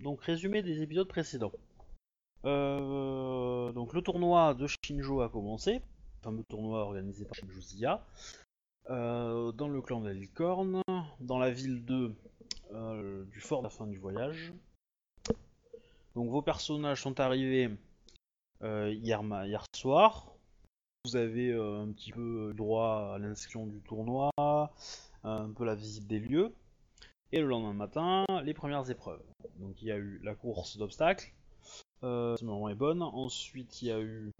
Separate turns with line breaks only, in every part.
Donc résumé des épisodes précédents. Euh, donc le tournoi de Shinjo a commencé, le fameux tournoi organisé par Shinjo Zia, euh, dans le clan de la licorne, dans la ville de, euh, du fort de la fin du voyage. Donc vos personnages sont arrivés euh, hier, hier soir. Vous avez euh, un petit peu droit à l'inscription du tournoi, un peu la visite des lieux. Et le lendemain matin, les premières épreuves. Donc il y a eu la course d'obstacles, euh, ma mémoire est bonne. Ensuite il y a eu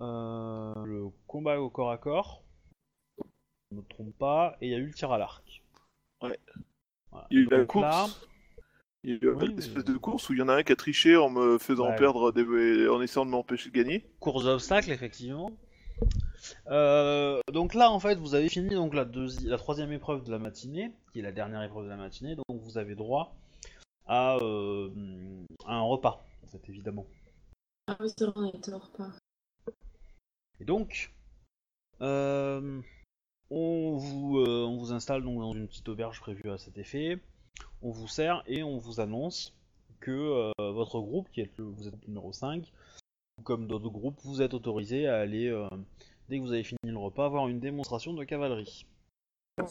euh, le combat au corps à corps, je ne me trompe pas, et il y a eu le tir à l'arc.
Ouais.
Voilà.
Il y a eu la course.
là,
Il y a eu
Oui,
une espèce
mais-
de course où il y en a un qui a triché en me faisant
Ouais.
perdre des... en essayant de m'empêcher de gagner.
course d'obstacles, effectivement. Euh, donc là, en fait, vous avez fini donc la, deuxi- la troisième épreuve de la matinée, qui est la dernière épreuve de la matinée. Donc vous avez droit à, euh, à un repas, en fait, évidemment.
Ah oui, c'est vrai, on était au repas.
Et donc, euh, on, vous, euh, on vous installe donc dans une petite auberge prévue à cet effet. On vous sert et on vous annonce que votre groupe, qui est le, vous êtes le numéro 5, comme d'autres groupes, vous êtes autorisé à aller, dès que vous avez fini le repas, voir une démonstration de cavalerie,
Oh,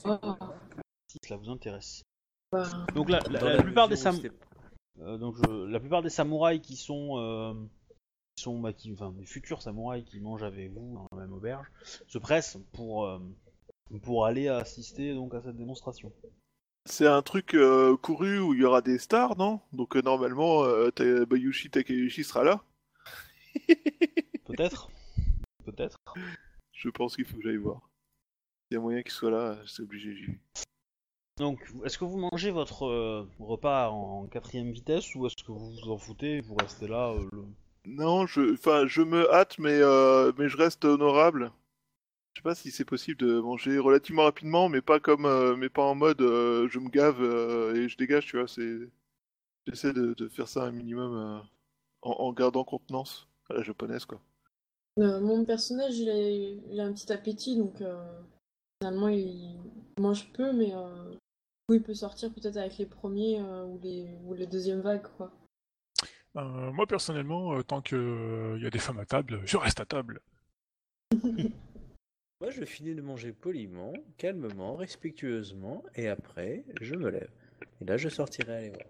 si cela vous intéresse. Donc la, la-
Dans
la
la
plupart des
mesure où
sam-
c'était-
euh, donc je- la plupart des samouraïs qui sont, euh, qui sont bah, qui, enfin des futurs samouraïs qui mangent avec vous dans la même auberge se pressent pour euh, pour aller assister donc à cette démonstration.
C'est un truc euh, couru où il y aura des stars, non? Donc euh, normalement, euh, Bayushi Takeuchi sera là.
Peut-être, peut-être.
Je pense qu'il faut que j'aille voir. S'il y a moyen qu'il soit là, c'est obligé, j'y vais.
Donc est-ce que vous mangez votre euh, repas en quatrième vitesse ou est-ce que vous vous en foutez et vous restez là euh, le-
Non, je, enfin, je me hâte, mais, euh, mais je reste honorable. Je sais pas si c'est possible de manger relativement rapidement, mais pas comme, euh, mais pas en mode euh, je me gave euh, et je dégage, tu vois. C'est, j'essaie de, de faire ça un minimum euh, en, en gardant contenance à la japonaise, quoi.
euh, mon personnage, il a, il a un petit appétit, donc euh, finalement, il mange peu, mais euh, coup, il peut sortir peut-être avec les premiers euh, ou, les, ou les deuxièmes vagues, quoi.
Euh, moi personnellement, euh, tant qu'il y a des femmes à table, je reste à table.
Moi, je finis de manger poliment, calmement, respectueusement, et après, je me lève. Et là, je sortirai aller voir.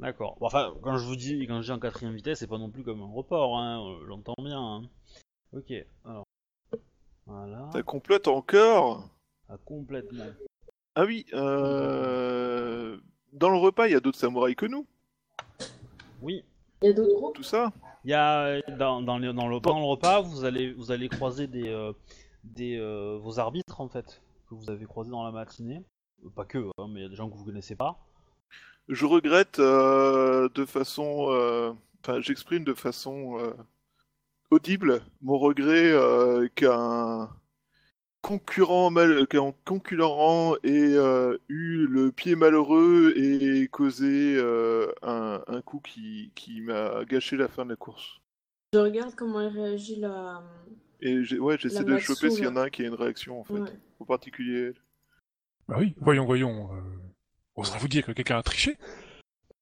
D'accord. Bon, enfin, quand je vous dis, quand je dis en quatrième vitesse, c'est pas non plus comme un report, hein, euh, j'entends bien. hein. Ok, alors. Voilà.
Ça complote encore?
Ah, complètement.
Ah oui, euh... dans le repas, il y a d'autres samouraïs que nous,
Oui,
Il y a d'autres groupes?
Tout ça.
il y a dans, dans, le, dans, le, repas, vous allez, vous allez croiser des, euh, des euh, vos arbitres en fait, que vous avez croisés dans la matinée. Euh, Pas que, hein, mais il y a des gens que vous connaissez pas.
Je regrette euh, de façon, euh, enfin, j'exprime de façon euh, audible mon regret euh, qu'un concurrent mal, qu'un concurrent ait euh, eu le pied malheureux et causé euh, un, un coup qui, qui m'a gâché la fin de la course.
Je regarde comment il réagit là.
Et j'ai- ouais, j'essaie
La
de
Matsu,
choper s'il y en a un qui a une réaction en fait,
Ouais.
en particulier.
Bah oui, voyons, voyons. Euh... Oserez-vous dire que quelqu'un a triché?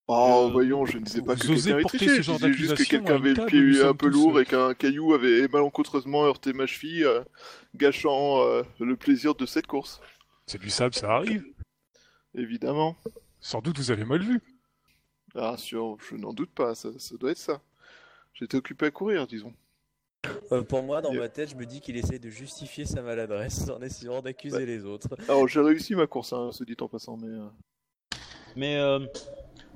Oh,
Euh,
voyons, je ne disais pas que quelqu'un avait
porter
triché,
ce
je
genre
disais juste que quelqu'un avait le pied un peu
tous,
lourd
euh,
et qu'un caillou avait malencontreusement heurté ma cheville, euh, gâchant euh, le plaisir de cette course.
C'est du sable, ça arrive.
Évidemment.
Sans doute vous avez mal vu.
Ah, sûr, je n'en doute pas, ça, ça doit être ça. J'étais occupé à courir, disons.
Euh, pour moi, dans
Yeah.
ma tête, je me dis qu'il essaie de justifier sa maladresse en essayant d'accuser les autres.
Alors, j'ai réussi ma course, hein, se dit en passant, mais... euh,
Mais euh,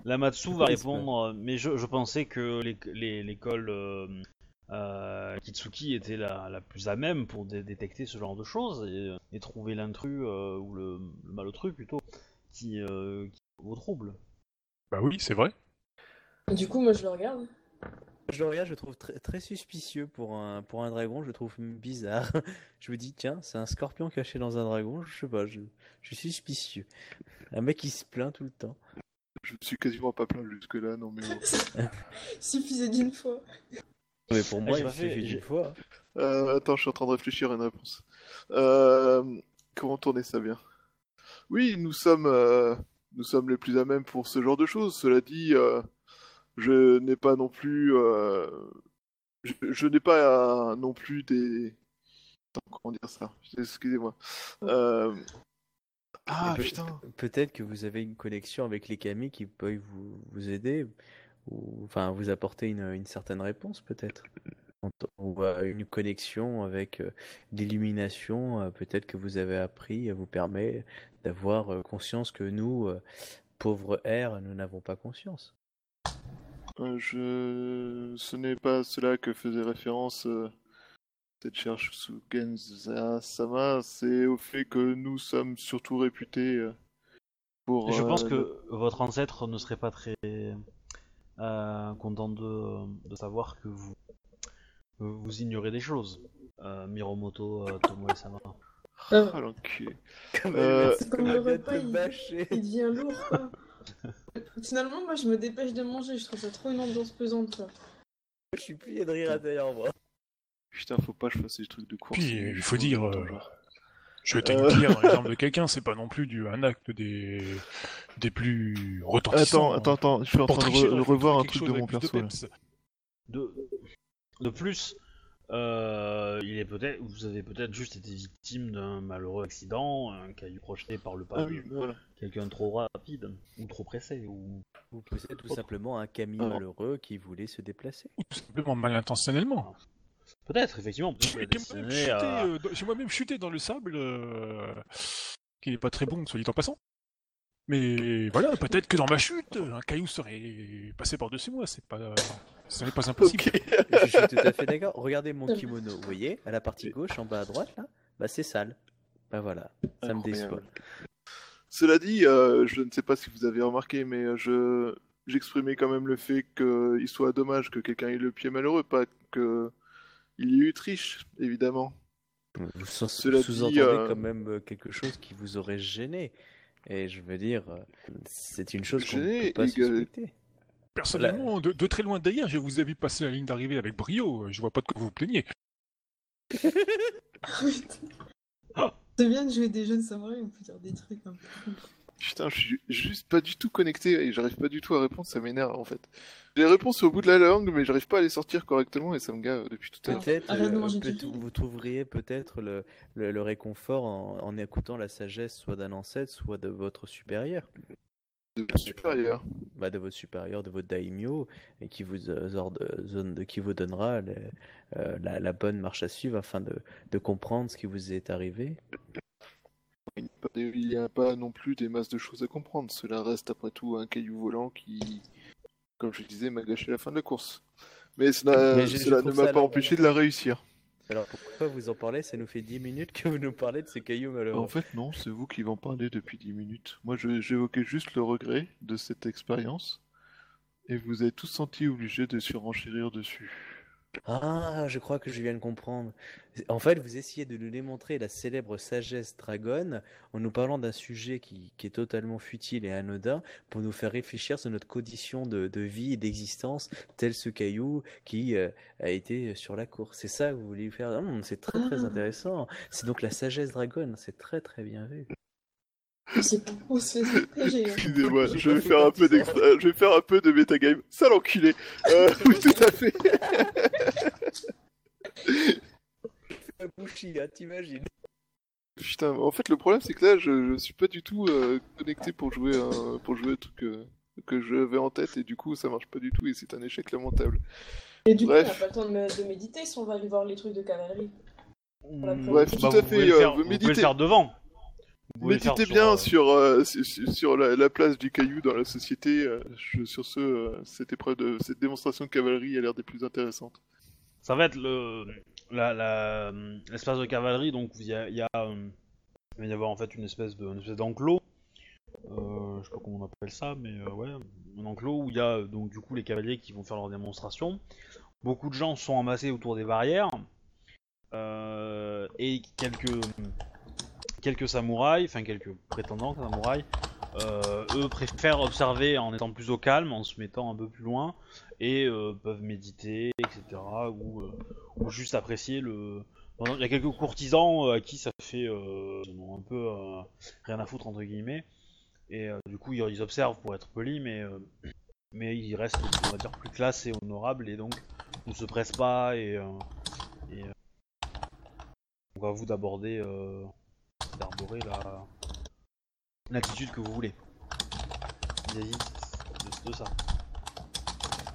la Matsu va répondre, euh, mais je, je pensais que l'é- l'é- l'école euh, euh, Kitsuki était la, la plus à même pour dé- détecter ce genre de choses et, et trouver l'intrus euh, ou le, le malotru plutôt qui, euh, qui vous trouble.
Bah oui, c'est vrai.
Du coup, moi, je le regarde.
Je le regarde, je le trouve très, très suspicieux pour un, pour un dragon, je le trouve bizarre. Je me dis, tiens, c'est un scorpion caché dans un dragon, je sais pas, je, je suis suspicieux. Un mec qui se plaint tout le temps.
Je me suis quasiment pas plaint jusque-là, non mais...
Suffisait d'une fois.
Mais pour moi,
j'ai
il suffit d'une fois.
Euh, attends, je suis en train de réfléchir à une réponse. Euh, comment tourner ça bien? Oui, nous sommes, euh, nous sommes les plus à même pour ce genre de choses. Cela dit, euh, je n'ai pas non plus, euh, je, je n'ai pas euh, non plus des, Attends, comment dire ça? Excusez-moi. Ah putain.
Peut-être que vous avez une connexion avec les camis qui peuvent vous, vous aider, ou enfin vous apporter une, une certaine réponse peut-être. Ou euh, une connexion avec euh, l'illumination, euh, peut-être que vous avez appris, vous permet d'avoir conscience que nous, pauvres airs, nous n'avons pas conscience.
Je... Ce n'est pas cela que faisait référence euh, cette cherche sous Genza-sama, c'est au fait que nous sommes surtout réputés euh, pour.
Et je pense
euh,
que votre ancêtre ne serait pas très euh, content de, de savoir que vous, vous ignorez des choses. Euh, Miromoto euh, Tomoe-sama.
Ah l'enculé.
Euh,
C'est comme le repas, il- il devient lourd, quoi. Finalement, moi, je me dépêche de manger. Je trouve ça trop une ambiance pesante, quoi.
Je suis plié de rire à tailleur moi.
Putain, faut pas que je fasse des trucs de course.
Puis, il faut dire, euh,
Genre.
jeter
Euh.
une pierre dans les de quelqu'un, c'est pas non plus du, un acte des, des plus retentissants.
Attends, attends, attends, je suis en train de,
tricher,
revoir un truc de mon perso.
De, de plus, euh, il est peut-être, vous avez peut-être juste été victime d'un malheureux accident, un caillou projeté par le pas
Ah voilà.
quelqu'un trop rapide ou trop pressé. Ou...
Ou peut-être tout simplement un
Alors.
malheureux qui voulait se déplacer.
Ou tout simplement mal intentionnellement.
Peut-être, effectivement.
J'ai moi-même
à-
euh, dans- j'ai moi-même chuté dans le sable, euh, qui n'est pas très bon, soit dit en passant. Mais voilà, peut-être que dans ma chute, un caillou serait passé par-dessus moi, c'est pas... Ce n'est pas impossible.
Je suis tout à fait d'accord. Regardez mon kimono, vous voyez, à la partie gauche, en bas à droite, là, bah c'est sale. Bah voilà, ça me déçoit.
Cela dit, euh, je ne sais pas si vous avez remarqué, mais je j'exprimais quand même le fait qu'il soit dommage que quelqu'un ait le pied malheureux, pas que il y ait eu triche, évidemment.
Vous sous-
Cela dit,
sous-entendez
euh,
quand même euh, quelque chose qui vous aurait gêné. Et je veux dire, euh, c'est une chose qu'on ne
Gêné,
peut pas suspecter.
Personnellement, de, de très loin derrière, je vous ai vu passer la ligne d'arrivée avec brio, je vois pas de quoi vous vous plaignez.
C'est bien de jouer des jeunes samouraïs, on peut dire des trucs un peu.
Putain, je suis juste pas du tout connecté et j'arrive pas du tout à répondre, ça m'énerve en fait. J'ai les réponses au bout de la langue, mais j'arrive pas à les sortir correctement et ça me gave depuis tout à l'heure.
Peut-être,
arrête de
euh,
manger
peut- vous trouveriez peut-être le, le- le réconfort en, en écoutant la sagesse soit d'un ancêtre, soit de votre supérieur.
De supérieur.
bah, de votre supérieur, de votre daimyo, et qui vous, euh, qui vous donnera le- euh, la, la bonne marche à suivre afin de, de comprendre ce qui vous est arrivé.
Il n'y a pas- non plus des masses de choses à comprendre. Cela reste après tout un caillou volant qui, comme je disais, m'a gâché la fin de la course. Mais cela,
Mais
ne m'a pas empêché de la réussir.
Alors pourquoi vous en parlez? Ça nous fait 10 minutes que vous nous parlez de ces cailloux malheureux.
En fait, non, c'est vous qui m'en parlez depuis 10 minutes. Moi, j'évoquais juste le regret de cette expérience. Et vous êtes tous senti obligés de surenchérir dessus.
Ah, je crois que je viens de comprendre. En fait, vous essayez de nous démontrer la célèbre sagesse dragonne en nous parlant d'un sujet qui, qui est totalement futile et anodin pour nous faire réfléchir sur notre condition de, de vie et d'existence, tel ce caillou qui euh, a été sur la course. C'est ça que vous voulez faire? Hum, C'est très très
Ah.
intéressant. C'est donc la sagesse dragonne. C'est très très bien vu.
Je sais pas on se fait hein.
Excusez-moi, je vais faire un peu d'extra, je vais faire un peu de metagame. Sale enculé. Euh, oui, tout à fait.
Bushi, là, t'imagines
Putain, en fait, le problème, c'est que là, je, je suis pas du tout euh, connecté pour jouer un, pour jouer un truc euh, que j'avais en tête et du coup, ça marche pas du tout et c'est un échec lamentable.
Et du coup,
Bref.
on n'a pas le temps de, méditer si on va aller voir les trucs de cavalerie. Bref,
tout à
vous
fait,
pouvez le
euh,
faire-
vous
vous pouvez
méditez.
le faire devant. Faire
Méditez
sur,
bien
euh,
sur, euh, sur, sur- la, la place du caillou dans la société. euh, je- sur ce, euh, cette épreuve de cette démonstration de cavalerie a l'air des plus intéressantes.
Ça va être le la- la- l'espace de cavalerie, donc il y a, il y a, il va y avoir en fait une espèce de une espèce d'enclos. Je sais pas comment on appelle ça, mais ouais, un enclos où il y a donc du coup les cavaliers qui vont faire leur démonstration. Beaucoup de gens sont amassés autour des barrières et quelques quelques samouraïs, enfin quelques prétendants samouraïs, euh, eux préfèrent observer en étant plus au calme, en se mettant un peu plus loin et euh, peuvent méditer, etc. Ou, euh, ou juste apprécier le. Il y a quelques courtisans à qui ça fait un peu rien à foutre entre guillemets. Et du coup, ils, observent pour être polis, mais, mais ils restent, on va dire, plus classe et honorables, et donc ne se pressent pas, et, et donc à vous d'aborder, d'arborer la l'attitude que vous voulez. Vis-à-vis de, de ça.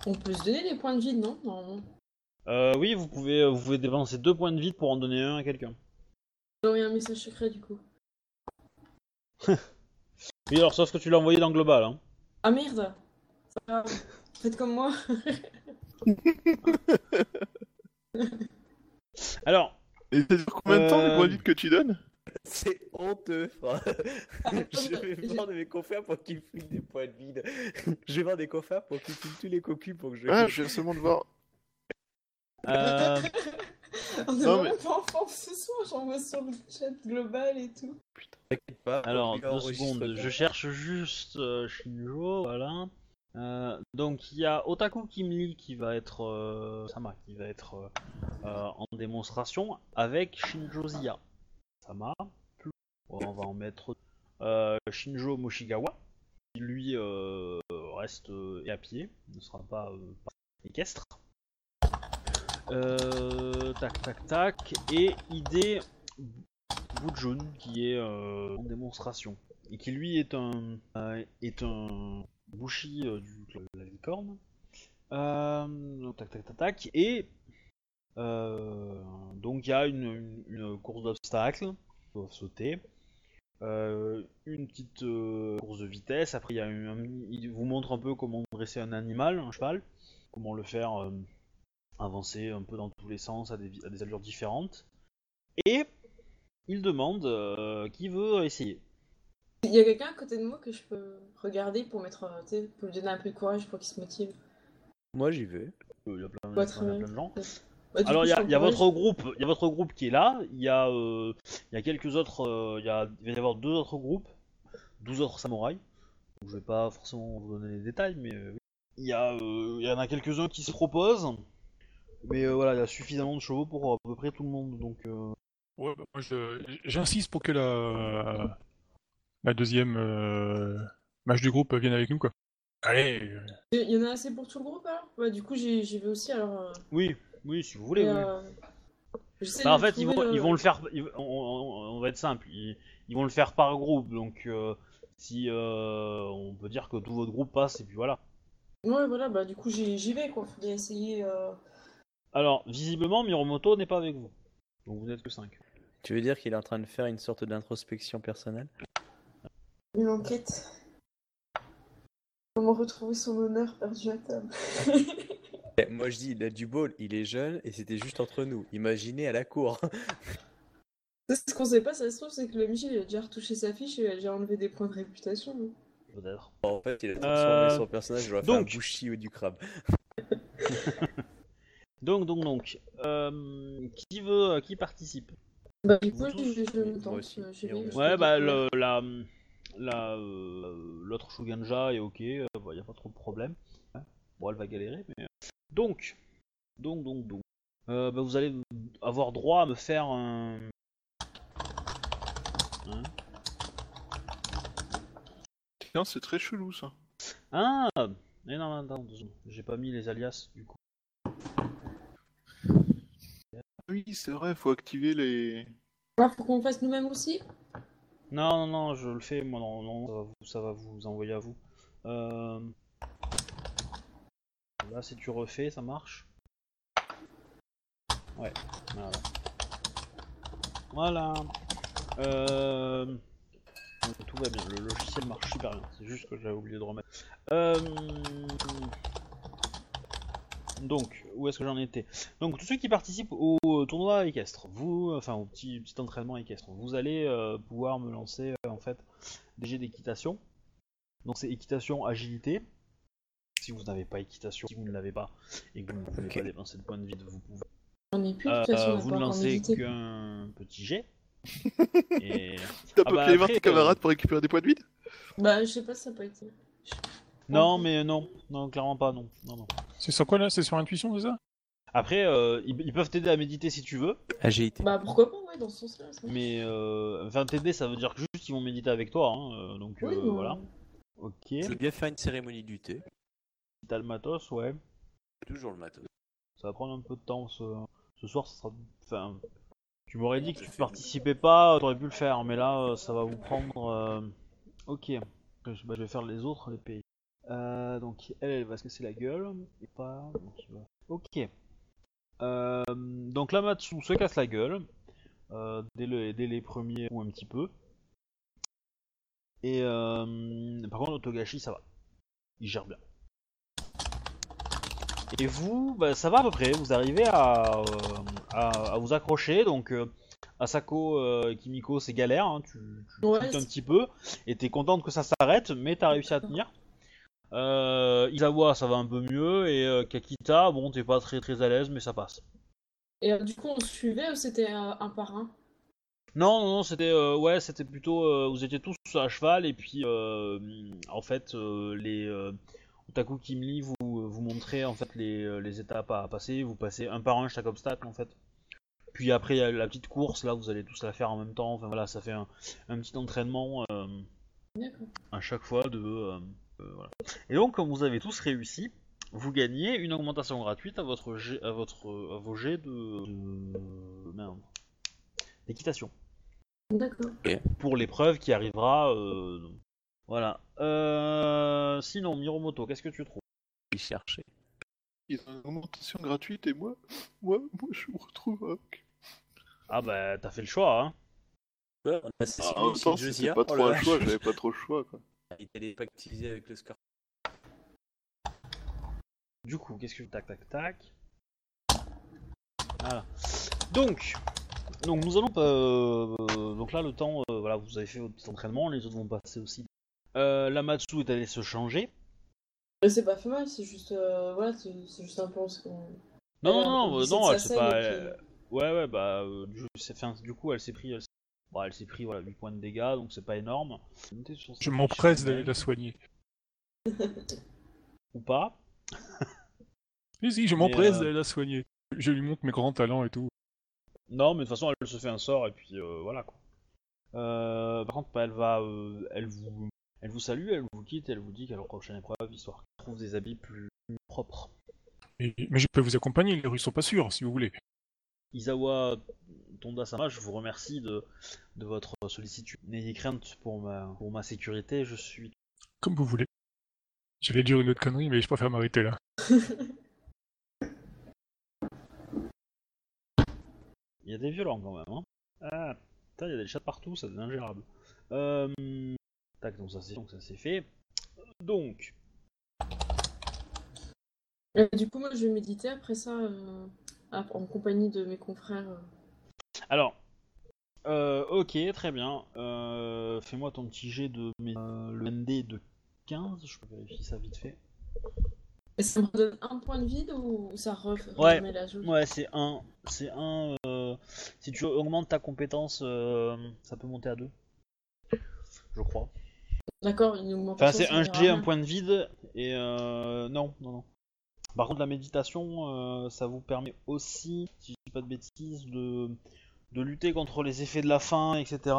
On peut se donner des points de vide, non Normalement?
Euh, oui, vous pouvez, vous pouvez dépenser deux points de vide pour en donner un à quelqu'un.
J'ai envoyé un message secret du coup.
Oui, alors sauf que tu l'as envoyé dans Global, hein.
Ah merde C'est pas grave. Faites comme moi.
Alors,
Et ça dure combien de temps les
Euh,
points de vide que tu donnes?
C'est honteux. je vais de mes confrères pour qu'ils filent des points de vide. Je vais voir des confrères pour qu'ils filent tous les cocus pour que je.
Ah, je viens seulement de voir.
euh,
On est
Non,
vraiment pas en forme ce soir, j'envoie sur le chat global et tout.
T'inquiète pas,
alors deux secondes, je cherche juste euh, Shinjo, voilà. Euh, donc il y a Otaku Kimli qui va être euh, Sama qui va être euh, euh, en démonstration avec Shinjo Zia. On va en mettre euh, Shinjo Moshigawa qui lui euh, reste euh, à pied, ne sera pas, équestre. Tac tac tac et Ide Bujun qui est en démonstration et qui lui est un est un bushi du club de la licorne. Tac tac tac tac et donc il y a une, une- une course d'obstacles, ils doivent sauter. Euh, une petite euh, course de vitesse. Après, il y a un, un- il vous montre un peu comment dresser un animal, un cheval, comment le faire euh, avancer un peu dans tous les sens à des, vi- à des allures différentes. Et il demande euh, qui veut essayer.
Il y a quelqu'un à côté de moi que je peux regarder pour mettre, euh, pour lui donner un peu de courage pour qu'il se motive.
Moi j'y vais.
Euh, Il y a plein,
Ouais,
plein-
très
plein
bien.
de gens.
Bah,
Alors il y a, y votre groupe, il y a votre groupe qui est là. Il y a, euh, il y a quelques autres, euh, il, y a, il va y avoir deux autres groupes, 12 autres samouraïs. Donc, je vais pas forcément vous donner les détails, mais euh, il y a, euh, il y en a quelques-uns qui se proposent. Mais euh, voilà, il y a suffisamment de chevaux pour à peu près tout le monde. Donc euh,
Ouais, bah, moi, je- j'insiste pour que la, la deuxième euh, match du groupe vienne avec nous, quoi. Allez,
Il y en a assez pour tout le groupe alors? Ouais, du coup j'y j'y vais aussi alors. euh,
oui, oui, si vous voulez. oui.
euh,
Bah, en fait, ils vont,
trouver
ils vont le faire. ils- on, on- on va être simple. Ils, ils vont le faire par groupe. Donc, euh, si euh, on peut dire que tout votre groupe passe, et puis voilà.
Ouais, voilà, bah du coup j'y vais quoi. Faut bien essayer. euh,
Alors, visiblement, Miromoto n'est pas avec vous. Donc, vous n'êtes que 5.
Tu veux dire qu'il est en train de faire une sorte d'introspection personnelle?
Une enquête. Comment retrouver son honneur perdu à table?
Moi je dis, il a du bol, il est jeune et c'était juste entre nous. Imaginez à la cour.
Ce qu'on sait pas, ça se trouve, c'est que le Michel il a déjà retouché sa fiche et il a déjà enlevé des points de réputation. hein.
En fait, il a transformé
Euh,
son personnage,
donc.
faire un bouchi ou du crabe.
Donc, donc, donc. euh, qui veut. Qui participe?
Bah, du coup,
Vous
je,
tous
je, je me
Moi
tente.
aussi.
euh,
Et
vais, je
Ouais, bah, le, la. la euh, L'autre Shuganja est ok. Il n'y a pas trop de problème. Bon, elle va galérer, mais. Donc. Donc, donc, donc. Euh, bah, vous allez avoir droit à me faire un. Hein
Tiens, c'est très chelou ça.
Ah Mais non, attends, deux secondes. j'ai pas mis les alias du coup.
Oui, c'est vrai, faut activer les.
Ah, faut qu'on le fasse nous-mêmes aussi?
Non, non, non, je le fais, moi, non, non, ça va vous, ça va vous envoyer à vous. Euh... Là, si tu refais, ça marche Ouais, voilà. Voilà. Euh... Tout va bien, le logiciel marche super bien, c'est juste que j'avais oublié de remettre. Euh... Donc, où est-ce que j'en étais? Donc, tous ceux qui participent au euh, tournoi équestre, vous, enfin au petit, petit entraînement équestre, vous allez pouvoir me lancer en fait des jets d'équitation. Donc, c'est équitation, agilité. Si vous n'avez pas équitation, si vous ne l'avez pas et que vous ne pouvez pas dépenser de points de vide, vous pouvez.
On est plus, de
Euh,
toute façon, on a
vous ne lancez qu'un petit jet. et...
T'as
Ah
pas
bah,
aller voir
après,
tes camarades pour récupérer des points de vide?
Bah, je sais pas si ça peut être.
Non, mais non, non, clairement pas, non, non, non.
c'est sur quoi là? C'est sur intuition, c'est ça?
Après, euh, ils, ils peuvent t'aider à méditer si tu veux,
Agilité.
Bah pourquoi pas, ouais, dans ce sens-là.
mais euh, enfin t'aider, ça veut dire que juste ils vont méditer avec toi, hein, euh, donc
Oui,
euh, voilà. Ok.
Je veux bien faire une cérémonie du thé?
T'as le matos, ouais.
Toujours le matos.
Ça va prendre un peu de temps ce, ce soir, ça sera. Enfin, tu m'aurais dit que tu participais pas, t'aurais pu le faire, mais là, euh, ça va vous prendre. euh, Ok. Je, bah, je vais faire les autres, les pays. Euh, donc elle, elle va se casser la gueule. Et pas. Ok. Euh, donc la Matsu se casse la gueule. dès, le- dès les premiers ou un petit peu. Et par contre, Togashi, ça va. Il gère bien. Et vous, bah, ça va à peu près. Vous arrivez à, euh, à, à vous accrocher. Donc, euh, Asako euh, Kimiko, c'est galère. hein, tu tu
Ouais,
un petit peu. Et t'es contente que ça s'arrête, mais t'as réussi à tenir. Isawa, ça va un peu mieux. Et Kakita, bon, t'es pas très très à l'aise, mais ça passe.
Et du coup, on suivait ou c'était un par un?
Non, non, non, c'était euh, ouais, c'était plutôt euh, vous étiez tous à cheval et puis euh, en fait les Otaku Kimli vous vous montrez en fait les, euh, les étapes à passer, vous passez un par un chaque obstacle en fait. Puis après il y a la petite course là, vous allez tous la faire en même temps. Enfin voilà, ça fait un, un petit entraînement euh, à chaque fois de euh, euh, voilà. Et donc comme vous avez tous réussi, vous gagnez une augmentation gratuite à votre jet, à votre à vos jets de, d'équitation
D'accord.
pour l'épreuve qui arrivera. euh, Voilà. Euh, Sinon, Miromoto, qu'est-ce que tu trouves?
Il cherchait.
Ils ont une augmentation gratuite et moi, moi, moi je me retrouve avec.
Ah bah, t'as fait le choix, hein
Ouais, on a assassiné
Ah, en même
aussi
temps,
Josia.
c'était pas
Oh
trop
la
un choix, j'avais pas trop le choix quoi.
Il était pactisé avec le score.
Du coup, qu'est-ce que tac tac tac Voilà. Donc, donc nous allons euh, donc là le temps, euh, voilà, vous avez fait votre petit entraînement, les autres vont passer aussi. Euh, la Matsu est allée se changer.
Mais c'est pas fait mal, c'est juste, euh, voilà, c'est juste un qu'on-
Non,
Elle a
non, non, euh, non, elle s'est pas. elle- Ouais, ouais, bah, euh, du, c'est- enfin, du coup, elle s'est pris, elle s'est bon, elle s'est pris voilà, 8 points de dégâts, donc c'est pas énorme.
Je m'empresse d'aller la soigner.
Ou pas.
Si, si, je
Mais,
m'empresse
euh,
d'aller la soigner. Je lui montre mes grands talents et tout.
Non, mais de toute façon, elle se fait un sort et puis euh, voilà quoi. Euh, par contre, bah, elle va, euh, elle vous, elle vous salue, elle vous quitte, elle vous dit qu'à la prochaine épreuve, histoire trouve des habits plus propres.
Et- mais je peux vous accompagner, les rues sont pas sûres, si vous voulez.
Isawa Tonda-sama, je vous remercie de, de votre sollicitude. N'ayez crainte pour ma, pour ma sécurité, je suis.
Comme vous voulez. J'allais dire une autre connerie, mais je préfère m'arrêter là.
Il y a des violents quand même, hein. Ah, putain, il y a des chats partout, ça devient ingérable. Euh... Tac, donc ça c'est donc ça c'est fait. Donc,
Et du coup, moi, je vais méditer après ça, euh, en compagnie de mes confrères.
alors, euh, ok, très bien. Euh, Fais-moi ton petit jet de mes- euh, le ND de 15, je peux vérifier ça vite fait.
Et ça me redonne un point de vide ou ça ref-
Ouais.
la jauge?
Ouais, c'est un, c'est un. euh, si tu augmentes ta compétence, ça peut monter à 2. Je crois.
D'accord, une augmentation.
Enfin, c'est un G, un point de vide, et euh, non, non, non. Par contre, la méditation, euh, ça vous permet aussi, si je dis pas de bêtises, de, lutter contre les effets de la faim, etc.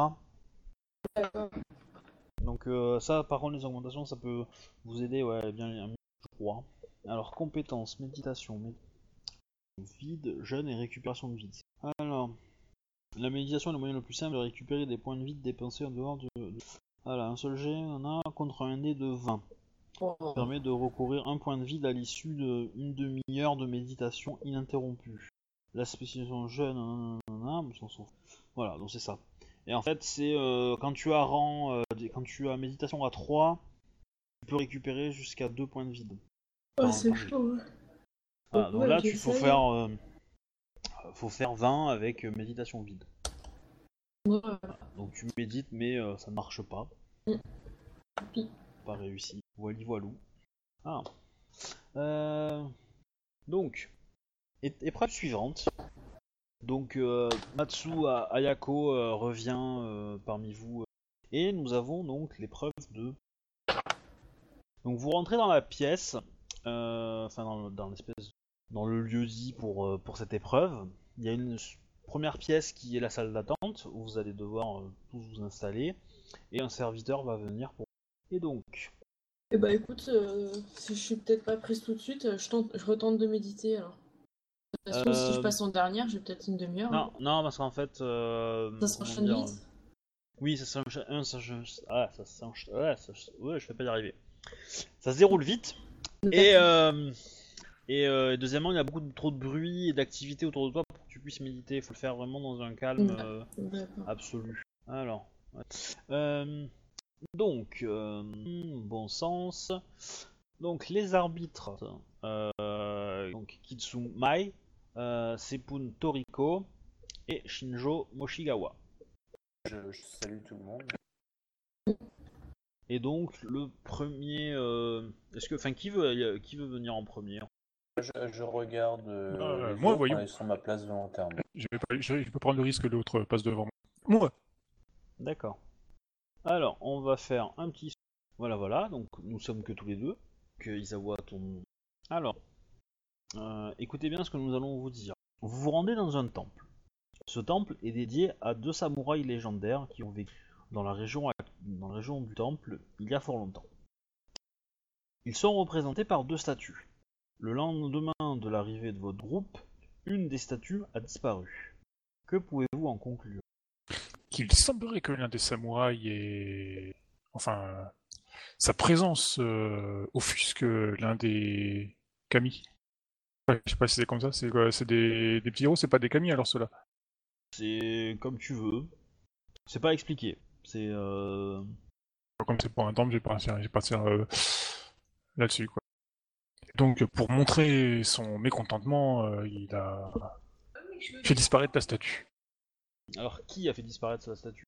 Donc euh, ça, par contre, les augmentations, ça peut vous aider, ouais, bien, je crois. Alors, compétences, méditation, mé- vide, jeûne et récupération de vide. Alors, la méditation est le moyen le plus simple de récupérer des points de vide dépensés en dehors de... de- Voilà, un seul jet, on a contre un dé de 20.
Bon,
permet de recourir un point de vide à l'issue d'une demi-heure de méditation ininterrompue. La spécialisation jeune, fout. voilà, donc c'est ça. Et en fait, c'est euh, quand tu as rang, euh, quand tu as méditation à 3, tu peux récupérer jusqu'à 2 points de vide.
Oh,
Enfin,
c'est chaud.
Voilà,
Donc,
donc
ouais,
là, tu faut
j'essaye.
faire, euh, faut faire 20 avec euh, méditation vide.
Ouais.
Donc tu médites, mais euh, ça ne marche pas.
Mm.
Pas réussi. Voili voilou. Ah. Euh, Donc, épreuve suivante. Donc, euh, Matsu Ayako euh, revient parmi vous. et nous avons donc l'épreuve de. Donc, vous rentrez dans la pièce, enfin dans, le- dans l'espèce dans le lieu dit pour, pour cette épreuve. Il y a une première pièce qui est la salle d'attente où vous allez devoir tous vous installer et un serviteur va venir pour. Et donc,
Eh bah écoute, euh, si je suis peut-être pas prise tout de suite, euh, je, tente, je retente de méditer alors. De toute façon, si je
Euh,
passe en dernière, j'ai peut-être une demi-heure.
non, non, parce qu'en fait, euh,
Ça s'enchaîne
dire,
vite.
Oui, ça s'enchaîne. Ah, ça s'enchaîne. Ouais, ça- ouais, je vais pas y arriver. Ça se déroule vite. Et, euh, et euh, deuxièmement, il y a beaucoup de, trop de bruit et d'activité autour de toi pour que tu puisses méditer. Il faut le faire vraiment dans un calme euh, absolu. Alors, ouais. Donc, euh, bon sens. Donc, les arbitres. Euh, donc, Kitsu Mai, euh, Sepun Toriko et Shinjo Moshigawa.
Je, je salue tout le monde.
Et donc le premier, euh, est-ce que, enfin, qui veut, qui veut venir en premier
Je, je regarde euh,
Euh,
les
moi,
autres
voyons.
en laissant ma place volontairement.
Je vais, pas, je, je peux prendre le risque que l'autre passe devant moi. Moi
D'accord. Alors, on va faire un petit, voilà, voilà. Donc nous sommes que tous les deux. Que Isawa ton. Alors, euh, écoutez bien ce que nous allons vous dire. Vous vous rendez dans un temple. Ce temple est dédié à deux samouraïs légendaires qui ont vécu dans la région, dans la région du temple il y a fort longtemps. Ils sont représentés par deux statues. Le lendemain de l'arrivée de votre groupe, une des statues a disparu. Que pouvez-vous en conclure?
Qu'il semblerait que l'un des samouraïs ait... Enfin, sa présence euh, offusque l'un des kami. Ouais, je sais pas si c'est comme ça, c'est quoi C'est des, des petits héros, c'est pas des kami alors ceux-là
C'est comme tu veux. C'est pas expliqué. C'est euh...
Comme c'est pour un temple, j'ai pas j'ai pas euh, là-dessus quoi. Donc pour montrer son mécontentement, euh, il a fait disparaître la statue.
Alors qui a fait disparaître sa statue?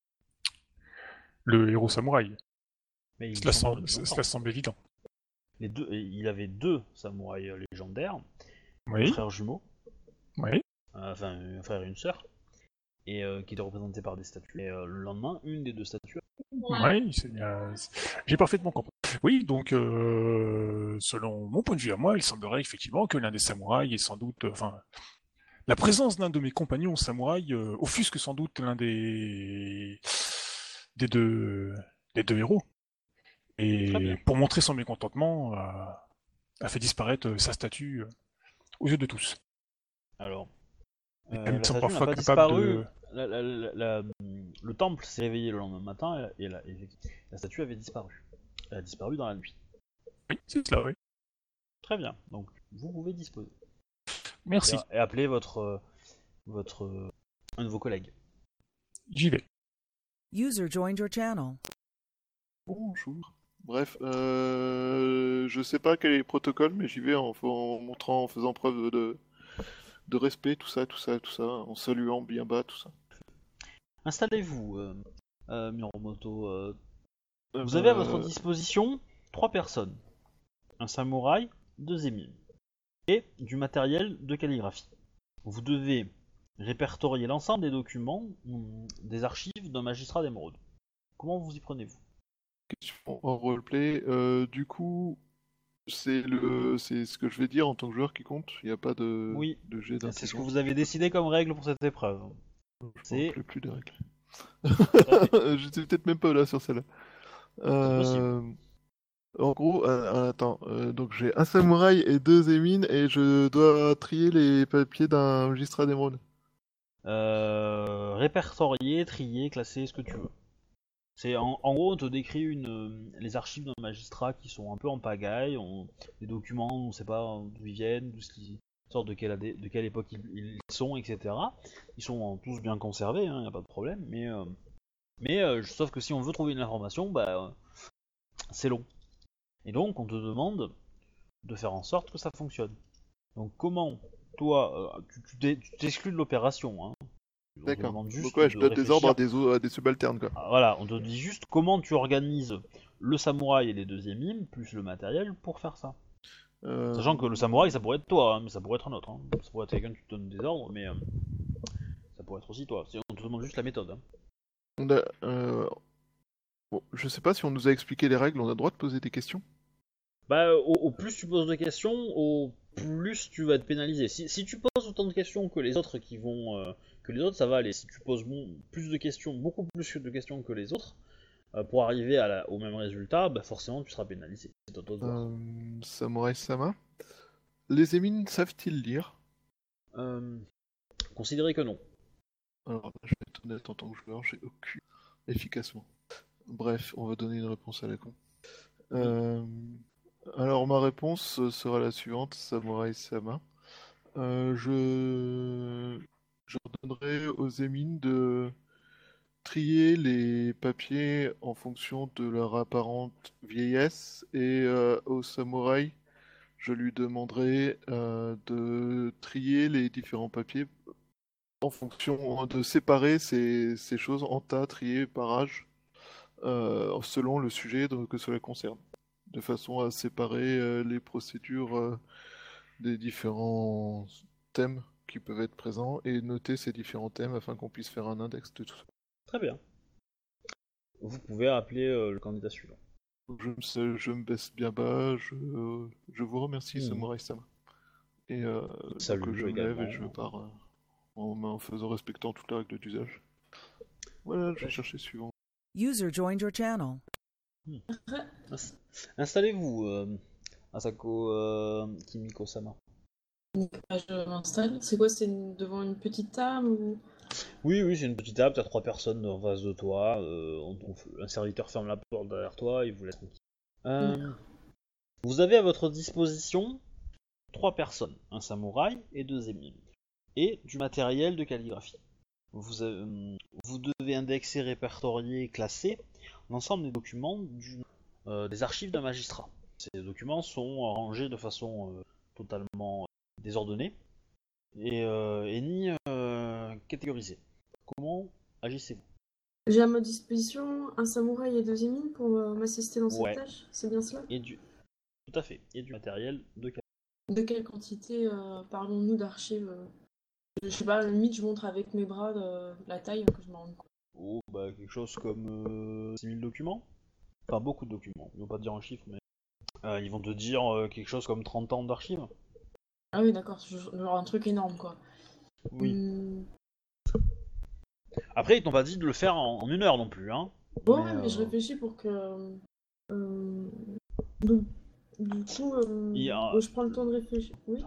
Le héros samouraï.
Mais ils
Cela semble, cela évident.
Les deux, et il avait deux samouraïs légendaires,
Oui,
frères jumeaux,
oui.
euh, enfin un frère et une sœur, et euh, qui étaient représentés par des statues. Et euh, le lendemain, une des deux statues.
Oui. J'ai parfaitement compris. Oui, donc, euh, selon mon point de vue à moi, il semblerait effectivement que l'un des samouraïs est sans doute. Enfin, la présence d'un de mes compagnons samouraïs euh, offusque sans doute l'un des. des deux. des deux héros. Et pour montrer son mécontentement, euh, a fait disparaître euh, sa statue aux yeux de tous.
Alors, euh, la
parfois
pas
capable
disparu.
de-
La- la- la- la- le temple s'est réveillé le lendemain matin et, la, et la statue avait disparu. Elle a disparu dans la nuit.
Oui, c'est cela, oui.
Très bien. Donc, vous pouvez disposer.
Merci,
Et, et appeler votre, euh, votre, euh, un de vos collègues.
j'y vais.
User joined your channel.
Bonjour. Bref, euh, je sais pas quel est le protocole, mais j'y vais en, en montrant, en faisant preuve de, de respect, tout ça, tout ça, tout ça, en saluant bien bas, tout ça.
Installez-vous, euh, euh, Miromoto. euh, Vous avez à votre disposition trois personnes. Un samouraï, deux émiles. Et du matériel de calligraphie. Vous devez répertorier l'ensemble des documents hum, des archives d'un magistrat d'émeraude. Comment vous y prenez-vous?
Question en roleplay. Euh, du coup, c'est le, c'est ce que je vais dire en tant que joueur qui compte. Il n'y a pas de,
Oui.
de jet
C'est ce que vous avez décidé comme règle pour cette épreuve.
Je rappelle plus des règles. J'étais peut-être même pas là sur celle-là. Euh, En gros, euh, attends, euh, donc j'ai un samouraï et deux émines et je dois trier les papiers d'un magistrat d'émeraude.
Euh, répertorier, trier, classer, ce que tu veux. C'est en, gros, on te décrit une, euh, les archives d'un magistrat qui sont un peu en pagaille, on, les documents, on ne sait pas d'où ils viennent, d'où de quelle, de quelle époque ils, sont, etc. Ils sont tous bien conservés, il n'y a pas de problème, mais, euh, mais euh, sauf que si on veut trouver une information, bah, euh, c'est long. Et donc, on te demande de faire en sorte que ça fonctionne. Donc, comment toi, euh, tu- t'exclus de l'opération, hein. On te
D'accord.
demande juste
Donc ouais, je
de
donne des ordres à des, o- à des subalternes quoi.
Ah, Voilà, on te dit juste comment tu organises le samouraï et les deux émimes, plus le matériel pour faire ça.
Euh,
Sachant que le samouraï, ça pourrait être toi, hein, mais ça pourrait être un autre. hein. Ça pourrait être quelqu'un qui te donne des ordres, mais euh, ça pourrait être aussi toi. C'est- On te demande juste la méthode. hein.
on a, euh, bon, je sais pas si on nous a expliqué les règles, on a le droit de poser des questions?
Bah, au, au plus tu poses de questions, au plus tu vas être pénalisé. Si, si tu poses autant de questions que les autres qui vont euh, que les autres, ça va aller. Si tu poses bon- plus de questions, beaucoup plus de questions que les autres, euh, pour arriver à la- au même résultat, bah forcément tu seras pénalisé. C'est.
Euh, Samurai Sama. Les émines savent-ils lire?
Euh, considérez que non.
Alors, je vais être honnête en tant que joueur, j'ai aucune efficacement. Bref, on va donner une réponse à la con. Euh, alors, ma réponse euh, sera la suivante, Samurai Sama. Euh, je... donnerai aux émines de trier les papiers en fonction de leur apparente vieillesse et euh, au samouraï, je lui demanderai de trier les différents papiers en fonction de séparer ces, choses en tas triés par âge selon le sujet que cela concerne, de façon à séparer euh, les procédures euh, des différents thèmes qui peuvent être présents et noter ces différents thèmes afin qu'on puisse faire un index de tout ça.
Très bien. Vous pouvez appeler euh, le candidat suivant.
Je me, sais- je me baisse bien bas, je, je vous remercie,
Mhm.
Samurai Sama. Et euh,
Salut,
donc, je me lève et je pars euh, en, en faisant respectant toutes les règles d'usage. Voilà, je vais chercher suivant.
User joined your channel.
Ins- Installez-vous, euh, Asako euh, Kimiko-sama.
Je m'installe. C'est quoi C'est devant une petite table ou...
Oui, oui, c'est une petite table, t'as trois personnes en face de toi, euh, on- on- un serviteur ferme la porte derrière toi, il vous laisse tranquille. Vous avez à votre disposition trois personnes, un samouraï et deux émimes, et du matériel de calligraphie. Vous, avez- vous devez indexer, répertorier, classer l'ensemble des documents du- euh, des archives d'un magistrat. Ces documents sont rangés de façon euh, totalement euh, désordonnée et, et ni catégorisés. Comment agissez-vous?
J'ai à ma disposition un samouraï et deux émines pour m'assister dans cette
Ouais.
tâche. C'est bien cela?
Et du tout à fait, et du matériel de.
De quelle quantité euh, parlons-nous d'archives? Euh Je sais pas, à la limite, je montre avec mes bras la taille que je me rende compte.
Oh, bah, quelque chose comme euh, 6000 documents. Enfin, beaucoup de documents. Ils vont pas te dire en chiffres, mais euh, ils vont te dire euh, quelque chose comme 30 ans d'archives.
Ah oui, d'accord, c'est genre un truc énorme quoi.
Oui.
Hum,
Après, ils t'ont pas dit de le faire en, en une heure non plus, hein.
Bon,
Mais,
ouais, mais je
euh,
réfléchis pour que. donc, du coup, euh,
a-
je prends le temps de réfléchir. Oui.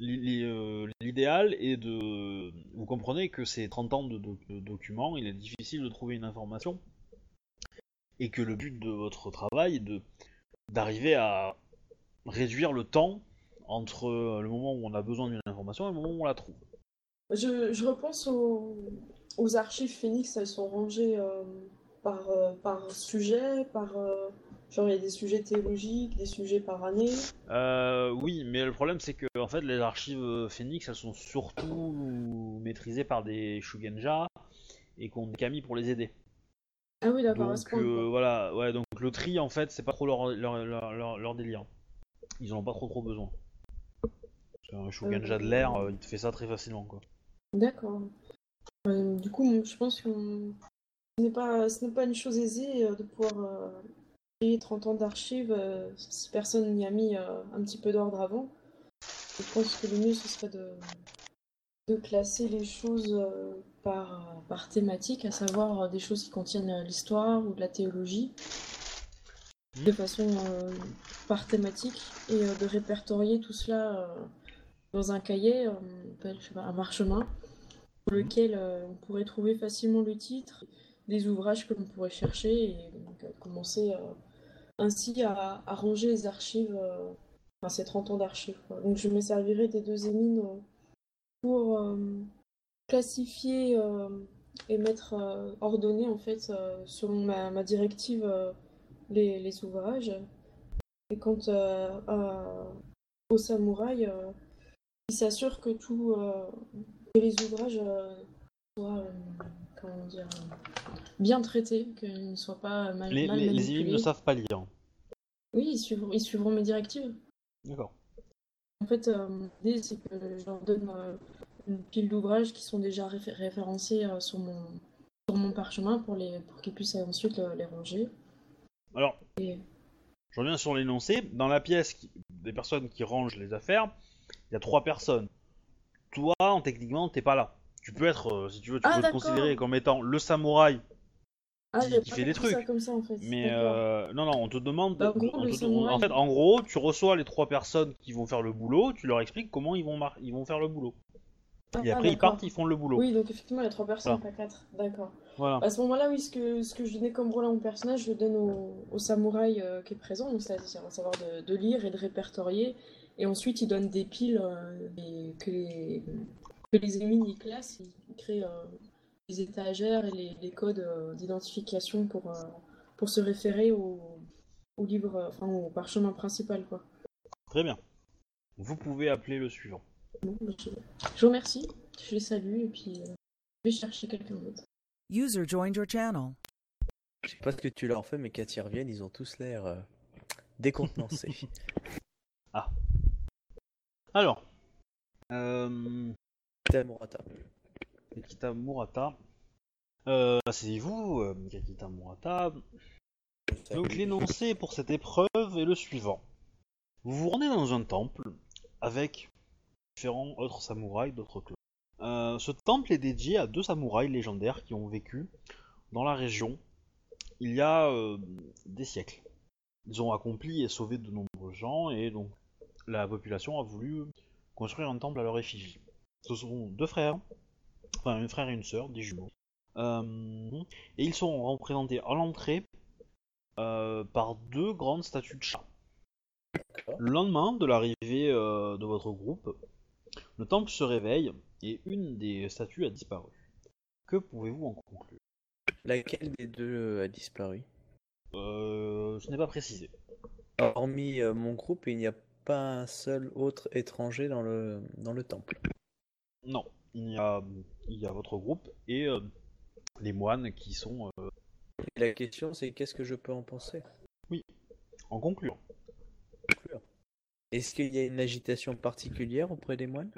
Euh, L'idéal est de. Vous comprenez que ces 30 ans de, doc- de documents, il est difficile de trouver une information. Et que le but de votre travail est de d'arriver à réduire le temps entre le moment où on a besoin d'une information et le moment où on la trouve.
Je, je repense aux, aux archives Phoenix, elles sont rangées euh, par, euh, par sujet, par. Genre, il y a des sujets théologiques, des sujets par année.
Euh, oui, mais le problème c'est que en fait les archives euh, Phoenix elles sont surtout maîtrisées par des Shugenja et qu'on des Kami pour les aider.
Ah oui, d'accord,
Donc euh, voilà, ouais, donc le tri en fait c'est pas trop leur, leur, leur, délire. Ils en ont pas trop trop besoin. Parce qu'un Shugenja de l'air, euh, il te fait ça très facilement quoi.
D'accord. Euh, du coup, je pense que ce n'est pas, ce n'est pas une chose aisée euh, de pouvoir euh, 30 ans d'archives euh, si personne n'y a mis euh, un petit peu d'ordre avant. Je pense que le mieux, ce serait de, de classer les choses euh, par, par thématique, à savoir des choses qui contiennent l'histoire ou de la théologie, de façon par thématique, et de répertorier tout cela dans un cahier, on appelle, je sais pas, un marchemin, pour lequel euh, on pourrait trouver facilement le titre, des ouvrages que l'on pourrait chercher, et donc, commencer ainsi à, ranger les archives, euh, enfin ces 30 ans d'archives. Donc je me servirai des deux émines euh, pour euh, classifier et mettre ordonner en fait selon ma, directive les, ouvrages. Et quant à- au samouraï, euh, il s'assure que tout que les ouvrages soient comment dire bien traités, qu'ils ne soient pas mal,
Les,
mal
les, ne savent pas lire.
Oui, ils suivront, ils suivront mes directives.
D'accord.
En fait, euh, l'idée, c'est que je leur donne euh, une pile d'ouvrages qui sont déjà réfé- référencés euh, sur, mon, sur mon parchemin pour, les, pour qu'ils puissent ensuite euh, les ranger.
Alors,
Et-
je reviens sur l'énoncé. Dans la pièce qui- des personnes qui rangent les affaires, il y a trois personnes. Toi, en- techniquement, t'es pas là. Tu peux être, euh, si tu veux, tu
Ah,
peux te considérer comme étant le samouraï,
Ah,
qui- fait des
ça
trucs.
comme ça en fait.
mais euh, non, non, on te demande.
Bah, en gros,
on te- en fait, en gros, tu reçois les trois personnes qui vont faire le boulot, tu leur expliques comment ils vont, mar- ils vont faire le boulot. Et
Ah,
après, ils partent, ils font le boulot.
Oui, donc effectivement, il y a trois personnes, pas quatre. D'accord.
Voilà.
À ce moment-là, oui, ce que, ce que je donnais comme rôle à mon personnage, je le donne au, au samouraï euh, qui est présent, donc c'est-à-dire à savoir de, de lire et de répertorier. Et ensuite, il donne des piles euh, et que, les, que les ennemis y classent. Il, il crée euh, les étagères et les, les codes euh, d'identification pour, euh, pour se référer au, au livre, enfin au parchemin principal, quoi.
Très bien. Vous pouvez appeler le suivant.
Bon, bah, je, je vous remercie, je les salue et puis euh, je vais chercher quelqu'un d'autre.
User joined your channel.
Je sais pas ce que tu leur fais, mais quand ils reviennent, ils ont tous l'air euh, décontenancés.
Alors, euh,
À Murata.
Kakita Murata. Euh, c'est vous, Kakita Murata. Donc l'énoncé pour cette épreuve est le suivant. Vous vous rendez dans un temple avec différents autres samouraïs d'autres clans. Euh, ce temple est dédié à deux samouraïs légendaires qui ont vécu dans la région il y a euh, des siècles. Ils ont accompli et sauvé de nombreux gens et donc la population a voulu construire un temple à leur effigie. Ce sont deux frères, enfin un frère et une sœur, des jumeaux. Euh, et ils sont représentés à l'entrée euh, par deux grandes statues de chats. Le lendemain de l'arrivée euh, de votre groupe, le temple se réveille et une des statues a disparu. Que pouvez-vous en conclure?
Laquelle des deux a disparu?
Euh, Ce n'est pas précisé.
Hormis mon groupe, il n'y a pas un seul autre étranger dans le, dans le temple.
Non, il y a, il y a votre groupe et euh, les moines qui sont euh,
Et la question, c'est qu'est-ce que je peux en penser?
En conclure.
Est-ce qu'il y a une agitation particulière auprès des moines?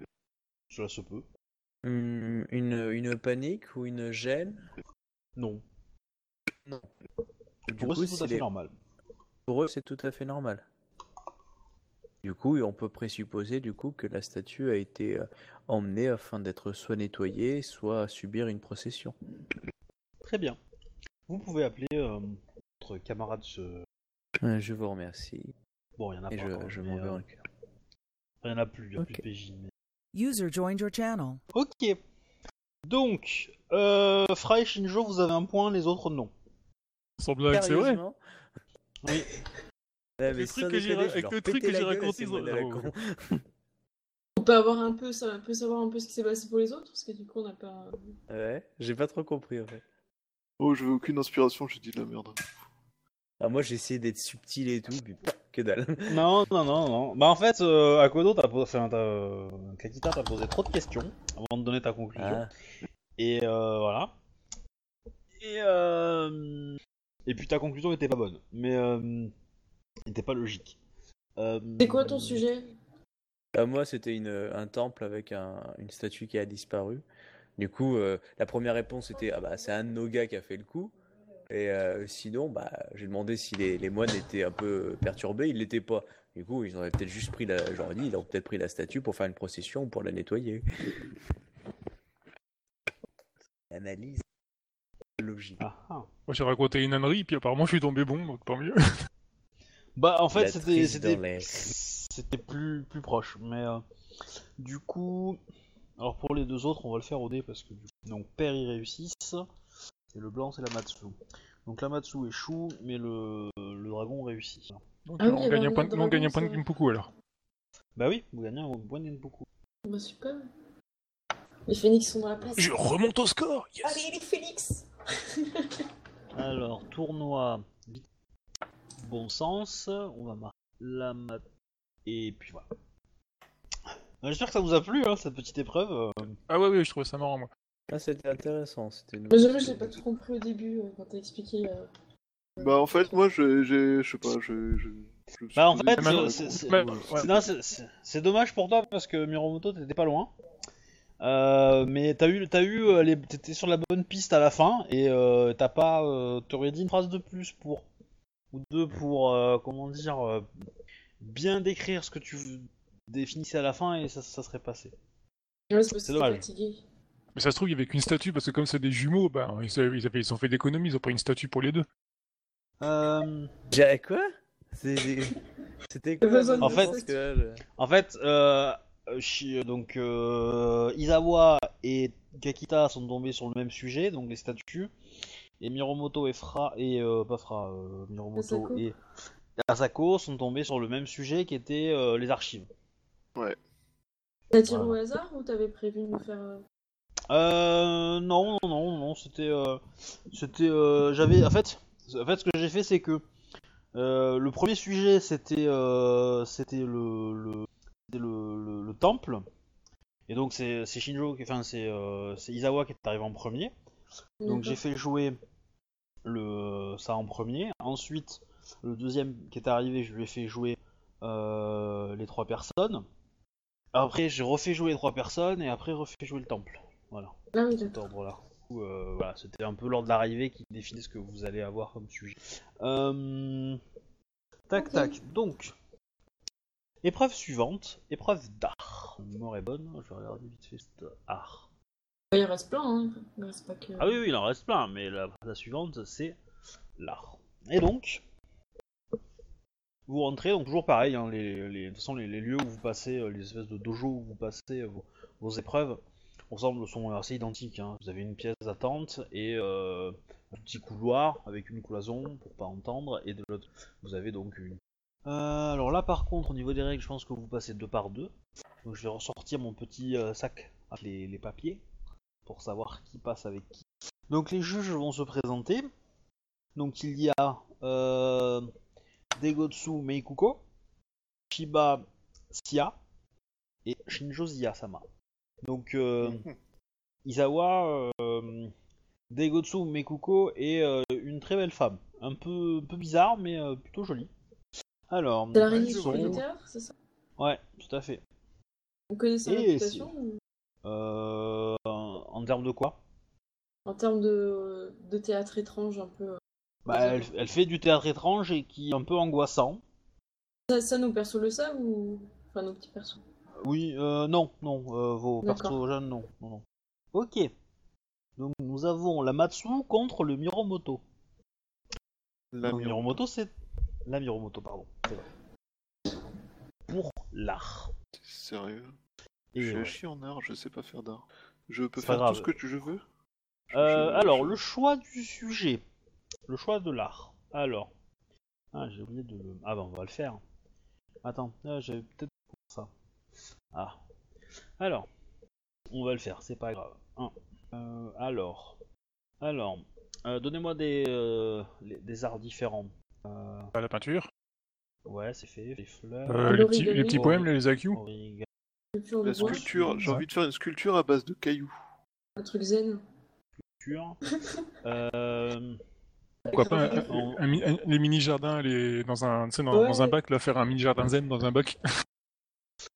Cela se peut.
Une, une panique ou une gêne?
Non.
Du
Pour eux,
coup,
c'est tout
c'est
à fait
les-
normal.
Pour eux, c'est tout à fait normal. Du coup, on peut présupposer du coup que la statue a été euh, emmenée afin d'être soit nettoyée, soit subir une procession.
Très bien. Vous pouvez appeler euh, votre camarade. Ce...
Euh, Je vous remercie
Bon, il y en a
et
pas.
je,
encore,
je
mais,
m'en vais
euh,
en cœur.
Il y en a plus, il y a plus de PJ. mais-
User joined your channel.
Ok. Donc, euh, et Shinjo, vous avez un point, les autres non.
Sans blague, c'est vrai.
Oui.
Mais
Le truc que j'ai avec le truc que
à
raconté, ils ont-
moines à la
oh.
con.
On peut avoir un peu, ça, on peut savoir un peu ce qui s'est passé pour les autres, parce que du coup on n'a pas.
Ouais, j'ai pas trop compris en fait.
Oh, je veux aucune inspiration, j'ai dit de la merde.
Ah, moi j'ai essayé d'être subtil et tout, puis que dalle.
Non, non, non, non. Bah en fait, euh, Akodo, t'as posé, enfin, t'as, euh, Kakita, t'as posé trop de questions avant de donner ta conclusion.
Ah,
Et euh, voilà. Et euh, et puis ta conclusion était pas bonne, mais euh, était pas logique. Euh,
C'est quoi ton sujet?
Bah, moi, c'était une, un temple avec un- une statue qui a disparu. Du coup, euh, la première réponse était ah bah c'est un de nos gars qui a fait le coup. Et euh, sinon, bah j'ai demandé si les, les moines étaient un peu perturbés. Ils l'étaient pas. Du coup, ils auraient peut-être juste pris la, j'aurais dit, ils ont peut-être pris la statue pour faire une procession ou pour la nettoyer. Analyse logique.
Ah, ah.
Moi j'ai raconté une ânerie, puis apparemment je suis tombé bon, donc tant mieux.
Bah en fait
La
c'était
l'air.
C'était plus plus proche, mais euh, du coup, alors pour les deux autres on va le faire au dé parce que du coup, donc père ils réussissent, c'est le blanc c'est la Matsu. Donc la Matsu échoue, mais le, le dragon réussit.
Donc
Ah oui,
on
il y avait
gagne un
un
point,
autre
on gagne un
dragon,
point de
ça.
Gimpuku alors.
Bah oui, vous gagnez un point beaucoup.
Bah super. Les phénix sont dans la place.
Je remonte au score yes
Allez les phénix
Alors tournoi bon sens, on va marquer la mat et puis voilà. Euh, J'espère que ça vous a plu hein, cette petite épreuve. euh.
Ah ouais, ouais, je trouvais ça marrant moi.
Ah, c'était intéressant. C'était
Mais je l'ai pas tout compris au début euh, quand t'as expliqué. euh.
Bah, en fait, moi, j'ai. j'ai- Je sais pas, je.
Bah en fait, c'est- dommage pour toi parce que Miromoto t'étais pas loin. Euh, mais t'as eu, t'as eu, euh, les- t'étais sur la bonne piste à la fin et euh, t'as pas, euh, t'aurais dit une phrase de plus pour ou deux pour, euh, comment dire, euh, bien décrire ce que tu définissez à la fin et ça, ça serait passé.
Ouais, c'est
dommage.
fatigué.
Mais ça se trouve, il y avait qu'une statue, parce que comme c'est des jumeaux, ben, ils, ils, avaient- ils ont fait d'économie, ils ont pris une statue pour les deux.
Euh,
J'ai quoi? C'était quoi? bonne
fait-
que
En fait, euh, chi- donc euh, Izawa et Kakita sont tombés sur le même sujet, donc les statues, et Miromoto et Fra et euh, pas Fra, euh, Miromoto et Asako sont tombés sur le même sujet qui était euh, les archives.
T'as tiré
Voilà.
au hasard ou t'avais prévu de nous faire. euh,
Euh, non, non, non, non, c'était, euh, c'était, euh, j'avais, en fait, en fait, ce que j'ai fait, c'est que euh, le premier sujet, c'était, euh, c'était le, le, c'était le, le- le temple, et donc c'est, Shinjo, qui- enfin c'est, euh, c'est Izawa qui est arrivé en premier. Donc j'ai fait jouer le ça en premier. Ensuite, le deuxième qui est arrivé, je lui ai fait jouer euh, les trois personnes. Après, j'ai refait jouer les trois personnes et après refait jouer le temple. Voilà,
Ah
cet ordre-là. Coup, euh, voilà, c'était un peu l'ordre d'arrivée qui définit ce que vous allez avoir comme sujet. Euh, Tac tac. Donc, épreuve suivante, épreuve d'art. Mémoire est bonne. Je vais regarder vite fait cet art.
Il reste plein, hein. Il reste pas que.
Ah oui, oui, il en reste plein, mais la, la suivante, c'est l'art. Et donc, vous rentrez, donc toujours pareil, hein, les, de toute façon, les, lieux où vous passez, euh, les espèces de dojo où vous passez euh, vos, épreuves, ensemble sont assez identiques. hein. Vous avez une pièce d'attente et euh, un petit couloir avec une cloison pour pas entendre, et de l'autre, vous avez donc une. Alors là, par contre, au niveau des règles, je pense que vous passez deux par deux. Donc je vais ressortir mon petit sac avec les, papiers pour savoir qui passe avec qui. Donc les juges vont se présenter. Donc il y a Degotsu Meikuko, Shiba Sia et Shinjo Zia-sama. Donc euh, Izawa, euh, Degotsu Meikuko est euh, une très belle femme. Un peu, un peu bizarre mais euh, plutôt jolie. Alors,
C'est la théâtre, c'est ça?
Ouais, tout à fait.
Vous connaissez la réputation ou-
Euh, en termes de quoi?
En termes de, de théâtre étrange, un peu.
Bah, elle, elle fait du théâtre étrange et qui est un peu angoissant.
Ça, ça, nos persos le savent ou. Enfin, nos petits persos?
Oui, euh, non, non, euh, vos persos jeunes, non, non, non. Ok. Donc nous avons la Matsu contre le Miromoto.
La
le
Miromoto.
C'est la Miromoto, pardon. c'est vrai. Pour l'art.
Sérieux?
Et
Je suis
ouais.
à chier en art, je sais pas faire d'art. Je peux faire
grave.
tout ce que je veux?
Euh,
Je-
alors,
je-
le choix du sujet. Le choix de l'art. Alors. Ah, j'ai oublié de le. Ah, bah, on va le faire. Attends, ah, j'avais peut-être pour ça. Ah. Alors. On va le faire, c'est pas grave. Euh, alors. Alors. euh, Donnez-moi des, euh, les- des arts différents. Euh,
À la peinture,
ouais, c'est fait. Les fleurs.
euh, les, petits, les petits poèmes, les AQ.
La sculpture, j'ai envie de faire une sculpture à base de cailloux.
un truc zen.
Euh,
Pourquoi pas un- un un- les mini-jardins les, dans, un, tu sais, dans,
Ouais.
dans un bac, là, faire un mini-jardin zen dans un bac.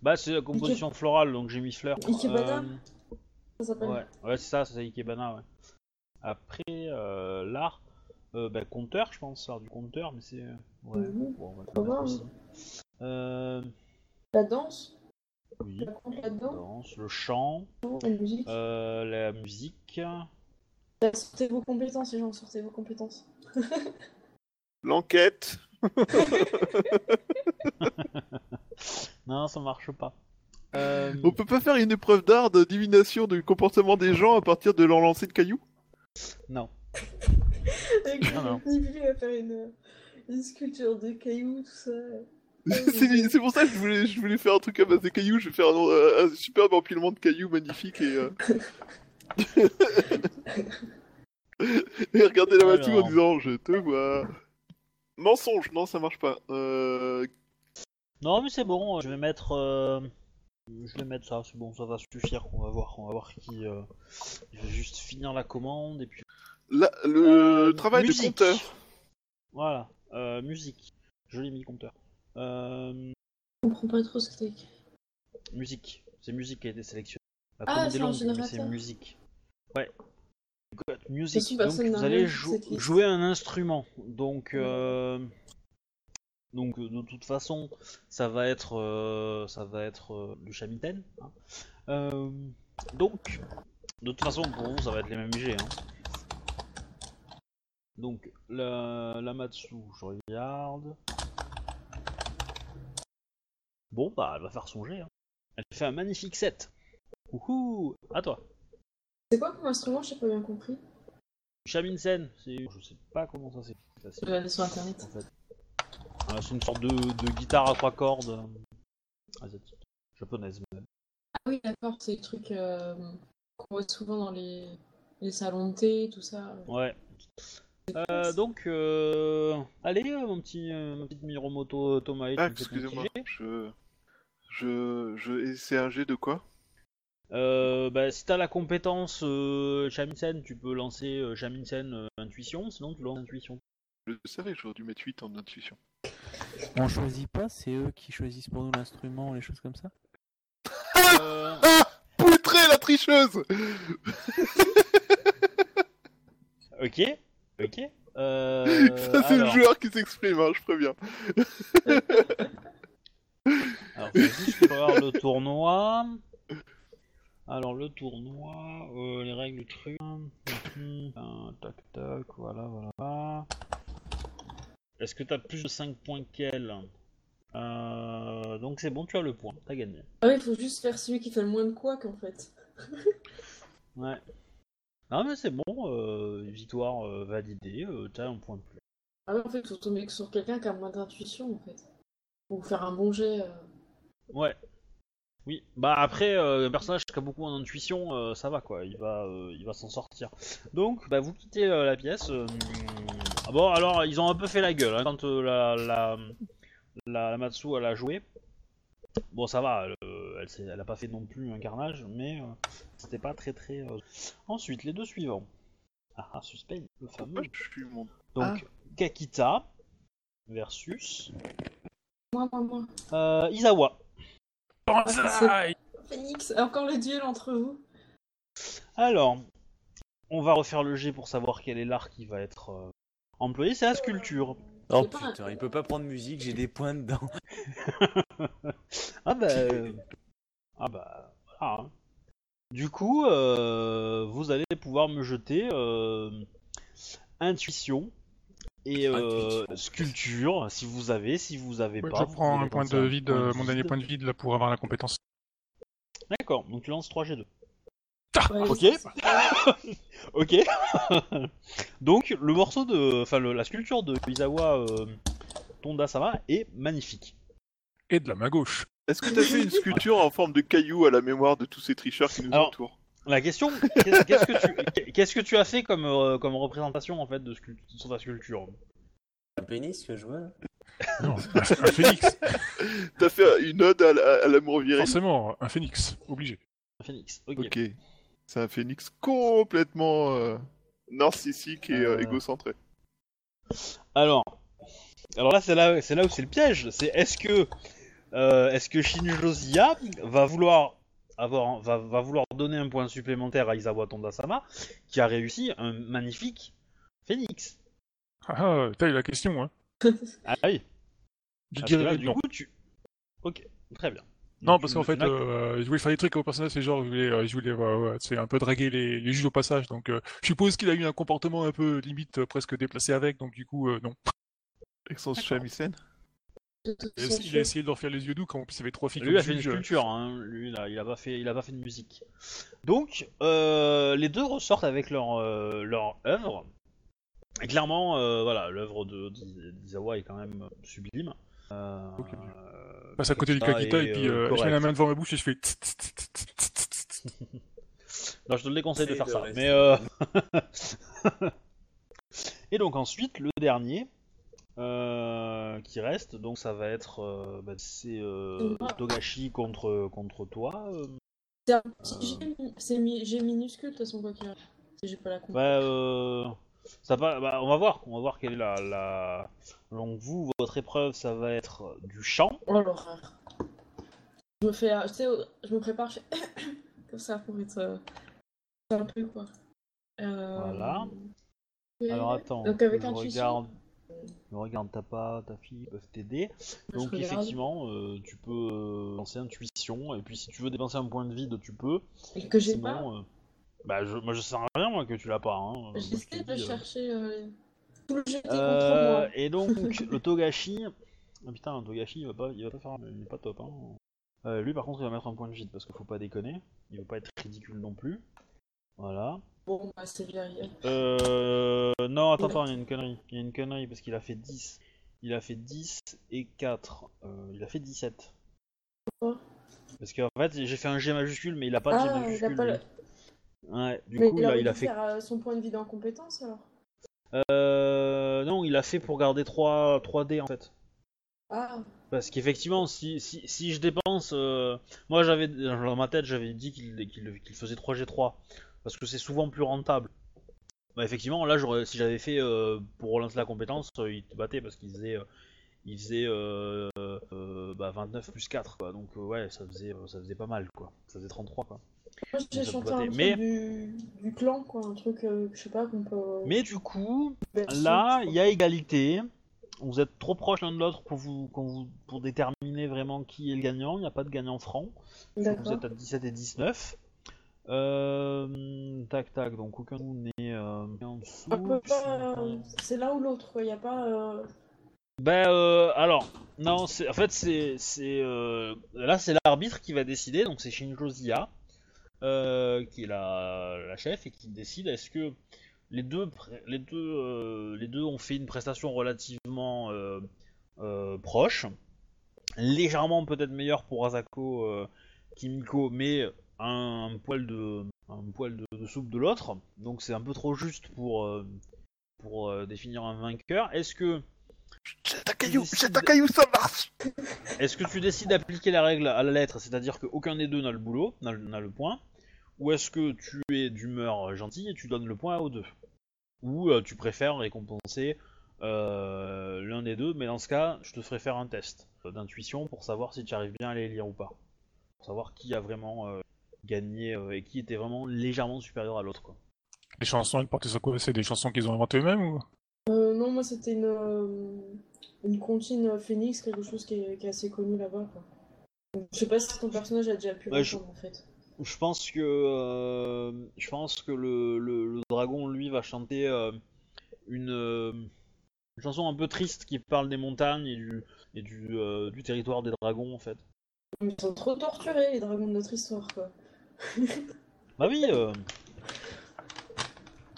Bah, c'est la composition florale, donc j'ai mis fleurs.
Ikebana
Euh,
Ça s'appelle.
Ouais, ouais c'est ça, c'est Ikebana, ouais. Après, euh, l'art, euh, bah, compteur, je pense, l'art du compteur, mais c'est... Ouais,
Mhm.
bon, on va
voir,
aussi. Euh,
La danse
oui,
La
danse, le chant,
La musique
euh, la musique...
Bah, Sortez vos compétences, les gens, sortez vos compétences.
L'enquête
Non, ça marche pas. Euh,
On peut pas faire une épreuve d'art de divination du comportement des gens à partir de leur lancer de cailloux?
Non. Non, non.
Va faire une, une sculpture de cailloux, tout ça.
C'est c'est pour ça que je voulais, je voulais faire un truc à base de cailloux, je vais faire un, un superbe empilement de cailloux magnifique et... euh, et regarder la Matsu en disant « Je te vois ». Mensonge, non ça marche pas. Euh...
Non, mais c'est bon, je vais mettre... euh, Je vais mettre ça, c'est bon, ça va suffire, on va voir, on va voir qui... euh, Je vais juste finir la commande, et puis...
la- le
Euh,
travail
musique.
de compteur.
Voilà, euh, musique. Je l'ai mis compteur. Euh,
Je comprends pas trop ce écrit.
musique. C'est musique qui a été sélectionnée. La
Ah, c'est
musique. Ouais. Got music. Donc vous allez jou- jouer un instrument. Donc euh, Donc de toute façon, ça va être, euh, ça va être euh, du Shamiten. hein. Donc, de toute façon, pour vous, ça va être les mêmes G. Hein. Donc, la, la Matsu, je regarde. Bon, bah, elle va faire son G. Hein. Elle fait un magnifique 7. Ouhou, à toi.
C'est quoi comme instrument J'ai pas bien compris.
Shaminsen, c'est, je sais pas comment ça c'est.
Je vais aller sur internet.
en fait. Euh, c'est une sorte de, de guitare à trois cordes euh, asiatique, japonaise même.
Ah oui, d'accord, c'est le truc euh, qu'on voit souvent dans les, les salons de thé, tout ça.
Ouais. Euh, donc, euh, allez, mon petit, euh, mon petit Miromoto Tomae,
Ah, excusez-moi, je... Je... je... C'est un jet de quoi?
Euh, bah, si t'as la compétence euh, Shamisen, tu peux lancer euh, Shamisen euh, Intuition, sinon tu lances Intuition.
Je savais, j'aurais dû mettre 8 en intuition.
On choisit pas, c'est eux qui choisissent pour nous l'instrument, les choses comme ça
Euh,
Ah Poutré la tricheuse
ok, ok. Euh,
Ça, c'est le
alors-
joueur qui s'exprime, hein, je préviens.
Alors, faut juste regarde le tournoi. Alors, le tournoi, euh, les règles du truc. Mhm. Euh, tac, tac, voilà, voilà. Est-ce que t'as plus de 5 points qu'elle? Euh, Donc, c'est bon, tu as le point, t'as gagné.
Ah oui, il faut juste faire celui qui fait le moins de quoi qu'en fait.
Ouais. Non, mais c'est bon, euh, victoire euh, validée, t'as un point de plus.
Ah ouais, en fait, il faut tomber sur quelqu'un qui a moins d'intuition en fait. Ou faire un bon jet.
Ouais. Oui, bah après, euh, un personnage qui a beaucoup en intuition, euh, ça va quoi, il va, euh, il va s'en sortir. Donc, bah vous quittez euh, la pièce. euh, ah bon, alors ils ont un peu fait la gueule hein, quand euh, la, la, la, la Matsu elle a joué. Bon, ça va, elle, euh, elle, a pas fait non plus un carnage, mais euh, c'était pas très très. euh. Ensuite, les deux suivants. Ah, ah, suspense, le fameux.
Moi, je suis mon...
Donc, Kakita versus
Moi, moi, moi.
euh, Izawa.
Banzai
Phoenix, encore le duel entre vous.
Alors, on va refaire le jet pour savoir quel est l'art qui va être euh, employé. C'est la sculpture.
Oh
pas un-
putain, il peut pas prendre musique, j'ai des points dedans.
Ah bah, euh, ah bah, voilà. hein. Du coup, euh, vous allez pouvoir me jeter euh, intuition et euh, sculpture si vous avez, si vous avez
Ouais,
pas.
je prends un point de vide,
point
euh,
de
mon dernier point de vide là pour avoir la compétence.
D'accord, donc tu lances 3G2.
Ouais,
ok. Ok. Donc le morceau de, enfin la sculpture de Izawa euh, Tonda-sama est magnifique.
Et de la main gauche.
Est-ce que t'as fait une sculpture en forme de caillou à la mémoire de tous ces tricheurs qui nous
Alors-
entourent?
La question, qu'est-ce que tu, qu'est-ce que tu as fait comme euh, comme représentation en fait de sur ta sculpture?
Un pénis que je vois là
Non, un, un phénix.
T'as fait une ode à, la- à l'amour viril
Forcément, un phénix. Obligé.
Un phénix. Ok.
Ok. C'est un phénix complètement euh, narcissique et euh,
Euh.
égocentré.
Alors, alors là c'est là, c'est là où c'est le piège. C'est est-ce que euh, est-ce que Shinjo Zia va vouloir avoir, va, va vouloir donner un point supplémentaire à Izawa Tonda-sama qui a réussi un magnifique phénix.
Ah, ah, t'as eu la question, hein.
Ah oui.
Je
Parce que
dirais
là, du
non.
coup, tu. Ok, très bien.
Non,
Donc,
parce qu'en fait, euh, je voulais faire des trucs au personnage, c'est genre, je voulais, euh, je voulais euh, ouais, c'est un peu draguer les, les juges au passage, donc euh, je suppose qu'il a eu un comportement un peu limite euh, presque déplacé avec, donc du coup, euh, non.
D'accord.
shamisen
Il a,
façon,
il a essayé de leur faire les yeux doux quand il y avait trois filles
Lui, il a fait une
juges.
sculpture, hein. lui, là, il a pas fait, il a pas fait de musique. Donc, euh, les deux ressortent avec leur, euh, leur œuvre. Et clairement, euh, voilà, l'œuvre de d'I- d'Izawa est quand même sublime. Euh,
Ok.
euh,
Je passe à côté du Kakita et puis je mets la main devant ma bouche et je fais. tss, tss, tss, tss, tss, tss, tss.
Non, je te le déconseille de faire
de
ça. Mais euh... et donc ensuite le dernier euh, qui reste, donc ça va être euh, bah, c'est euh. Togashi contre contre toi.
C'est un petit mi- G minuscule de toute façon, quoi qu'il arrive. Si j'ai pas la compte.
Bah, ça va, bah, on va voir, on va voir quelle est la, la... Donc vous, votre épreuve, ça va être du chant.
Oh l'horreur. Je me fais, tu sais, je me prépare, je fais comme ça pour être un peu quoi.
Voilà. Alors attends,
Donc avec
je
intuition.
Regarde. regarde, t'as pas, ta fille peuvent t'aider.
je
Donc effectivement, euh, tu peux euh, lancer intuition, et puis si tu veux dépenser un point de vide, tu peux.
Et que j'ai pas.
Euh, bah je, moi je sais rien moi que tu l'as pas. Hein.
J'essaie de chercher tout le jeté contre moi.
et donc le Togashi, ah putain le Togashi il va pas, il va pas faire, il est pas top. Hein. Euh, lui par contre il va mettre un point de vide parce qu'il faut pas déconner, il veut pas être ridicule non plus. Voilà.
Bon, bah, c'est viril.
Euh, non attends attends il y a une connerie, il y a une connerie parce qu'il a fait 10, il a fait 10 et 4, euh, il a fait 17.
Pourquoi?
Parce qu'en fait j'ai fait un G majuscule mais il a pas de G
Ah, il a
majuscule.
pas le-
Ouais, du
Mais
coup
il
là, il a fait
faire euh, son point de vide en compétence alors.
Euh, non, il a fait pour garder 3, 3D en fait.
Ah,
Parce qu'effectivement, si, si, si je dépense. euh, moi, j'avais dans ma tête, j'avais dit qu'il faisait 3G3. Parce que c'est souvent plus rentable. Bah, effectivement, là, si j'avais fait euh, pour relancer la compétence, euh, il te battait parce qu'il faisait. euh, il faisait euh, euh, bah, 29 plus 4, quoi. Donc, euh, ouais, ça faisait, euh, ça faisait pas mal, quoi. Ça faisait 33, quoi.
moi j'ai chanté un
Mais-
du... du clan, quoi, un truc, je sais pas, qu'on peut.
Mais du coup, Là, il y a égalité. Vous êtes trop proches l'un de l'autre pour vous, pour vous- pour déterminer vraiment qui est le gagnant. Il n'y a pas de gagnant franc. Vous êtes à 17 et 19. Euh, tac tac, donc aucun n'est euh, en dessous. Sinon-
euh, C'est l'un ou l'autre. Il y a pas. euh,
Ben alors, non, c'est en fait c'est là c'est l'arbitre qui va décider, donc c'est Shinjo Zia qui est la, la chef et qui décide est-ce que les deux les deux les deux ont fait une prestation relativement proche, légèrement peut-être meilleure pour Asako Kimiko, mais un, poil de un poil de, de soupe de l'autre, donc c'est un peu trop juste pour euh, pour euh, définir un vainqueur. Est-ce que
Jette un caillou,
Décide-
jette un caillou, ça marche
est-ce que tu décides d'appliquer la règle à la lettre, c'est-à-dire qu'aucun des deux n'a le boulot, n'a le, n'a le point, ou est-ce que tu es d'humeur gentille et tu donnes le point aux deux? Ou euh, tu préfères récompenser l'un des deux, mais dans ce cas, je te ferai faire un test d'intuition pour savoir si tu arrives bien à les lire ou pas. Pour savoir qui a vraiment gagné euh, et qui était vraiment légèrement supérieur à l'autre. quoi.
Les chansons, elles portaient sur quoi? C'est des chansons qu'ils ont inventées eux-mêmes ou?
Euh, non, moi c'était une, euh, une comptine Phoenix, quelque chose qui est, qui est assez connu là-bas. Quoi. Donc, je sais pas si ton personnage a déjà pu
Ouais, je-
l'entendre en fait.
Je pense que euh, je pense que le, le- le dragon lui va chanter euh, une, euh, une chanson un peu triste qui parle des montagnes et du et du, euh, du territoire des dragons en fait.
Ils sont trop torturés les dragons de notre histoire quoi.
Bah oui, euh,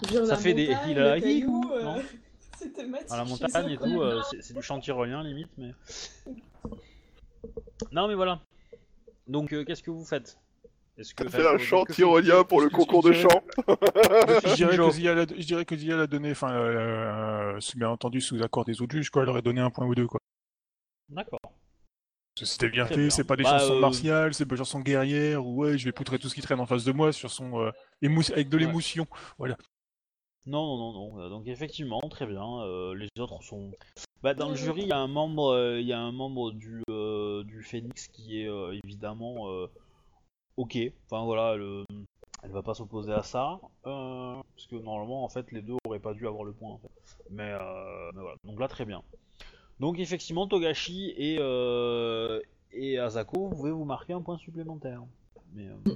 Ça
la
fait des-
montagne,
il a-
le caillou, euh,
non
C'était Mathieu.
à la montagne et tout, euh, c'est- c'est du chant tyrolien limite mais. Non mais voilà. Donc euh, qu'est-ce que vous faites? Est-ce que
Faire un chant tyrolien pour le concours de chant.
je, dirais que Zia l'a- je dirais que Zia l'a donné, enfin, euh, euh, bien entendu sous accord des autres juges, quoi, elle aurait donné un point ou deux, quoi.
D'accord.
C'était bien fait, c'est pas des
Bah,
chansons
euh,
martiales, c'est pas des chansons guerrières, ou ouais, je vais poutrer tout ce qui traîne en face de moi sur son euh, émou- avec de
Ouais.
l'émotion.
Non, non, non, non. Euh, Donc effectivement, très bien. euh, les autres sont. Bah, dans le jury, il y a un membre, euh, il y a un membre du euh, du Phoenix qui est euh, évidemment euh, ok. Enfin voilà, elle, elle va pas s'opposer à ça, euh, parce que normalement, en fait, les deux auraient pas dû avoir le point. En fait. Mais, euh, mais voilà. Donc là, très bien. Donc effectivement, Togashi et euh, et Asako, vous pouvez vous marquer un point supplémentaire. Mais euh,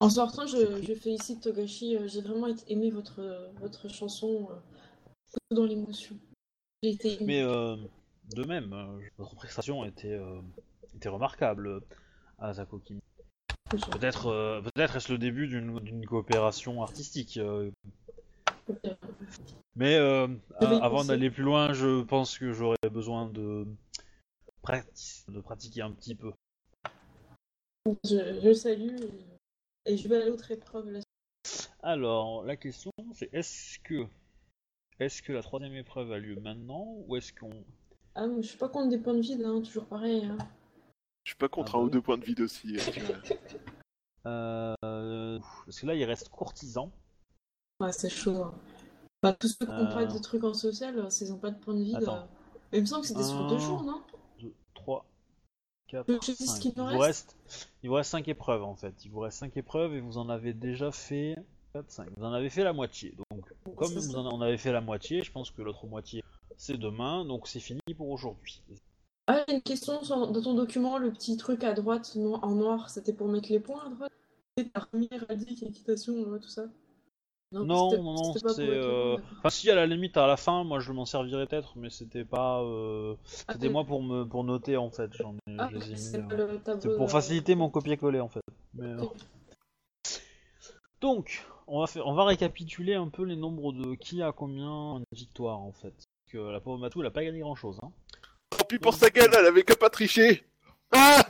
En sortant, je, félicite Togashi. euh, J'ai vraiment aimé votre, votre chanson, dans l'émotion. Été.
Mais de même, votre prestation était, était remarquable Asako Kimi. Peut-être euh, peut-être est-ce le début d'une d'une coopération artistique. euh, mais euh, avant d'aller plus loin, je pense que j'aurais besoin de, prati- de pratiquer un petit peu.
Je, je salue et, et je vais à l'autre épreuve. Là.
Alors, la question c'est est-ce que est-ce que la troisième épreuve a lieu maintenant ou est-ce qu'on
Ah, mais je suis pas contre des points de vide, hein, toujours pareil. hein.
Je suis pas contre
Ah
un ou deux points de vide aussi. hein,
euh, parce que là il reste courtisan.
Ouais, c'est chaud. hein. Bah, tous ceux qui n'ont pas de trucs en social, euh, s'ils n'ont pas de points de vide. Euh, Il me semble que c'était sur deux jours, non?
2, 3, 4,
Je sais ce
5.
qu'il
Il
me
vous,
reste.
reste, il vous reste 5 épreuves en fait. Il vous reste 5 épreuves et vous en avez déjà fait 4, 5. Vous en avez fait la moitié. Donc, comme vous
ça.
en avez fait la moitié, je pense que l'autre moitié c'est demain, donc c'est fini pour aujourd'hui.
Ah, une question sur- dans ton document, le petit truc à droite no- en noir, c'était pour mettre les points à droite? Armée, radique, équitation, tout ça?
Non, non, non, c'est. euh. Enfin, si, à la limite, à la fin, moi je m'en servirais peut-être, mais c'était pas. euh,
Ah,
C'était moi pour me pour noter en fait. J'en ai,
Ah,
je les ai mis,
c'est
euh,
tableau.
Pour faciliter mon copier-coller en fait. Mais, euh. Donc, on va, faire, on va récapituler un peu les nombres de qui a combien de victoires en fait. Parce que la pauvre Matou, elle a pas gagné grand chose. Hein.
Tant pis pour sa gueule, elle avait que pas triché. Ah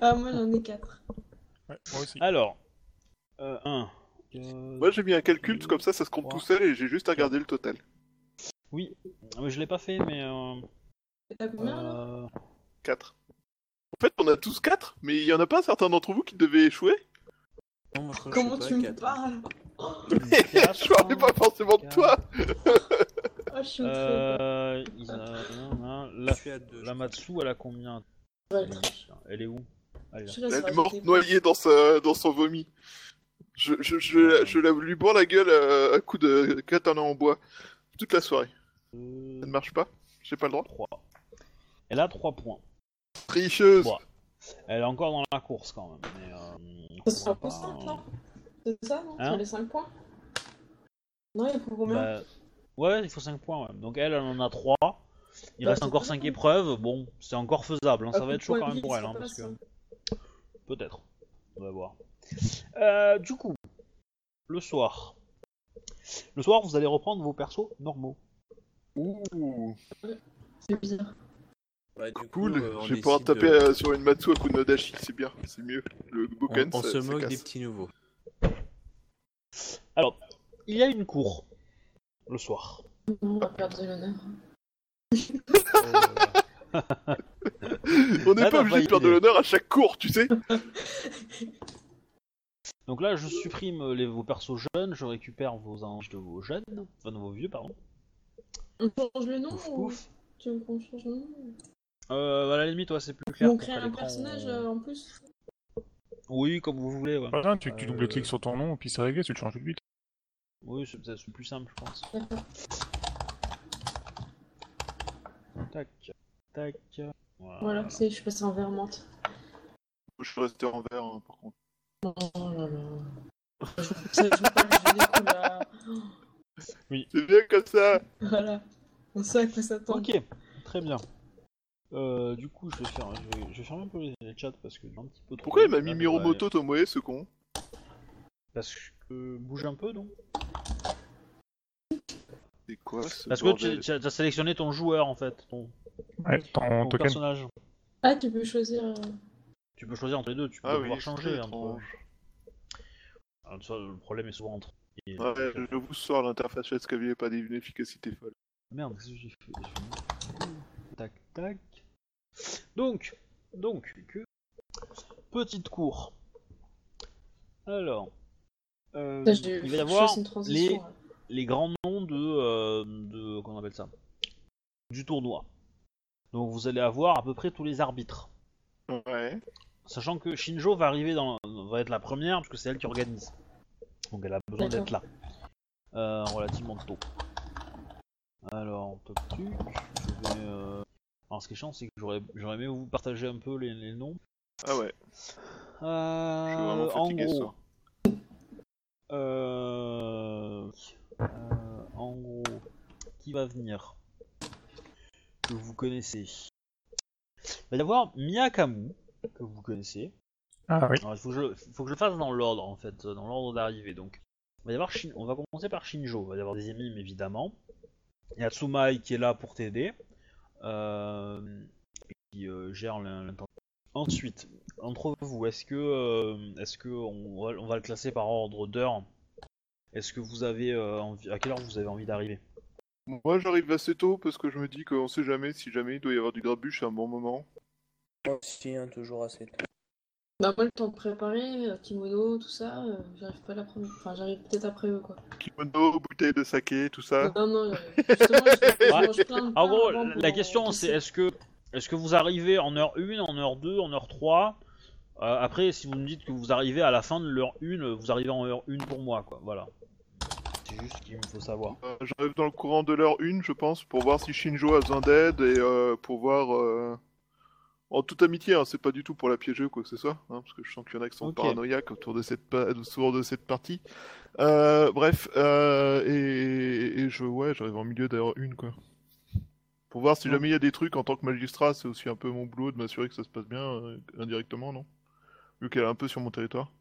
Ah, moi j'en ai 4.
Ouais, moi aussi.
Alors, 1.
Moi j'ai mis un calcul, comme ça ça se compte tout seul et j'ai juste à regarder le total.
Oui, Ah, mais je l'ai pas fait, mais. Euh,
T'as combien là
euh,
4. En fait on a tous 4, mais il y en a pas un certain d'entre vous qui devait échouer
Non, moi, je crois que je
Comment
suis
tu me parles
Je parlais pas forcément de toi
Ah, je suis
euh, il a- non, non, la,
Je suis à deux.
la Matsu, elle a combien
Ouais,
elle, est- où? Elle est
morte noyée dans, sa, dans son vomi. Je, je, je, je la- lui bourre la gueule à, à coup de katana en bois toute la soirée.
Euh,
Ça ne marche pas J'ai pas le droit
3. Elle a 3 points.
Tricheuse
Bon. Elle est encore dans la course quand même. Mais, euh,
Ça sera pour 5
euh,
là C'est ça, non?
Hein?
Sur les 5 points? Non, il faut combien?
Bah, Ouais, il faut 5 points. Ouais. Donc elle, elle en a 3. Il
Bah,
reste encore
pas
5
mal.
épreuves. Bon, c'est encore faisable. hein. Ça va être chaud quand même pour elle. Hein,
passe,
parce que...
hein.
Peut-être. On va voir. Euh, du coup, le soir. Le soir, vous allez reprendre vos persos normaux.
Ouh,
C'est bizarre.
Bah, du coup,
cool
euh, on
Je vais pouvoir taper
de-
euh, sur une Matsu à coup de Nodashi, c'est bien, c'est mieux. Le
On,
Boken,
on
ça,
se
ça
moque
casse.
des petits nouveaux.
Il y a une cour. Le soir.
On va perdre de l'honneur.
On n'est
Ah,
pas obligé de perdre de
idée.
l'honneur à chaque cours, tu sais
Donc là, je supprime les, vos persos jeunes, je récupère vos anges de vos jeunes, enfin de vos vieux, pardon.
On change le nom ou
pouf.
tu veux qu'on change le nom
Euh, à la limite, ouais, c'est plus clair.
On crée un personnage
on-
euh, en plus
Oui, comme vous voulez, ouais.
Voilà, tu, tu
Euh,
double-cliques sur ton nom et puis c'est réglé, tu le changes tout de suite.
Oui, c'est plus simple, je pense.
D'accord.
Tac, tac. Voilà.
Voilà, c'est, je suis passé en vert menthe.
Je suis resté en vert, hein, par contre.
Oh là là. Je ça pas couleurs.
C'est bien comme ça
Voilà. On sait à quoi s'attendre.
Ok, très bien. Euh, du coup, je vais faire, je vais, je vais fermer un peu les, les chats parce que j'ai un petit peu trop.
Pourquoi il m'a mis Miromoto
dois
Tomoe, ce con
aller- Parce que bouge un peu, non?
C'est quoi ce
Parce que tu as sélectionné ton joueur en fait, ton,
Ouais, ton
ton
token.
personnage.
Ah, tu peux choisir.
Tu peux choisir entre les deux, tu peux
Ah oui,
pouvoir changer entre.
étrange.
Alors, ça, le problème est souvent entre. et-
Ouais, je, je vous sors l'interface avait pas d'une efficacité folle.
Merde, qu'est-ce que j'ai fait? Tac, tac. Donc, donc, que... Petite cour. Alors, euh,
ça,
il va y avoir les, les grands noms de, euh, de comment on appelle ça? Du tournoi. Donc vous allez avoir à peu près tous les arbitres.
Ouais.
Sachant que Shinjo va arriver dans, va être la première parce que c'est elle qui organise. Donc elle a besoin d'être là. Euh, relativement tôt. Alors, top truc. Je vais. euh, Alors ce qui est chiant, c'est que j'aurais j'aurais aimé vous partager un peu les, les noms.
Ah ouais.
Euh,
Je suis vraiment
en
fatigué
gros.
soir.
Euh, euh, en gros, qui va venir Que vous connaissez? Il va y avoir Miyakamu, que vous connaissez.
Ah oui.
Alors, il faut que, je, faut que je le fasse dans l'ordre en fait, dans l'ordre d'arrivée. Donc, il va y avoir Shin- on va commencer par Shinjo. Il va y avoir des émimes évidemment. Il y a Tsumai qui est là pour t'aider, euh, et qui euh, gère l'in- l'intention. Ensuite, entre vous, est-ce que, euh, est-ce que on va, on va le classer par ordre d'heure? Est-ce que vous avez euh, envie, à quelle heure vous avez envie d'arriver?
Moi j'arrive assez tôt parce que je me dis qu'on sait jamais si jamais il doit y avoir du grabuche à un bon moment.
Moi aussi, hein, toujours assez tôt.
Bah, moi, le temps de préparer, euh, kimono, tout ça, euh, j'arrive pas l'après Enfin, j'arrive peut-être après eux, quoi.
Kimono, bouteille de saké, tout ça.
Non, non, euh, justement, je, je
Ouais.
mange plein de
En gros, la la question c'est est-ce que, est-ce que vous arrivez en heure 1, en heure 2, en heure 3 Euh, Après, si vous me dites que vous arrivez à la fin de l'heure 1, vous arrivez en heure 1 pour moi, quoi. Voilà. c'est juste qu'il me faut savoir.
Euh, J'arrive dans le courant de l'heure 1, je pense, pour voir si Shinjo a besoin d'aide et euh, pour voir. En toute amitié, hein, c'est pas du tout pour la piéger ou quoi que ce soit, hein, parce que je sens qu'il y en a qui sont paranoïaques autour de cette, pa- autour de cette partie. Euh, bref, euh, et, et je, ouais, j'arrive en milieu d'heure 1, quoi. Pour voir si
Ouais.
jamais il y a des trucs en tant que magistrat, c'est aussi un peu mon boulot de m'assurer que ça se passe bien euh, indirectement, non? Vu qu'elle est un peu sur mon territoire.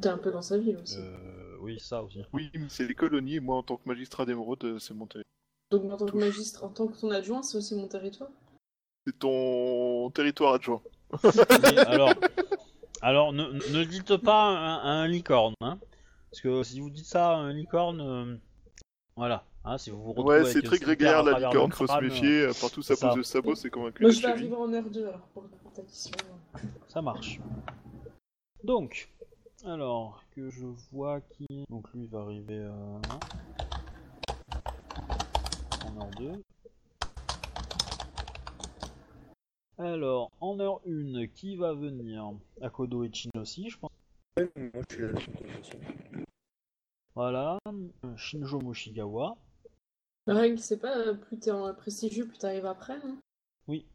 T'es un peu dans sa ville aussi.
Euh, oui, ça aussi.
Oui, mais c'est les colonies, et moi en tant que magistrat d'émeraude, c'est mon territoire.
Donc en tant que magistrat, en tant que ton adjoint, c'est aussi mon territoire?
C'est ton territoire adjoint.
Alors, alors ne, ne dites pas un, un licorne, hein, parce que si vous dites ça à un licorne, euh, voilà. Hein, si vous vous retrouvez
ouais, c'est très grégaire la licorne, faut se méfier. Euh, Partout
ça,
pose le sabot, c'est convaincu.
Moi, je vais arriver en R2 alors pour la
Ça marche. Donc, alors que je vois qui. Donc lui il va arriver en R2. Alors, en heure 1, qui va venir? Akodo et Chin aussi, je pense.
Moi, je suis là.
Voilà, euh, Shinjo Moshigawa.
La règle, c'est pas euh, plus t'es en prestigieux, plus t'arrives après, non
Oui.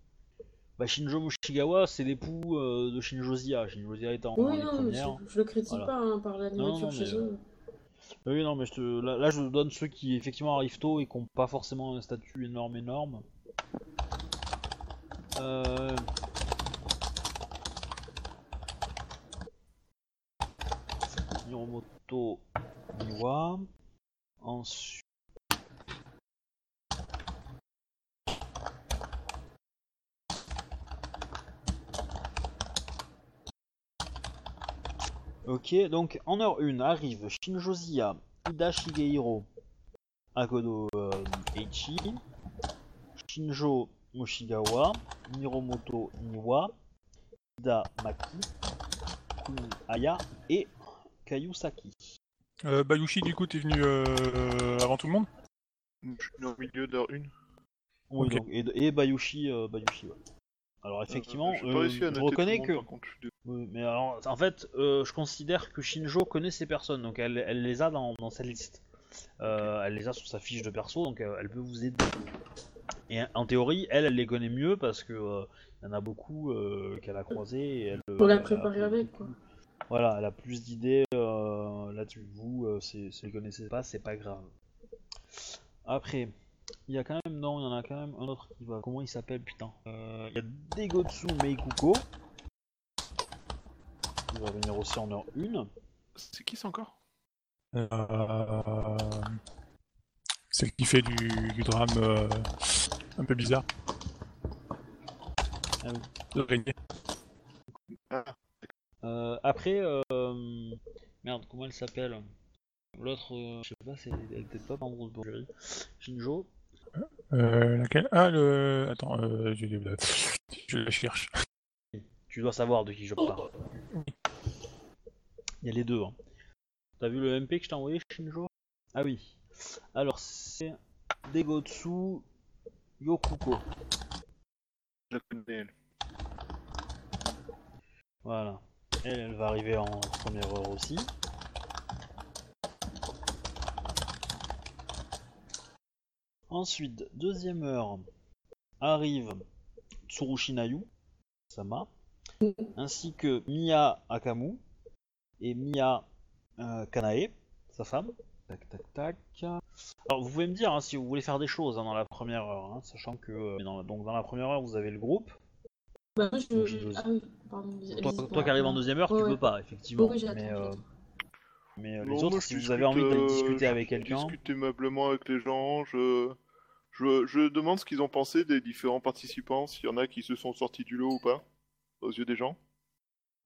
Bah, Shinjo Moshigawa, c'est l'époux euh, de Shinjo Zia. Shinjo Zia était en
Oui, non, mais je, je le critique
Voilà.
pas hein, par la nourriture
mais,
chez eux.
Oui, non, mais je te... là, là, je donne ceux qui effectivement arrivent tôt et qui n'ont pas forcément un statut énorme, énorme. Euh... Hiromoto Niwa. Ensuite. Ok, donc en heure 1 arrive Shinjo Zia, Ida Shigehiro, Akodo euh, Eichi, Shinjo Moshigawa, Miromoto Niwa, Ida Maki, Aya et Kayusaki.
Euh, Bayushi, du coup, t'es venu euh, avant tout le monde?
Je suis au milieu d'heure 1.
Oui, donc, et, et Bayushi, euh, Bayushi, ouais. Alors effectivement, euh, je
noter
reconnais que...
monde, par contre, je.
Oui, mais alors, en fait, euh, je considère que Shinjo connaît ces personnes, donc elle, elle les a dans, dans sa liste. Euh, elle les a sur sa fiche de perso, donc euh, elle peut vous aider. Et en théorie, elle, elle les connaît mieux parce que euh, il y en a beaucoup euh, qu'elle a croisés. Et elle,
Pour la
elle a
préparer avec, quoi.
Voilà, elle a plus d'idées euh, là-dessus. Vous, euh, si vous les connaissez pas, c'est pas grave. Après, il y a quand même, non, il y en a quand même un autre qui va. Comment il s'appelle, putain Euh, Il y a Degotsu Meikuko. Il va venir aussi en heure 1.
C'est qui ça encore?
Euh... Celle qui fait du, du drame euh, un peu bizarre.
Ah oui.
De régner.
Euh, après, euh, merde, comment elle s'appelle? L'autre, euh, je sais pas, c'est, elle était pas dans Rose Berry. Shinjo.
Euh, laquelle? Ah, le. Attends, euh, je, je la cherche.
Tu dois savoir de qui je parle. Il y a les deux. Hein. T'as vu le MP que je t'ai envoyé, Shinjo? Ah oui. Alors, c'est Degotsu Yokuko.
Je la connais, elle.
Voilà. Elle, elle va arriver en première heure aussi. Ensuite, deuxième heure, arrive Tsurushinayu, Sama, ainsi que Miya Akamu et Miya euh, Kanae, sa femme. Tac, tac, tac. Alors, vous pouvez me dire hein, si vous voulez faire des choses hein, dans la première heure, hein, sachant que euh, dans, donc dans la première heure, vous avez le groupe.
Bah, moi, je... Ah oui, pardon. vas-y,
Toi, qui arrives en deuxième heure,
Ouais,
tu
ouais.
peux pas, effectivement.
Oui,
mais euh,
j'attends.
mais euh,
Non,
les autres,
je
si vous avez envie de
euh,
discuter
je
avec quelqu'un,
discute aimablement avec les gens, je... Je, je demande ce qu'ils ont pensé des différents participants, s'il y en a qui se sont sortis du lot ou pas, aux yeux des gens.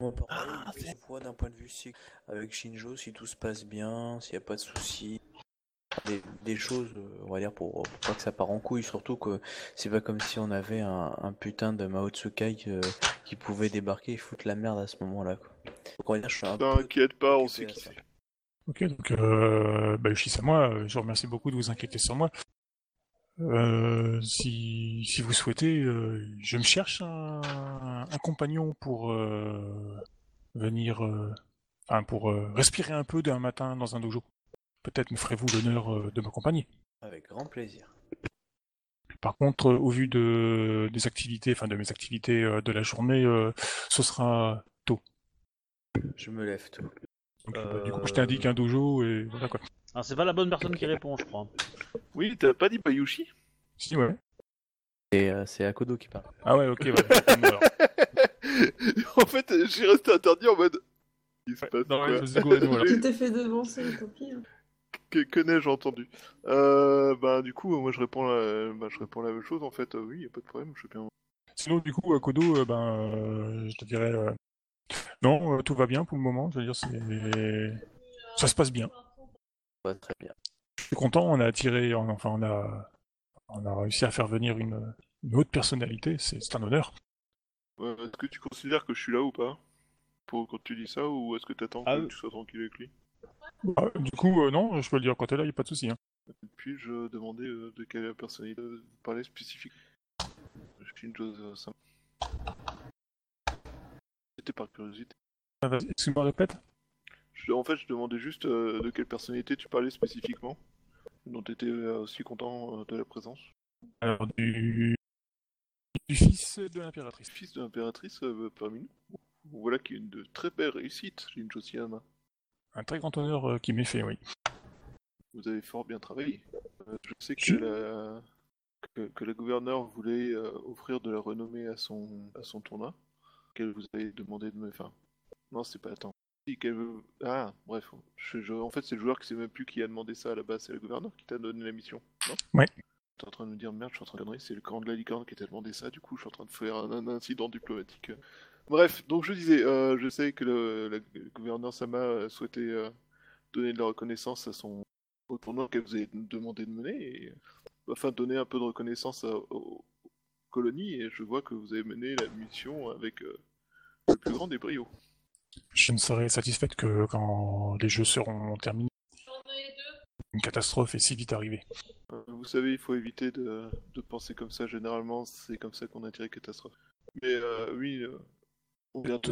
On
Ah,
voit d'un point de vue psy- avec Shinjo si tout se passe bien, s'il n'y a pas de soucis. Des, des choses, euh, on va dire, pour, pour pas que ça part en couille, surtout que c'est pas comme si on avait un, un putain de Mao Tsukai euh, qui pouvait débarquer et foutre la merde à ce moment-là. Peu
T'inquiète pas, on sait qui c'est.
Ok, donc euh, Bayushi Sama, euh, je vous remercie beaucoup de vous inquiéter sur moi. Euh, si, si vous souhaitez, euh, je me cherche un, un compagnon pour euh, venir, enfin pour respirer un peu d'un matin dans un dojo. peut-être me ferez-vous l'honneur de m'accompagner.
Avec grand plaisir.
Par contre, au vu de des activités, enfin de mes activités de la journée, ce sera tôt.
Je me lève tôt.
Donc, bah, du coup,
Euh,
je t'indique un dojo et voilà quoi.
Ah, c'est pas la bonne personne qui répond, je crois.
Oui, t'as pas dit Bayushi
Si, ouais.
Et euh, c'est Akodo qui parle.
Ah ouais, ok, voilà. Alors.
En fait, j'ai resté interdit en mode. Il se passe
Non,
quoi
ouais, voilà.
Tu t'es fait devancer, tant pis. hein.
Que, que n'ai-je entendu euh, Bah du coup, moi je réponds la, bah, je réponds la même chose en fait. Euh, oui, y a pas de problème, je suis bien.
Sinon, du coup, à Kodo, euh, ben, euh, je te dirais, euh, non, euh, tout va bien pour le moment. Je veux dire, c'est, ça se passe bien.
Ouais, très bien.
Je suis content. On a attiré, enfin, on a, on a réussi à faire venir une, une autre personnalité. C'est, c'est un honneur.
Ouais, est-ce que tu considères que je suis là ou pas? Pour quand tu dis ça, ou est-ce que t'attends
Ah,
que
oui.
tu sois tranquille avec lui?
Ah, du coup, euh, non, je peux le dire quand t'es là, y a pas de souci. Hein.
Puis-je demander euh, de quelle personnalité vous parlez spécifique Shinjo Sama. C'était par curiosité.
Ah, Excuse-moi, répète.
Je- en fait, je demandais juste euh, de quelle personnalité tu parlais spécifiquement, dont tu étais aussi content euh, de la présence.
Alors, du, du fils de l'impératrice.
Fils de l'impératrice euh, parmi nous. Voilà qui est une de très belle réussite, Siyama.
Un très grand honneur euh, qui m'est fait, oui.
Vous avez fort bien travaillé. Euh, je sais que
Je-
la, que, que la gouverneure voulait euh, offrir de la renommée à son, à son tournoi, qu'elle vous avait demandé de me faire. Non, c'est pas attends. Ah, bref. Je- je- En fait, c'est le joueur qui sait même plus qui a demandé ça à la base, c'est la gouverneure qui t'a donné la mission. Non?
Ouais.
T'es en train de me dire merde, je suis en train de connerie, c'est le camp de la licorne qui t'a demandé ça, du coup, je suis en train de faire un, incident diplomatique. Bref, donc je disais, euh, je sais que le, le gouverneur Sama souhaitait euh, donner de la reconnaissance à son au tournoi qu'elle vous avez demandé de mener, et, afin de donner un peu de reconnaissance à- aux colonies, et je vois que vous avez mené la mission avec euh, le plus grand des brios.
Je ne serai satisfaite que quand les jeux seront terminés. Une catastrophe est si vite arrivée.
Euh, Vous savez, il faut éviter de, de penser comme ça, généralement, c'est comme ça qu'on attire les catastrophes. Mais euh, oui, euh,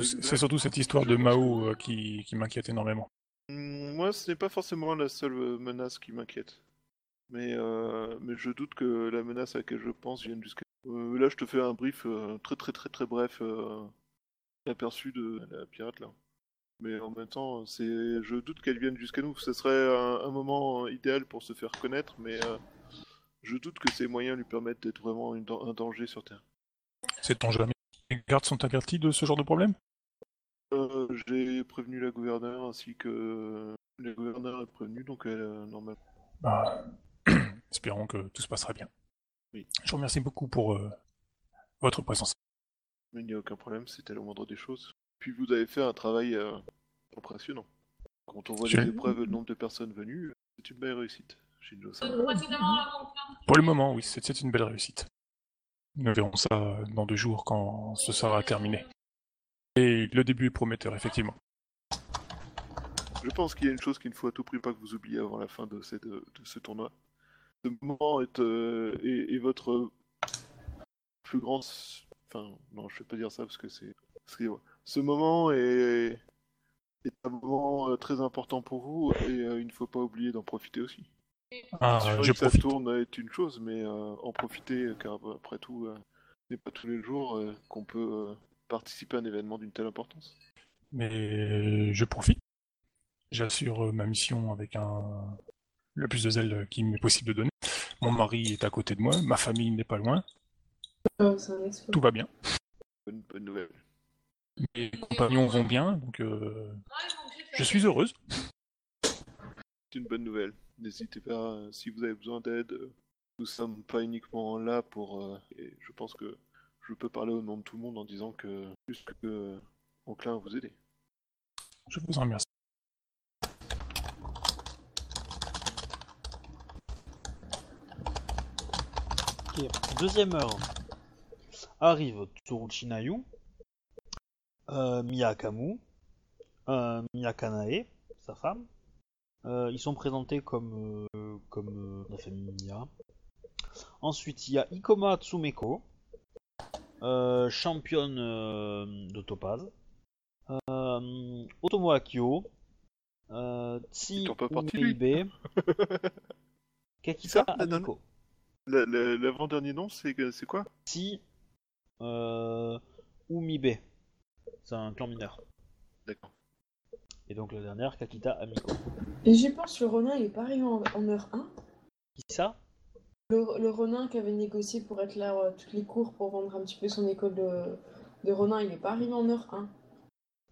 C'est surtout cette histoire de Mao euh, qui, qui m'inquiète énormément.
Hmm, Moi, ce n'est pas forcément la seule euh, menace qui m'inquiète. Mais, mais je doute que la menace à laquelle je pense vienne jusqu'à... Là, je te fais un brief très très très très bref, aperçu de la pirate, là. Mais en même temps, c'est, je doute qu'elle vienne jusqu'à nous. Ce serait un, un moment idéal pour se faire connaître, mais euh, je doute que ces moyens lui permettent d'être vraiment une un danger sur Terre.
Sait-on jamais Les gardes sont avertis de ce genre de problème?
Euh, j'ai prévenu la gouverneure ainsi que la gouverneure est prévenue, donc elle, euh, normalement.
Bah, espérons que tout se passera bien.
Oui.
Je vous remercie beaucoup pour votre présence.
Il n'y a aucun problème, c'était le moindre des choses. Puis vous avez fait un travail euh, impressionnant. Quand on voit les épreuves et le nombre de personnes venues, c'est une belle réussite. Shinjo Sama.
Pour le moment, oui, c'est c'est une belle réussite. Nous verrons ça dans deux jours quand ce sera terminé. Et le début est prometteur, effectivement.
Je pense qu'il y a une chose qu'il ne faut à tout prix pas que vous oubliez avant la fin de, cette- de ce tournoi. Ce moment est, euh, est- est votre plus grand... Enfin, non, je vais pas dire ça parce que c'est... Ce moment est... est un moment euh, très important pour vous et euh, il ne faut pas oublier d'en profiter aussi.
Ah, je
que ça
profite.
tourne est une chose, mais euh, en profiter, car après tout, euh, ce n'est pas tous les jours qu'on peut participer à un événement d'une telle importance.
Mais je profite. J'assure ma mission avec un le plus de zèle qu'il m'est possible de donner. Mon mari est à côté de moi, ma famille n'est pas loin,
Euh,
tout va bien.
Bonne, bonne nouvelle.
Mes compagnons vont bien, donc euh, je suis heureuse.
C'est une bonne nouvelle. N'hésitez pas, euh, si vous avez besoin d'aide, euh, nous sommes pas uniquement là pour... euh, et je pense que je peux parler au nom de tout le monde en disant que plus que euh, enclin à vous aider.
Je vous en remercie.
Ok, Deuxième heure. Arrive Tsuruchi Nayu, euh, Miyakamu, euh, Miyakanae, sa femme. Euh, ils sont présentés comme, euh, comme la famille Miya. Ensuite, il y a Ikoma Tsumeko, championne de Topaz. Otomo Akio, Tsi
Ils t'ont pas
ou
parti, lui.
Meibe. Kakita
la- L'avant-dernier nom, c'est c'est quoi?
Tsi euh, ou Mibe. C'est un clan mineur.
D'accord.
Et donc la dernière, Kakita Amiko.
Et j'y pense, le Ronin, il est pas arrivé en, en heure 1
Qui ça?
Le, le Ronin qui avait négocié pour être là euh, toutes les cours pour vendre un petit peu son école de, de Ronin, il est pas arrivé en heure 1.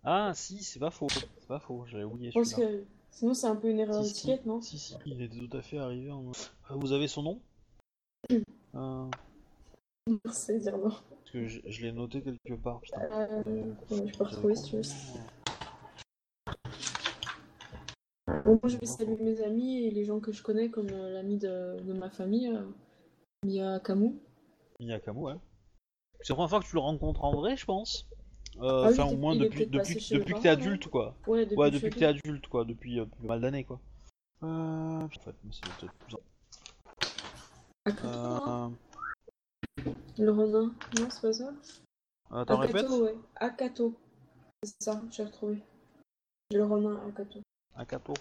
Ah si, c'est pas faux. C'est pas faux, j'avais oublié
Je pense que sinon c'est un peu une erreur
Si, si.
d'étiquette, non?
Si, si, il est tout à fait arrivé en... Ah, Vous avez son nom? Euh,
C'est dire non.
Que je, je l'ai noté quelque part, putain.
Euh, je peux retrouver si tu veux. Bon, moi je vais saluer mes amis et les gens que je connais comme euh, l'ami de, de ma famille, euh, Mia Kamu.
Miyakamu, ouais. C'est la première fois que tu le rencontres en vrai, je pense. Euh,
Ah oui,
Enfin, au moins depuis, depuis,
mes
depuis que t'es adulte, quoi.
Ouais, depuis,
Ouais,
que
depuis que t'es
adulte.
quoi. Depuis pas mal d'années, quoi. Euh... En fait, mais c'est peut-être plus...
Akato, non
Euh...
Le Ronin, non, c'est pas ça
Attends, répète
Akato, ouais. Akato. C'est ça, j'ai retrouvé. Le Ronin Akato.
Akato.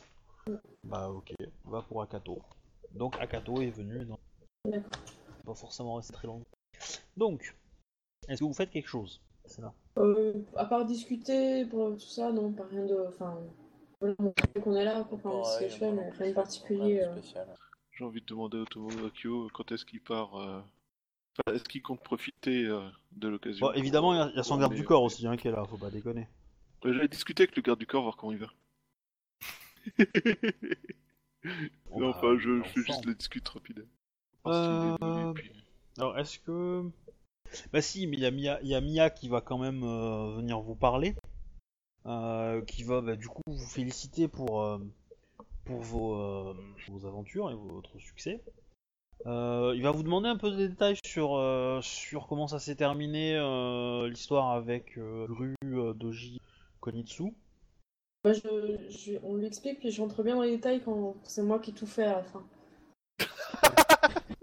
Ouais.
Bah ok, on va pour Akato. Donc Akato est venu dans...
D'accord.
Pas forcément rester très longtemps. Donc, est-ce que vous faites quelque chose C'est là.
Euh, à part discuter, pour tout ça, non, pas rien de. Enfin, qu'on est là pour faire ce que je fais, mais rien de particulier. Euh.
de.
J'ai envie de demander à Tomo Akio quand est-ce qu'il part. Enfin, est-ce qu'il compte profiter euh, de l'occasion?
Bon, évidemment, il y a- il y, a son garde du corps aussi hein, qui est là, faut pas déconner.
Euh, J'allais discuter avec le garde du corps, voir comment il va.
Bon,
non,
bah,
enfin, je, fais juste la discute rapide. Voir s'il
Euh,
puis-
Alors, est-ce que. Bah, si, mais il y, a Mia- il y a Mia qui va quand même euh, venir vous parler. euh, qui va bah, du coup vous féliciter pour, euh, pour vos, euh, vos aventures et votre succès. Euh, il va vous demander un peu de détails sur, euh, sur comment ça s'est terminé euh, l'histoire avec euh, Ru euh, Doji Konitsu.
Bah, je, je- on lui explique, puis je rentre bien dans les détails quand c'est moi qui tout fais à la fin.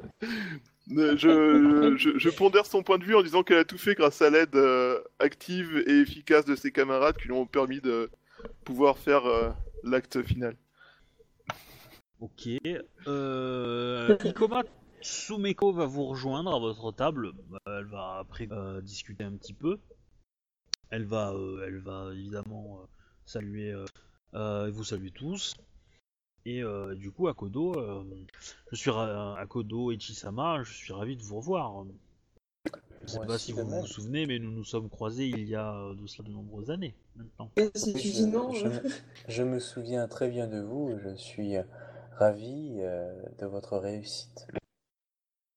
Je, je, je pondère son point de vue en disant qu'elle a tout fait grâce à l'aide euh, active et efficace de ses camarades qui lui ont permis de pouvoir faire euh, l'acte final.
Ok. Euh, Ikoma Tsumeko va vous rejoindre à votre table. Euh, Elle va après euh, discuter un petit peu. Elle va, euh, elle va évidemment euh, saluer, euh, euh, vous saluer tous. Et euh, du coup, Akodo, euh, je suis Akodo Ichisama, je suis ravi de vous revoir. Je sais
Moi
pas si vous
même.
vous souvenez, mais nous nous sommes croisés il y a de cela de nombreuses années maintenant.
Et si tu
Oui,
dis non,
je, me, je me souviens très bien de vous. Je suis euh, ravi euh, de votre réussite.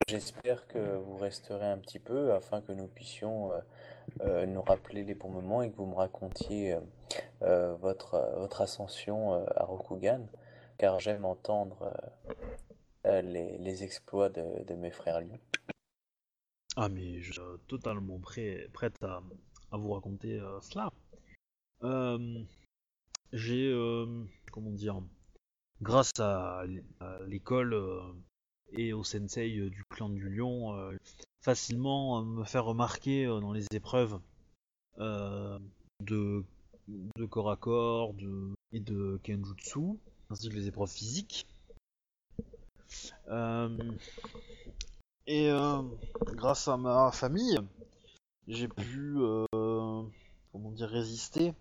J'espère que vous resterez un petit peu afin que nous puissions euh, euh, nous rappeler les bons moments et que vous me racontiez votre, votre ascension à Rokugan, car j'aime entendre les, les exploits de, de mes frères lions.
Ah mais je suis totalement prêt, prête à, à vous raconter cela. J'ai, comment dire, grâce à l'école euh, et au sensei euh, du clan du lion, euh, facilement me faire remarquer dans les épreuves de, corps à corps et de kenjutsu, ainsi que les épreuves physiques. Et grâce à ma famille, j'ai pu, comment dire, résister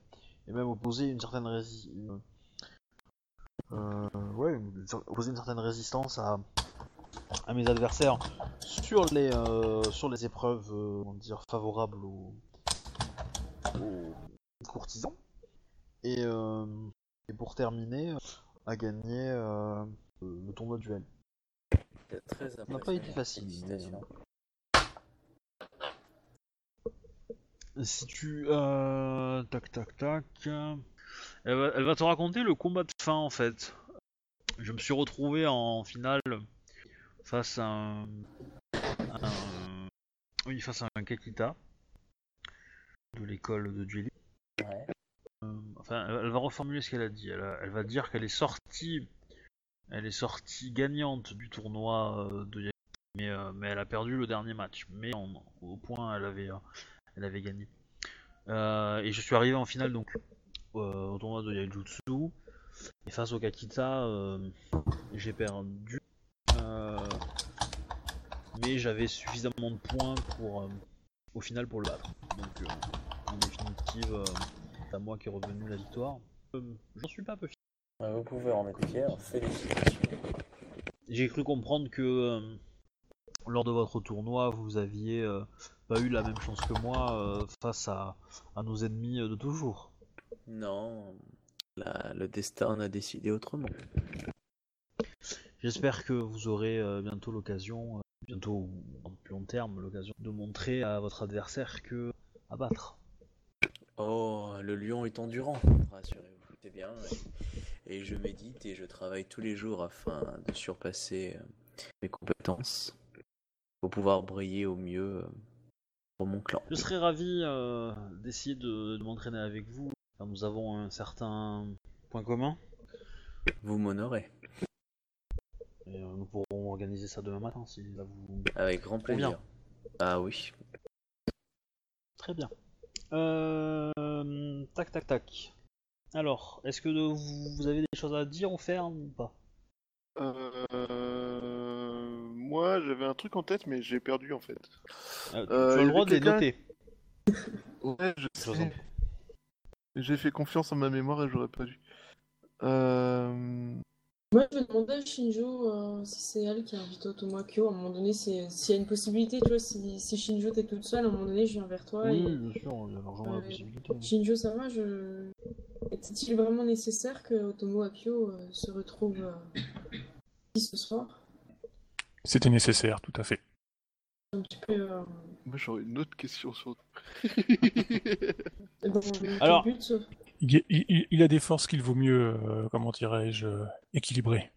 et même opposer une certaine rési une- euh, ouais, une- opposer une certaine résistance à, à mes adversaires sur les, euh, sur les épreuves, euh, dire, favorables aux, aux courtisans. Et, euh, et pour terminer, à gagner euh, le tournoi duel.
Très
Ça n'a pas été facile. Si tu... Euh, tac tac tac... euh, Elle va, elle va te raconter le combat de fin en fait. Je me suis retrouvé en finale face à un... un- Oui, face à un Kakita de l'école de Jelly.
Ouais.
Enfin, elle elle va reformuler ce qu'elle a dit. Elle, va dire qu'elle est sortie... Elle est sortie gagnante du tournoi euh, de mais, euh, mais elle a perdu le dernier match. Mais en- au point, elle avait... euh, elle avait gagné. Euh, et je suis arrivé en finale donc euh, au tournoi de Yaijutsu. Et face au Kakita, euh, j'ai perdu. Euh, mais j'avais suffisamment de points pour, au final pour le battre. Donc, en définitive, c'est à moi qui est revenu la victoire. J'en suis pas peu fier.
Vous pouvez en être fier, félicitations.
J'ai cru comprendre que lors de votre tournoi, vous aviez euh, pas eu la même chance que moi euh, face à, à nos ennemis de toujours.
Non, la- le destin en a décidé autrement.
J'espère que vous aurez euh, bientôt l'occasion, euh, bientôt ou en plus long terme, l'occasion de montrer à votre adversaire que à battre.
Oh, le lion est endurant, rassurez-vous, c'est bien. Et, et je médite et je travaille tous les jours afin de surpasser euh, mes compétences pour pouvoir briller au mieux pour mon clan.
Je serais ravi euh, d'essayer de, de m'entraîner avec vous, car nous avons un certain point commun,
Vous m'honorez,
et euh, nous pourrons organiser ça demain matin si ça vous
avec grand
Convient.
plaisir. Ah oui,
Très bien. Euh, tac tac tac. Alors, est-ce que vous, vous avez des choses à dire ou faire ou pas?
Euh... Moi, j'avais un truc en tête, mais j'ai perdu en fait.
Euh,
Euh,
Tu as le droit de les noter.
Ouais, je sais. J'ai fait confiance en ma mémoire et j'aurais pas dû. Euh...
Moi, je vais demander à Shinjo euh, si c'est elle qui a invité Otomakyo. À un moment donné, s'il y a une possibilité, tu vois, si, si Shinjo t'es toute seule, à un moment donné, je viens vers toi.
Oui,
et-
bien sûr, il y a largement la
Euh,
possibilité.
Shinjo, ça va je... Était-il vraiment nécessaire que Otomo Akio euh, se retrouve euh, ici ce soir?
C'était nécessaire, tout à fait.
Un petit peu. Euh,
Moi, j'aurais une autre question sur.
dans, dans quel
Alors-
but
Il, a des forces qu'il vaut mieux, euh, comment dirais-je, euh, équilibrer.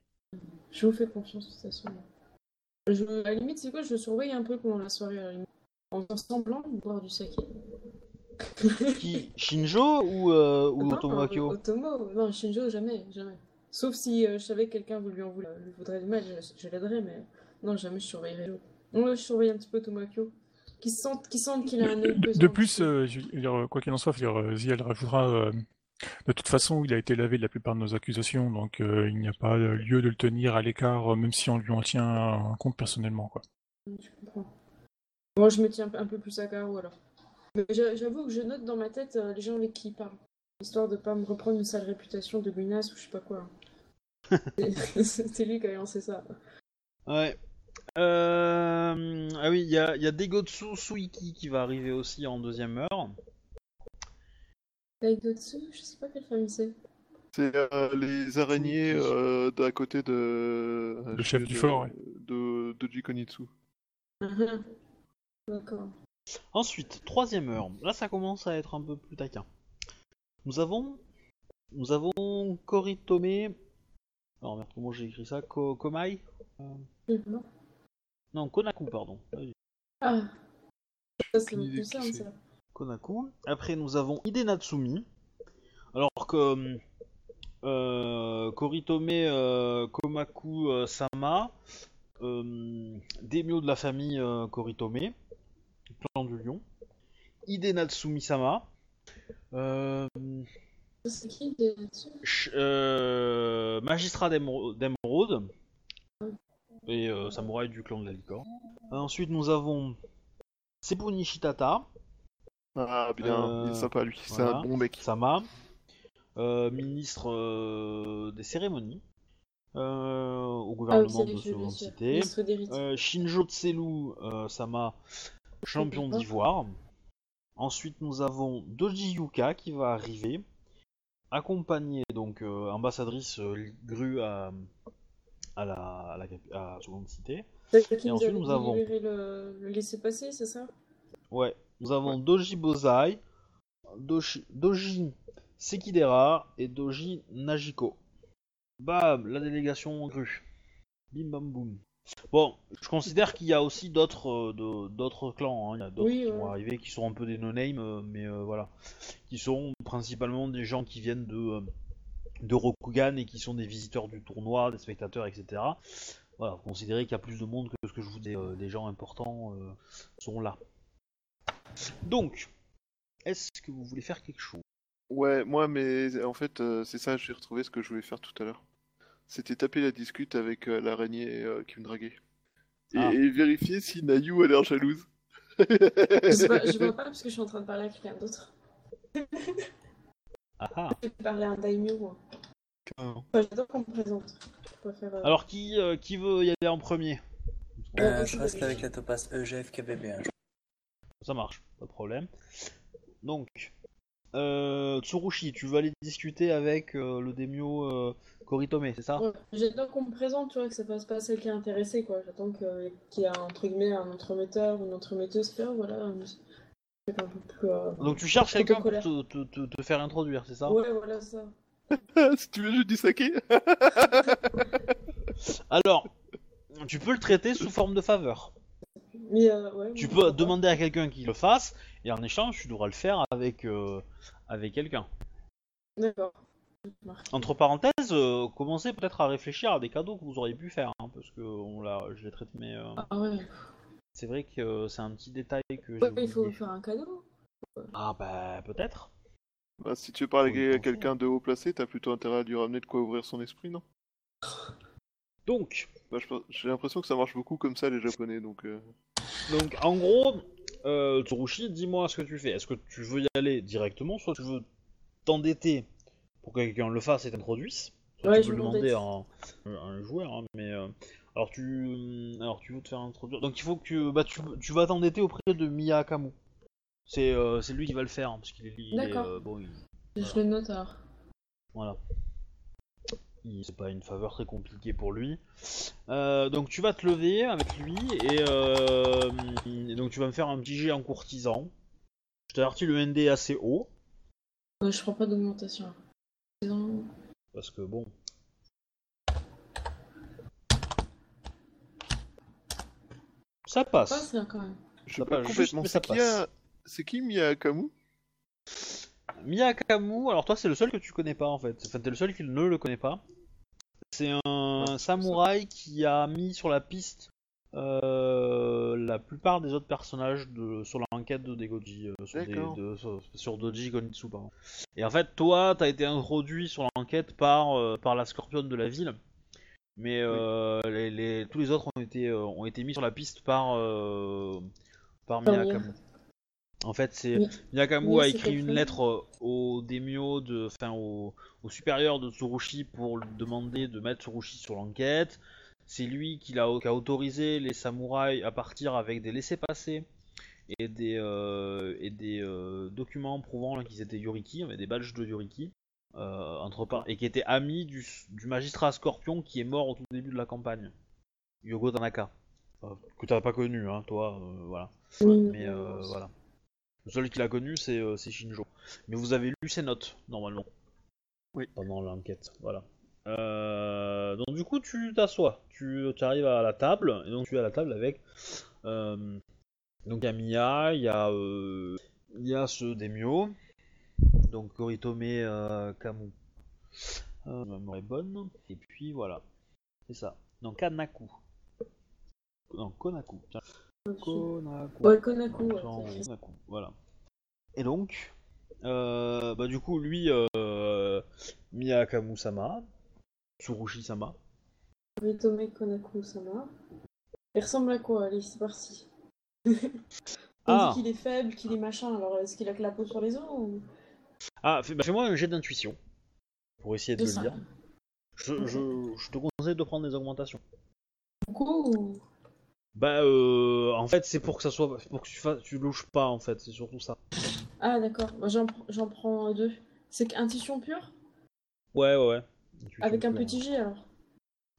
Je vous fais confiance, de toute façon. Je, à la limite, c'est quoi Je surveille un peu pendant la soirée, à la limite. En faisant semblant de boire du saké.
Qui Shinjo ou, euh, ou
Non,
Otomo Akio
Otomo, non, Shinjo, jamais, jamais. Sauf si euh, je savais que quelqu'un lui en voulait, lui voudrait du mal, je, je l'aiderais, mais non, jamais je surveillerais l'autre. Moi, je surveille un petit peu Otomo Akio. Qui sente qu'il a un œil
De, plus, euh, je veux dire, quoi qu'il en soit, je veux dire, euh, Ziel rajoutera, euh, de toute façon, il a été lavé de la plupart de nos accusations, donc euh, il n'y a pas lieu de le tenir à l'écart, même si on lui en tient un compte personnellement. Quoi.
Je comprends. Moi, je me tiens un peu plus à carreau alors. J'avoue que je note dans ma tête euh, les gens avec qui il parle. Histoire de pas me reprendre une sale réputation de Guinness ou je sais pas quoi. C'est- C'était lui qui a lancé ça.
Ouais. Euh... Ah oui, il y a, y a Degotsu Suiki qui va arriver aussi en deuxième heure.
Daigotsu, je sais pas quelle famille c'est.
C'est euh, les araignées euh, d'à côté de.
Le chef
de-
du fort, ouais.
De, de Jikonitsu.
Mhm. D'accord.
Ensuite, troisième heure. Là, ça commence à être un peu plus taquin. Nous avons, nous avons Koritome. Alors merde, comment j'ai écrit ça? Ko- Komai?
Mhm.
Non, Konaku, pardon. Ah
ça, me concerne.
Konaku. Après, nous avons Ide Natsumi. Alors que euh, Koritome euh, Komaku euh, Sama, euh, daimyo de la famille euh, Koritome, clan du lion. Ide Natsumi Sama. Euh,
C'est qui
euh, magistrat d'émer- d'émeraude et euh, samouraï du clan de la licorne. Ensuite, nous avons Seppu Nishitata,
Ah, bien,
Euh,
il est sympa lui, c'est
voilà.
un bon mec.
Sama, euh, ministre euh, des cérémonies euh, au
Ah oui,
gouvernement de
rites.
Euh, Shinjo Tselu euh, Sama, champion d'ivoire. Ensuite, nous avons Doji Yuka qui va arriver, accompagnée donc euh, ambassadrice euh, Gru à, à la à Seconde Cité. Et ensuite, nous avons-
le, le laisser-passer, c'est ça?
Ouais, nous avons Doji Bozai, Doji, Doji Sekidera et Doji Najiko. Bam, la délégation Gru. Bim bam boum. Bon, je considère qu'il y a aussi d'autres euh, d'autres clans, hein. il y a d'autres
Oui,
qui
ouais.
vont arriver qui sont un peu des no-name, euh, mais euh, voilà, qui sont principalement des gens qui viennent de de Rokugan et qui sont des visiteurs du tournoi, des spectateurs, etc. Voilà, considérez qu'il y a plus de monde que ce que je vous dis, euh, des gens importants euh, sont là. Donc, est-ce que vous voulez faire quelque chose?
Ouais, moi, mais en fait, euh, c'est ça, j'ai retrouvé ce que je voulais faire tout à l'heure. C'était taper la discute avec euh, l'araignée euh, qui me draguait. Et,
Ah.
et vérifier si Nayu a l'air jalouse.
Je vois, je vois pas parce que je suis en train de parler à quelqu'un d'autre.
Ah ah.
Je vais parler à un daimyo, moi. Enfin, J'adore qu'on me présente. Je préfère. euh,
Alors qui, euh, qui veut y aller en premier?
Euh, je reste avec la topasse EGFKBB.
Ça marche, pas de problème. Donc, euh, Tsurushi, tu vas aller discuter avec euh, le démio euh, Koritome, c'est ça?
Ouais, J'attends qu'on me présente, tu vois, que ça passe pas à celle qui est intéressée, quoi. J'attends que- qu'il y ait entre guillemets un entremetteur ou une entremetteuse qui fait, voilà, un truc un peu plus. euh,
Donc tu cherches quelqu'un pour te, te- te- te faire introduire, c'est ça?
Ouais, voilà, ça.
si tu veux juste du saké
Alors, tu peux le traiter sous forme de faveur.
Mais euh, ouais.
Tu peux demander à quelqu'un qui le fasse, et en échange, tu devras le faire avec, euh, avec quelqu'un.
D'accord.
Entre parenthèses, euh, commencez peut-être à réfléchir à des cadeaux que vous auriez pu faire, hein, parce que on l'a, je l'ai traité, mais euh,
Ah ouais.
C'est vrai que euh, c'est un petit détail que j'ai
Ouais, il faut faire un cadeau.
Ah bah peut-être.
Bah, Si tu veux parler
Oui, pensez.
quelqu'un de haut placé, t'as plutôt intérêt à lui ramener de quoi ouvrir son esprit, non?
Donc,
Bah, J'ai l'impression que ça marche beaucoup comme ça, les japonais, donc... euh,
donc en gros, euh, Tsurushi, dis-moi ce que tu fais. Est-ce que tu veux y aller directement, soit tu veux t'endetter pour que quelqu'un le fasse et t'introduise, soit
Ouais,
tu peux demander à un, à un joueur, hein, mais euh, alors tu, alors tu veux te faire introduire. Donc il faut que tu, bah tu, tu vas t'endetter auprès de Miya Akamu. C'est euh, c'est lui qui va le faire hein, parce qu'il est, il est,
D'accord.
euh, bon, il-
Je le note alors.
Voilà. Il- C'est pas une faveur très compliquée pour lui. Euh, donc tu vas te lever avec lui et, euh, et donc tu vas me faire un petit jet en courtisan. Je t'ai averti le ND est assez haut
je prends pas d'augmentation.
Parce que bon. Ça
passe
passe.
là quand même.
Je
Ça
sais pas
passe
complètement. C'est qui, a... Miyakamu
Miyakamu, alors toi c'est le seul que tu connais pas en fait. Enfin t'es le seul qui ne le connaît pas. C'est un samouraï qui a mis sur la piste euh, la plupart des autres personnages de, sur l'enquête de Degoji, euh, sur, des- de- sur, sur Doji Konitsu pardon. Et en fait toi t'as été introduit sur l'enquête par, euh, par la scorpionne de la ville. Mais euh, les, les- tous les autres ont été, euh, ont été mis sur la piste par, euh, par
Par Miya.
Miyakamu. En fait, c'est Miyakamu
Miya,
a écrit une lettre au daimyo, de, enfin au, au supérieur de Tsurushi pour lui demander de mettre Tsurushi sur l'enquête. C'est lui qui a, qui a autorisé les samouraïs à partir avec des laissés-passer et des, euh, et des euh, documents prouvant qu'ils étaient Yoriki, avec des badges de Yoriki, euh, entre par- et qui étaient amis du, du magistrat Scorpion qui est mort au tout début de la campagne, Yogo Tanaka. Euh, que t'as pas connu, hein, toi, euh, voilà.
Oui,
Mais euh, voilà. Le seul qui l'a connu, c'est euh, c'est Shinjo. Mais vous avez lu ses notes, normalement.
Oui.
Pendant l'enquête, voilà. Euh, donc du coup, tu t'assois. Tu, tu arrives à la table, et donc tu es à la table avec... euh, donc il y a Mia, il y a, euh, il y a ce Demio, donc Koritome euh, Kamu. Euh, ma est bonne. Et puis voilà. C'est ça. Donc Kanaku. Non, Konaku. Tiens. Konaku.
Ouais, Konaku. ouais.
Konaku, Voilà. Et donc, euh, bah du coup, lui, euh, Miyakamu-sama, Tsurushi-sama.
Ritome Konaku Sama. Il ressemble à quoi Allez, c'est parti. On
Ah.
dit qu'il est faible, qu'il est machin, alors est-ce qu'il a que la peau sur les os ou...
Ah, fais- bah, fais-moi un jet d'intuition. Pour essayer de le
cinq.
lire. Je, je, je te conseille de prendre des augmentations.
Beaucoup ou...
Bah, euh, en fait, c'est pour que ça soit, pour que tu fasses, tu louches pas, en fait, c'est surtout ça.
Ah d'accord, Moi, j'en pr- j'en prends deux. C'est intuition pure?
Ouais, ouais, ouais. Intuition
Avec un
pure.
petit G alors?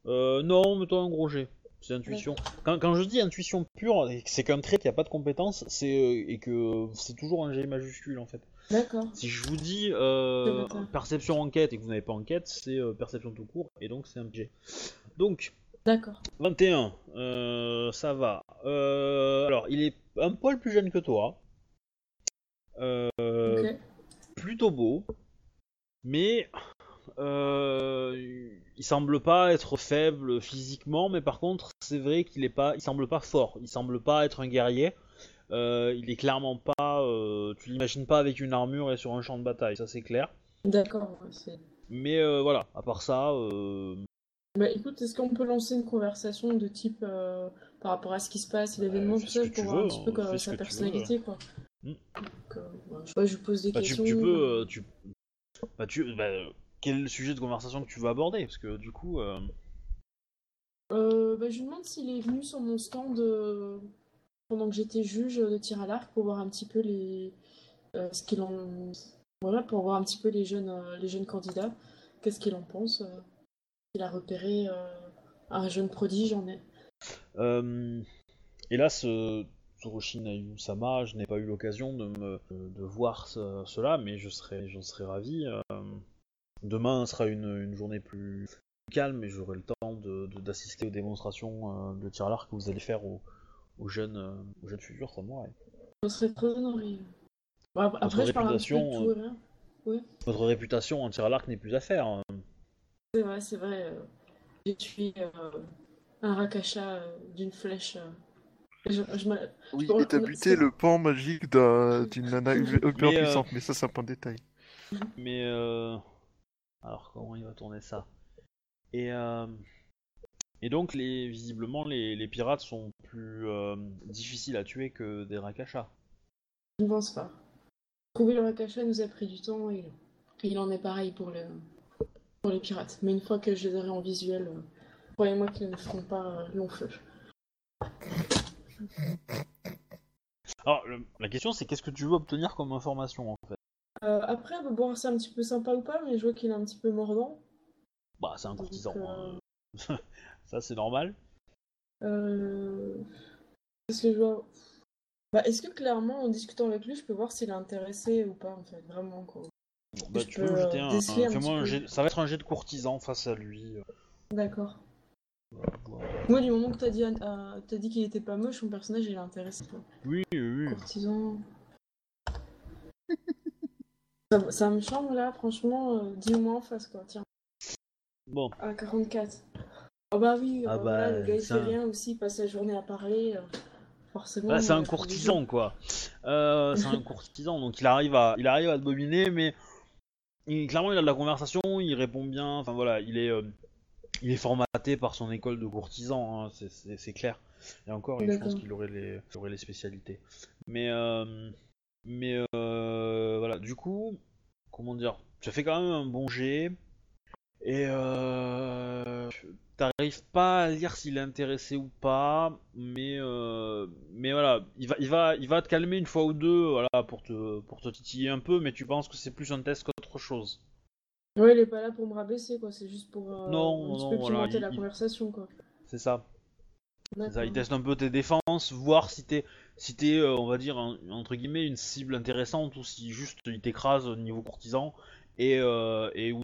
Euh, non, mets-toi un gros G. C'est intuition. Quand, quand je dis intuition pure, c'est qu'un trait qui a pas de compétence, c'est euh, et que c'est toujours un G majuscule en fait.
D'accord.
Si je vous dis euh, perception enquête et que vous n'avez pas enquête, c'est euh, perception tout court et donc c'est un G. Donc
D'accord.
21, euh, ça va. Euh, alors il est un poil plus jeune que toi. Euh,
Ok.
plutôt beau, mais euh, il semble pas être faible physiquement, mais par contre, c'est vrai qu'il est pas, il semble pas fort, il semble pas être un guerrier. Euh, il est clairement pas, euh, tu l'imagines pas avec une armure et sur un champ de bataille, ça c'est clair.
D'accord.
Mais euh, voilà, à part ça,
Bah écoute, est-ce qu'on peut lancer une conversation de type par rapport à ce qui se passe, l'événement,
fais
tout ça, pour voir
veux,
un petit peu
hein,
quoi,
fais ce
sa
tu veux.
personnalité, quoi.
Hmm.
Donc, bah, je sais pas, je pose des
bah, tu,
questions.
tu peux, tu, bah, tu, bah, quel est le sujet de conversation que tu veux aborder? Parce que du coup, Euh,
bah, je lui demande s'il est venu sur mon stand euh, pendant que j'étais juge de tir à l'arc pour voir un petit peu les euh, ce qu'il en voilà pour voir un petit peu les jeunes euh, les jeunes candidats qu'est-ce qu'il en pense euh, il a repéré euh, un jeune prodige en est
hélas, Tsurushi Nayu-sama, je n'ai pas eu l'occasion de me de voir ce- cela, mais je serais, j'en serais ravi. demain sera une, journée plus calme et j'aurai le temps de- de- d'assister aux démonstrations de tir à l'arc que vous allez faire aux, aux jeunes, euh, aux jeunes futurs samouraïs.
je serais très honoré après je parle un petit peu de
réputation,
tout et rien
Votre réputation en tir à l'arc n'est plus à faire. hein.
c'est vrai c'est vrai euh, j'ai tué euh, un rakasha euh, d'une flèche je, je
Oui, et t'as
on-
buté le pan magique d'un- d'une nana hyper
euh,
puissante, mais ça c'est un point de détail.
Mais euh... alors comment il va tourner ça? Et euh... et donc les visiblement les, les pirates sont plus euh, difficiles à tuer que des rakashas.
Je ne pense pas. Trouver le Rakasha nous a pris du temps et il en est pareil pour, le... pour les pirates. Mais une fois que je les aurai en visuel, euh, croyez-moi qu'ils ne feront pas euh, long feu.
Alors le- la question c'est qu'est-ce que tu veux obtenir comme information en fait?
Euh, après, bon, c'est un petit peu sympa ou pas, mais je vois qu'il est un petit peu mordant.
Bah c'est un courtisan,
euh,
hein. ça c'est normal.
Euh... Qu'est-ce que je vois bah, Est-ce que clairement, en discutant avec lui, je peux voir s'il est intéressé ou pas, en fait, vraiment quoi.
Bah, tu
peux,
peux me jeter
euh,
un,
un
jet- ça va être un jet de courtisan face à lui. euh,
D'accord. Moi, du moment que t'as dit, euh, t'as dit qu'il était pas moche, mon personnage il est intéressé. quoi.
Oui oui oui.
Courtisan. ça, ça me chambre là, franchement, euh, dis-moi en face quoi, tiens.
Bon
Ah, 44. Ah bah oui,
Ah
euh, voilà,
bah,
le gars il fait rien aussi, il passe la journée à parler. euh, forcément.
Bah, c'est
euh,
un courtisan quoi. Euh, c'est un courtisan donc il arrive à il arrive à dominer mais il- clairement il a de la conversation, il répond bien, enfin voilà, il est euh, il est formaté par son école de courtisan, hein, c'est- clair. Et encore, je pense qu'il aurait les aurait les spécialités. Mais euh, mais euh, voilà, du coup, comment dire, as fait quand même un bon jet et euh, t'arrives pas à lire s'il est intéressé ou pas, mais euh, mais voilà, il va il va il va te calmer une fois ou deux, voilà, pour te pour te titiller un peu, mais tu penses que c'est plus un test qu'autre chose.
Ouais, il est pas là pour me rabaisser quoi, c'est juste pour euh,
Non,
un petit
non,
peu
voilà, il-
la conversation quoi.
C'est ça. Il teste un peu tes défenses, voir si t'es, si t'es, euh, on va dire, un- entre guillemets, une cible intéressante ou si juste il t'écrase au niveau courtisan et, euh, et où,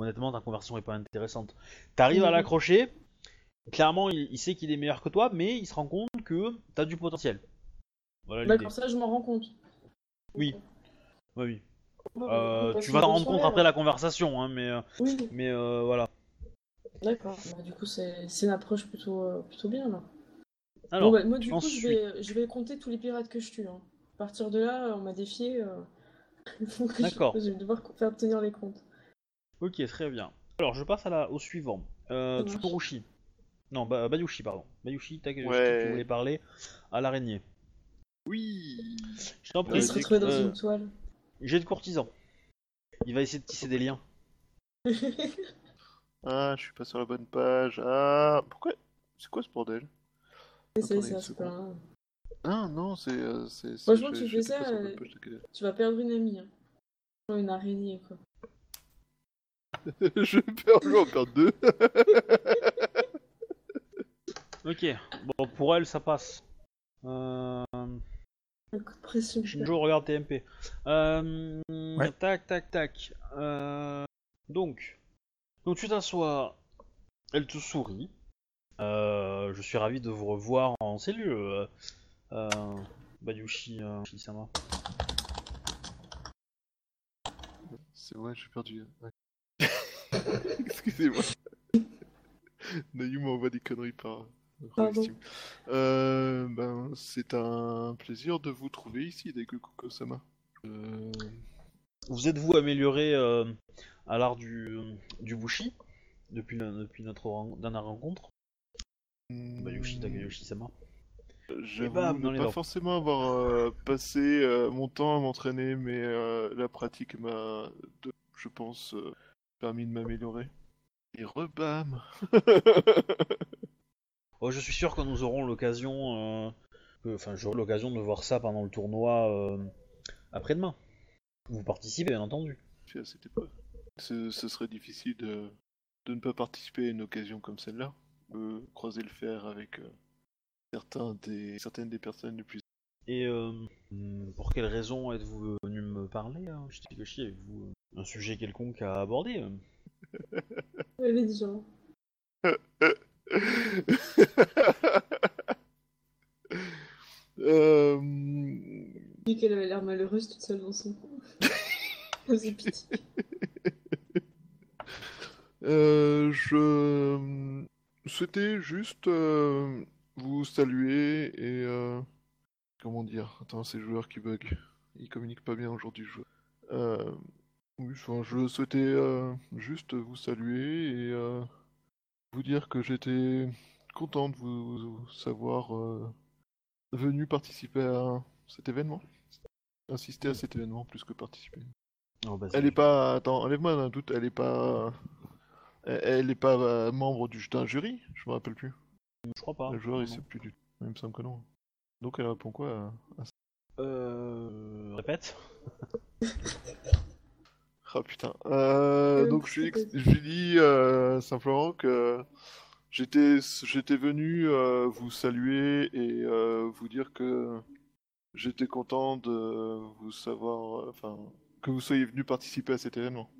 honnêtement ta conversion est pas intéressante. T'arrives à l'accrocher, clairement il, il sait qu'il est meilleur que toi, mais il se rend compte que t'as du potentiel. Voilà.
D'accord, ça je m'en rends compte.
Oui. Oui.
Bon,
Euh, tu vas t'en rendre compte après la conversation, hein, mais, euh,
Oui,
mais euh, voilà.
d'accord. Bah, du coup, c'est une approche plutôt, plutôt bien là.
Alors,
bon, bah, moi, du coup, je vais, je vais compter tous les pirates que je tue. hein. À partir de là, on m'a défié. euh,
D'accord.
Je vais devoir faire obtenir les comptes.
Ok, très bien. Alors, je passe à la, au suivant. Euh. Tsukurushi. Non, ba Bayushi, pardon. Bayushi, t'as quelque chose
Ouais.
que tu voulais parler à l'araignée.
Oui
Je t'en
Il se retrouver dans
Euh,
une toile.
J'ai de courtisan. Il va essayer de tisser des liens.
Ah, je suis pas sur la bonne page. Ah, pourquoi C'est quoi ce bordel?
C'est ça, c'est pas
seconde.
grave.
Ah non, c'est. euh,
Franchement,
je-
tu fais ça, euh, Tu vas perdre une amie. Hein. Genre Une araignée, quoi.
je perds, je vais en perdre deux.
Ok. Bon, pour elle, ça passe. Euh...
Un coup de pression.
Shinjo, regarde TMP. Euh...
Ouais.
Tac, tac, tac. Euh... Donc. Donc, tu t'assois. Elle te sourit. Euh, je suis ravi de vous revoir en cellule. Euh... euh, Bayushi euh, Shisama.
C'est vrai, j'ai perdu. Ouais. Excusez-moi. Nayu m'envoie des conneries par. Euh, ben, c'est un plaisir de vous trouver ici, Daigo Kokosama. Euh,
Vous êtes-vous amélioré euh, à l'art du, du bushi depuis, notre dernière rencontre? Bayushi Takayoshi-sama.
J'avoue
bam, dans
ne pas forcément avoir euh, passé euh, mon temps à m'entraîner, mais euh, la pratique m'a, je pense, euh, permis de m'améliorer. Et rebam
Oh, je suis sûr que nous aurons l'occasion, euh, enfin j'aurai l'occasion de voir ça pendant le tournoi euh, après-demain. Vous participez bien entendu.
À cette. Ce, ce serait difficile de, de ne pas participer à une occasion comme celle-là, de croiser le fer avec euh, certains des, certaines des personnes les plus.
Et euh, hmm, pour quelle raison êtes-vous venu me parler, hein, Shitikoshi Avez-vous euh, un sujet quelconque à aborder euh
Elle est déjà.
Euh,
dit qu'elle avait l'air malheureuse toute seule dans son coin. Faisait pitié.
Euh, je souhaitais juste euh, vous saluer et euh, comment dire Attends, c'est le joueur qui bug. Il communique pas bien aujourd'hui, joueur. Euh, oui, enfin, je souhaitais euh, juste vous saluer et vous dire que j'étais content de vous, vous savoir venu participer à cet événement. Assister à cet événement plus que participer.
Oh, bah,
Elle est pas. Attends, enlève-moi d'un doute, elle est pas. Elle est pas membre du d'un jury Je me rappelle plus.
Je crois pas.
Le joueur, il
non.
sait plus du tout. Il me semble que non. Donc elle répond quoi à- à ça
Euh... Répète.
Ah putain. Euh,
Euh,
donc je lui, je lui dis euh, simplement que j'étais j'étais venu euh, vous saluer et euh, vous dire que j'étais content de vous savoir, euh, enfin que vous soyez venu participer à cet événement.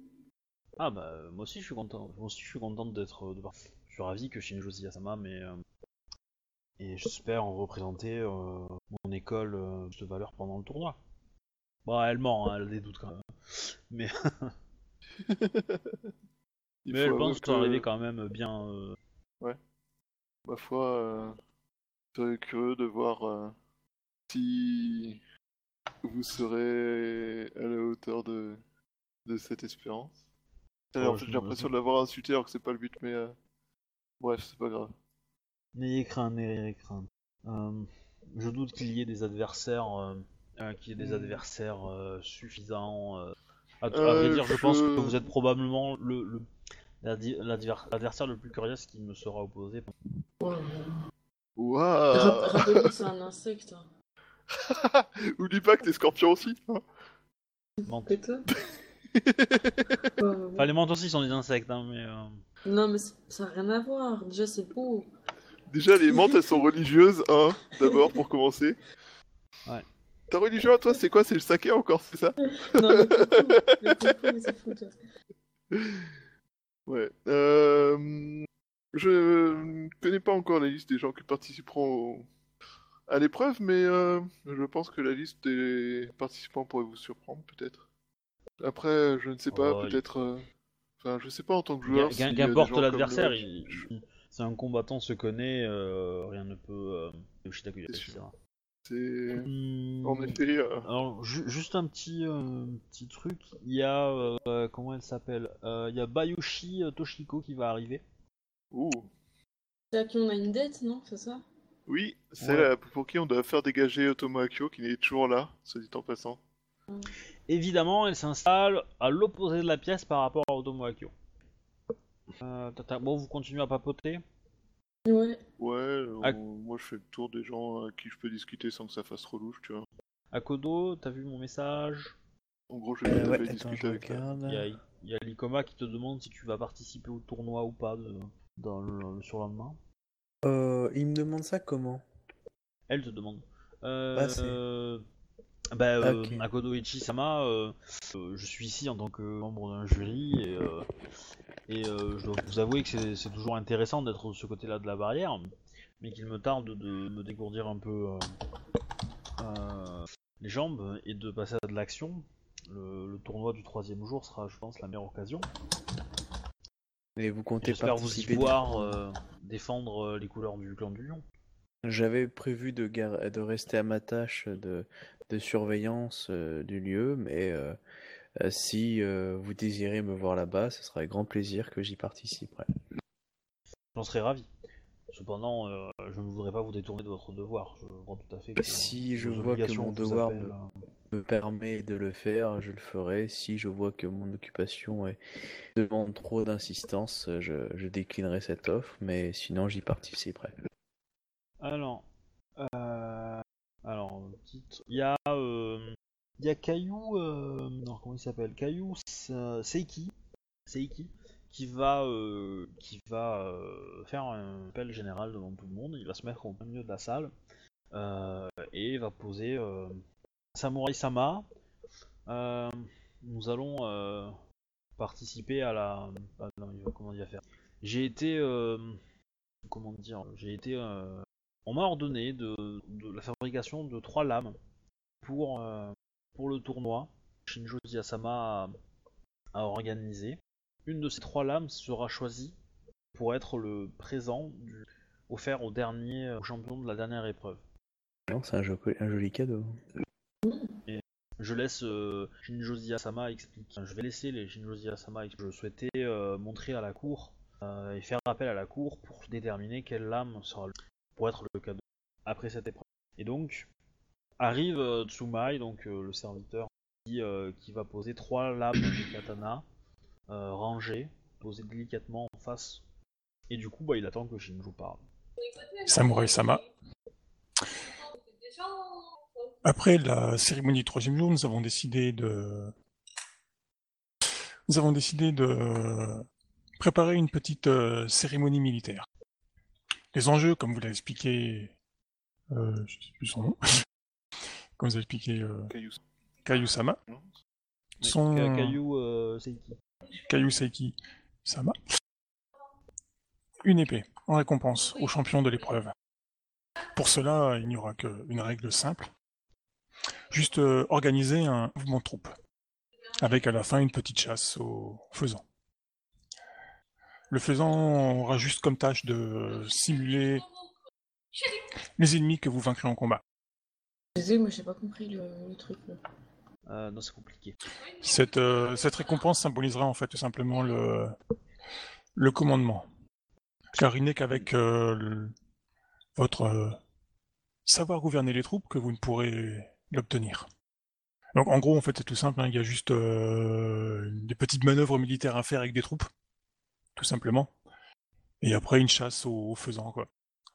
Ah bah euh, moi aussi je suis content. Moi aussi je suis content d'être. De... Je suis ravi que Shinjo Yasama mais euh, et j'espère en représenter euh, mon école euh, de valeur pendant le tournoi. Bon elle ment, hein, elle a des doutes quand même. Mais,
Il
mais elle
faut avouer
pense que arrivait quand même bien. euh,
Ma foi, euh, je serais curieux de voir euh, si vous serez à la hauteur de, de cette espérance.
Oh,
en
je
fait, j'ai
me-
l'impression de l'avoir insulté alors que c'est pas le but, mais euh, bref, c'est pas grave.
N'ayez crainte, n'ayez crainte. Euh, je doute qu'il y ait des adversaires, euh, euh, qu'il y ait des
Hmm.
adversaires euh, suffisants. euh. À, à
Euh,
vrai dire, je,
je-
pense que vous êtes probablement le, le- l'adversaire le plus coriace qui me sera opposé.
Que c'est un insecte. hein.
Oublie pas que t'es scorpion aussi. hein.
Et toi ouais.
Enfin, les menthes aussi sont des insectes, hein, mais. euh,
Non, mais ça n'a rien à voir. Déjà, c'est beau.
Déjà, les menthes, elles sont religieuses, hein, d'abord, pour commencer.
Ouais.
Ta religion à toi, c'est quoi C'est le saké encore, c'est ça?
Non, le coucou, le coucou, c'est fou, toi.
Ouais. Euh, je ne connais pas encore la liste des gens qui participeront au- à l'épreuve, mais euh, je pense que la liste des participants pourrait vous surprendre, peut-être. Après, je ne sais pas,
Oh, il-
peut-être. euh, Enfin, je sais pas en tant que joueur.
Qu'importe
comme
l'adversaire, il- c'est un combattant se connaît, euh, rien ne peut. Euh,
C'est sûr.
etc.
C'est. En effet. euh,
Alors, ju- juste un petit, euh, petit truc, il y a, euh, comment elle s'appelle Euh, Il y a Bayushi euh, Toshiko qui va arriver.
Ouh.
C'est à qui on a une dette, non? C'est ça?
Oui, c'est
Ouais.
pour qui on doit faire dégager Otomo Akio, qui est toujours là, soit dit en passant.
Évidemment, elle s'installe à l'opposé de la pièce par rapport à Otomo Akio. Euh, tata- bon, vous continuez à papoter
Ouais.
Ouais, euh, moi je fais le tour des gens à qui je peux discuter sans que ça fasse trop louche, tu vois.
Akodo, t'as vu mon message?
En gros, je
Euh,
vais
ouais, attends,
discuter
je
avec elle.
regarde.
Il y a, il y a Likoma qui te demande si tu vas participer au tournoi ou pas de, dans le, le surlendemain.
Euh, il me demande ça comment?
Elle te demande. Euh,
Ah, c'est-
euh, bah, euh,
Ok.
Akodo Ichi-sama, euh, euh, je suis ici en tant que membre d'un jury et, et je dois vous avouer que c'est toujours intéressant d'être de ce côté-là de la barrière, mais qu'il me tarde de me dégourdir un peu les jambes et de passer à de l'action. Le, le tournoi du troisième jour sera, je pense, la meilleure occasion.
Et vous comptez
J'espère vous y voir euh, défendre les couleurs du clan du lion.
J'avais prévu de, gar- de rester à ma tâche de, de surveillance euh, du lieu, mais euh, euh, si euh, vous désirez me voir là-bas, ce sera avec grand plaisir que j'y participerai.
J'en serais ravi. Cependant, je ne voudrais pas vous détourner de votre devoir. Je comprends tout à fait que
Si je vois que mon devoir me- me permet de le faire, je le ferai. Si je vois que mon occupation est- demande trop d'insistance, je, je déclinerai cette offre, mais sinon j'y participerai.
Alors, euh... alors. Il y a, euh... y a Caillou, euh... non, comment il s'appelle? Caillou Se- Seiki, Seiki, qui va, qui va faire un appel général devant tout le monde. Il va se mettre au milieu de la salle et va poser. Samurai Sama. Nous allons participer à la. non, comment il va faire? J'ai été, comment dire J'ai été on m'a ordonné de, de la fabrication de trois lames pour, euh, pour le tournoi. Shinjo Yasama a, a organisé. Une de ces trois lames sera choisie pour être le présent du- offert au dernier au champion de la dernière épreuve.
C'est un, jo- un joli cadeau.
Je laisse euh, Yasama expliquer. je vais laisser les Shinjo Yasama expliquer. Je souhaitais euh, montrer à la cour euh, et faire appel à la cour pour déterminer quelle lame sera le- pour être le cadeau après cette épreuve. Et donc arrive euh, Tsumai, donc euh, le serviteur, qui, euh, qui va poser trois lames de katana rangées, posées délicatement en face. Et du coup, bah, il attend que Shinjo parle.
Samurai Sama. Après la cérémonie du troisième jour, nous avons décidé de nous avons décidé de préparer une petite cérémonie militaire. Les enjeux, comme vous l'avez expliqué, euh, je sais plus son nom, comme vous avez expliqué euh. Kayu-sama,
Non
sont
Ka- Caillou euh, Seiki.
Kayu Seiki Sama. Une épée en récompense au champion de l'épreuve. Pour cela, il n'y aura qu'une règle simple. Juste euh, organiser un mouvement de troupe. Avec à la fin une petite chasse au faisan. Le faisan aura juste comme tâche de simuler les ennemis que vous vaincrez en combat.
Désolé, moi j'ai pas compris le, le truc. là.
Euh, non, c'est compliqué.
Cette, euh, cette récompense symbolisera en fait tout simplement le, le commandement. Car il n'est qu'avec euh, le- votre euh, savoir gouverner les troupes que vous ne pourrez l'obtenir. Donc en gros, en fait, c'est tout simple, hein, il y a juste euh, des petites manœuvres militaires à faire avec des troupes, tout simplement. Et après, une chasse aux, faisans, quoi.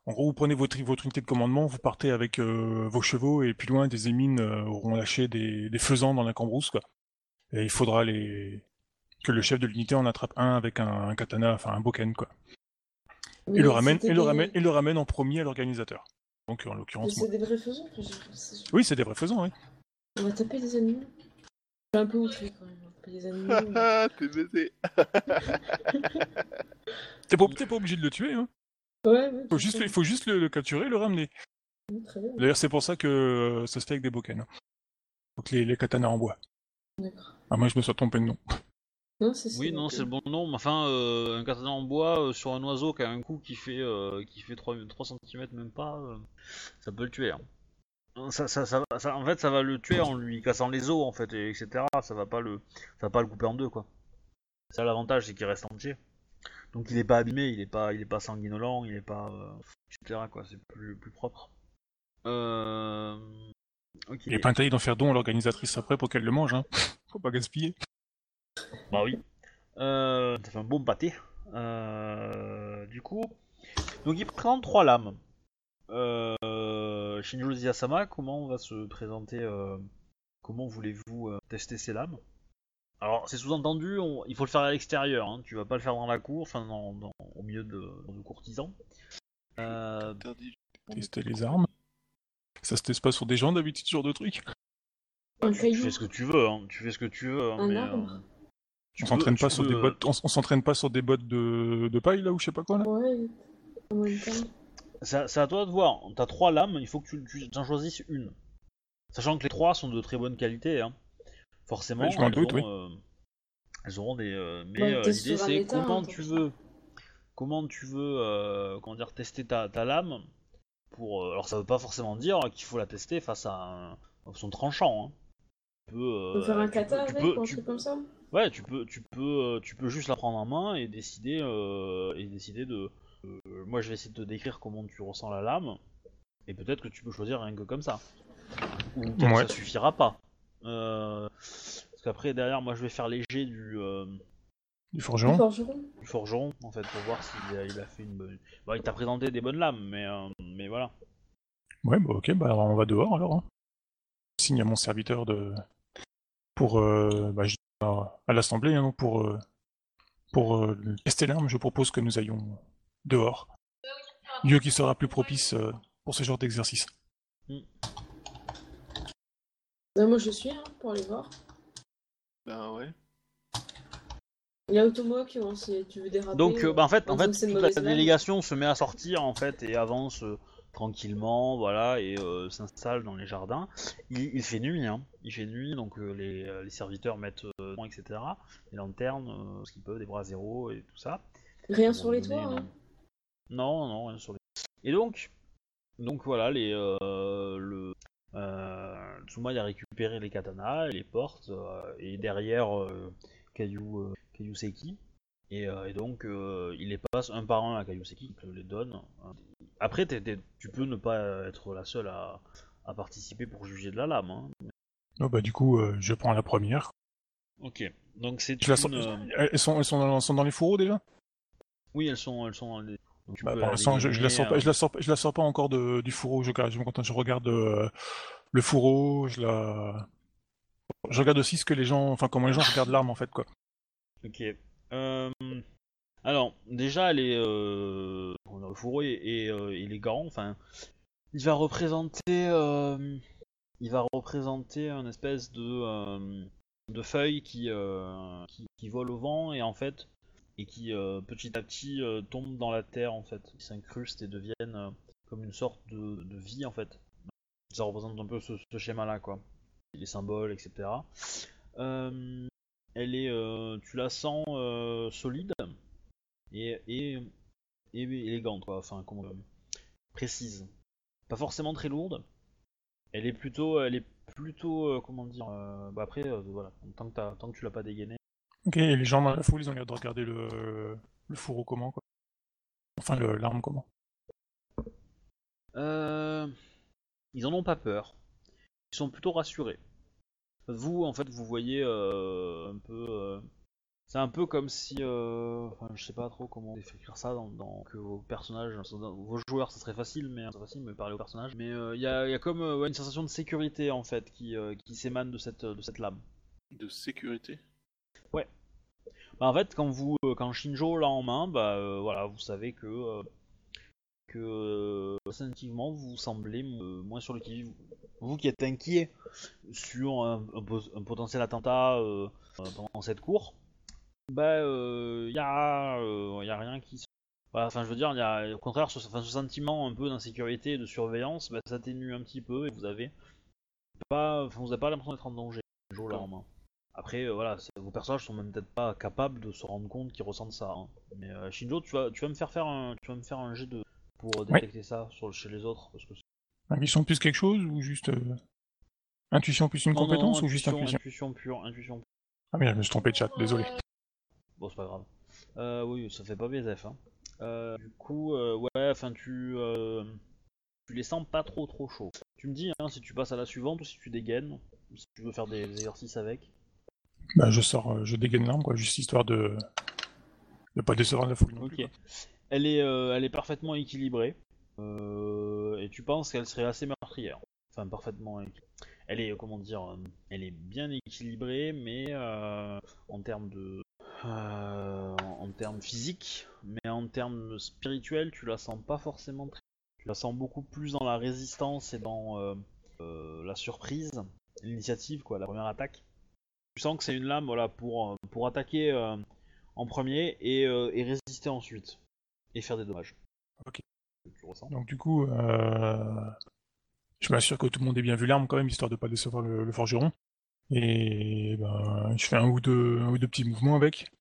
En gros, vous prenez votre, votre unité de commandement, vous partez avec euh, vos chevaux, et plus loin, des émines euh, auront lâché des, des faisans dans la cambrousse, quoi. Et il faudra les que le chef de l'unité en attrape un avec un, un katana, enfin un boken, quoi. Et le ramène, et le ramène, et le ramène en premier à l'organisateur. Donc en l'occurrence,
C'est
moi.
des vrais faisans.
Oui, c'est des vrais faisans, oui.
On va taper des animaux. Je suis un peu outré quand même. Animaux.
Ah, t'es baisé.
T'es pas, t'es pas obligé de le tuer, hein.
Ouais, ouais.
Faut
c'est
juste,
ça.
il faut juste le, le capturer et le ramener.
Très bien.
D'ailleurs, c'est pour ça que euh, ça se fait avec des boken. hein. Donc les, les katanas en bois.
D'accord.
Ah, moi, je me suis trompé de nom.
Non, c'est
Oui, non,
donc,
c'est le bon nom, mais enfin, euh, un katana en bois euh, sur un oiseau qui a un coup qui fait, euh, qui fait 3, 3 cm, même pas, euh, ça peut le tuer. hein. Ça, ça, ça, ça- en fait, ça va le tuer en lui cassant les os, en fait, et etc. Ça va pas le, ça va pas le couper en deux, quoi. Ça, l'avantage, c'est qu'il reste entier. Donc, il est pas abîmé, il est pas, il est pas sanguinolent, il est pas, euh, etc. Quoi, c'est plus, plus propre. Euh... Ok.
Il est pas interdit d'en faire don à l'organisatrice après pour qu'elle le mange, hein. Faut pas gaspiller.
Bah oui. Euh, ça fait un bon pâté. Euh, du coup, donc il présente trois lames. Euh, Shinjo Ziyasama, comment on va se présenter euh, Comment voulez-vous euh, tester ces lames? Alors, c'est sous-entendu, on- il faut le faire à l'extérieur. Hein, tu vas pas le faire dans la cour, enfin dans, dans- au milieu de, de courtisans. Euh,
Interdit.
Tester les armes. Ça se teste pas sur des gens d'habitude, ce genre de truc?
Tu, fais ce que tu veux, hein, tu fais ce que tu veux. hein,
Un
mais, euh, tu
On s'entraîne pas sur
peux,
des
euh,
bottes, on, on s'entraîne pas sur des bottes de, de paille là ou je sais pas quoi là?
Ouais. En même temps.
C'est à toi de voir. T'as trois lames, il faut que tu, tu en choisisses une. Sachant que les trois sont de très bonne qualité. Hein. Forcément,
Oui, je m'en
elles
doute,
ont,
oui.
euh, Elles auront des. euh, mais
Ouais,
euh, l'idée c'est comment
hein,
tu veux, comment tu veux, euh, comment dire, tester ta, ta lame. Pour, euh, alors ça veut pas forcément dire qu'il faut la tester face à un, son tranchant. Hein. Tu peux,
On peut
euh,
faire un
tu
kata
peux- tu
avec
peux-
ou un
tu-
truc comme ça?
Ouais, tu peux, tu peux, tu peux juste la prendre en main et décider, euh, et décider de. Euh, moi, je vais essayer de te décrire comment tu ressens la lame, et peut-être que tu peux choisir rien que comme ça, ou peut-être que
Ouais.
ça suffira pas. Euh, parce qu'après derrière, moi, je vais faire léger du, euh,
Du forgeron.
forgeron
du forgeron en fait pour voir s'il a, il a fait une bonne. Bon, il t'a présenté des bonnes lames, mais, euh, mais voilà.
Ouais, bah ok, bah on va dehors alors. Hein. Signe à mon serviteur de pour euh, bah, je- à, à l'assemblée hein, pour euh, pour euh, tester l'arme. Je propose que nous allions dehors. Lieu qui sera plus propice euh, pour ce genre d'exercice.
Ouais, Moi je suis hein, pour aller voir.
Ben ouais.
Il y a Otomo qui vont si tu veux déraper.
Donc, euh, bah, en fait, en fait, toute la délégation se met à sortir en fait et avance euh, tranquillement, voilà, et euh, s'installe dans les jardins. Il, il fait nuit, hein. Il fait nuit, donc euh, les, les serviteurs mettent, euh, etc. Les lanternes, euh, ce qu'ils peuvent, des bras zéro et tout ça.
Rien sur les toits. Hein.
Non, non, rien sur les. Et donc, donc voilà, les euh, le euh, Tsuma a récupéré les katanas et les portes euh, et derrière euh, Kayu euh, Kayuseki et, et donc il les passe un par un à Kayuseki, il les donne. Après, tu peux ne pas être la seule à, à participer pour juger de la lame. Hein.
Oh, bah du coup, je prends la première.
Ok, donc c'est une.
Elles sont elles sont dans, sont dans les fourreaux déjà?
Oui, elles sont, elles sont dans les-
Bah, pour l'instant, je, je la sors pas,
euh,
je la sors, pas- je la sors pas encore de, du fourreau. Je, je contente, je regarde euh, le fourreau, je la, je regarde aussi ce que les gens, enfin comment les gens regardent l'arme en fait quoi.
Ok. Euh, alors, déjà, est, euh, le fourreau et, et, euh, élégant. Enfin, il va représenter, euh, il va représenter un espèce de, euh, de feuille qui, euh, qui, qui vole au vent et en fait, et qui euh, petit à petit euh, tombe dans la terre en fait, qui s'incrustent et deviennent euh, comme une sorte de, vie en fait. Ça représente un peu ce, schéma-là quoi, les symboles, etc. Elle est, tu la sens solide et, élégante, quoi. Enfin, précise. Pas forcément très lourde. Elle est plutôt, elle est plutôt, comment dire. bah après, voilà, tant que, t'as- tant que tu l'as pas dégainé.
Ok, et les gens dans la foule, ils ont l'air de regarder le, le fourreau comment quoi? Enfin, le- l'arme comment?
Euh, ils en ont pas peur. Ils sont plutôt rassurés. Vous, en fait, vous voyez euh, un peu. euh, c'est un peu comme si, euh, enfin, je sais pas trop comment décrire ça dans, dans- que vos personnages, dans- vos joueurs, ça serait facile, mais c'est facile, mais parler aux personnages. Mais euh, il y, a, il y a comme euh, une sensation de sécurité en fait qui, euh, qui s'émane de cette de cette lame.
De sécurité?
Bah, en fait, quand vous, euh, quand Shinjo l'a en main, bah euh, voilà, vous savez que euh, que instinctivement vous semblez moins sur le qui Vous qui êtes inquiet sur un, potentiel attentat pendant cette cour, bah il y a y a rien qui. Enfin, je veux dire, y a au contraire ce, sentiment un peu d'insécurité et de surveillance, bah, s'atténue un petit peu et vous avez pas, vous n'avez pas l'impression d'être en danger. En main. Après, euh, voilà, vos personnages sont même peut-être pas capables de se rendre compte qu'ils ressentent ça. hein. Mais euh, Shinjo, tu vas, tu vas me faire faire un, tu vas me faire un jet de pour euh, détecter ça sur, chez les autres, parce que
Intuition plus quelque chose ou juste euh, intuition plus une
Non, non,
compétence ou juste
intuition,
intuition?
intuition pure, intuition.
Ah mais je me suis trompé de chat, désolé.
Bon, c'est pas grave. Euh, oui, ça fait pas BSF. Hein. Du coup, euh, ouais, enfin, tu, tu les sens pas trop trop chauds. Tu me dis hein, si tu passes à la suivante ou si tu dégaines, si tu veux faire des exercices avec.
Bah je sors, euh, je dégaine l'arme quoi, juste histoire de de pas décevoir la foule non plus.
Elle est, euh, elle est parfaitement équilibrée. Euh, et tu penses qu'elle serait assez meurtrière. Enfin, parfaitement équilibrée. Elle est, comment dire, elle est bien équilibrée, mais euh, en termes de, en termes physiques, mais en termes spirituels, tu la sens pas forcément très. Tu la sens beaucoup plus dans la résistance et dans la surprise, l'initiative, quoi, la première attaque. Tu sens que c'est une lame, voilà, pour euh, pour attaquer euh, en premier et, euh, et résister ensuite et faire des dommages.
Ok.
Tu ressens
Donc du coup, je m'assure que tout le monde ait bien vu l'arme quand même, histoire de pas décevoir le, le forgeron. Et ben, je fais un ou deux, un ou deux petits mouvements avec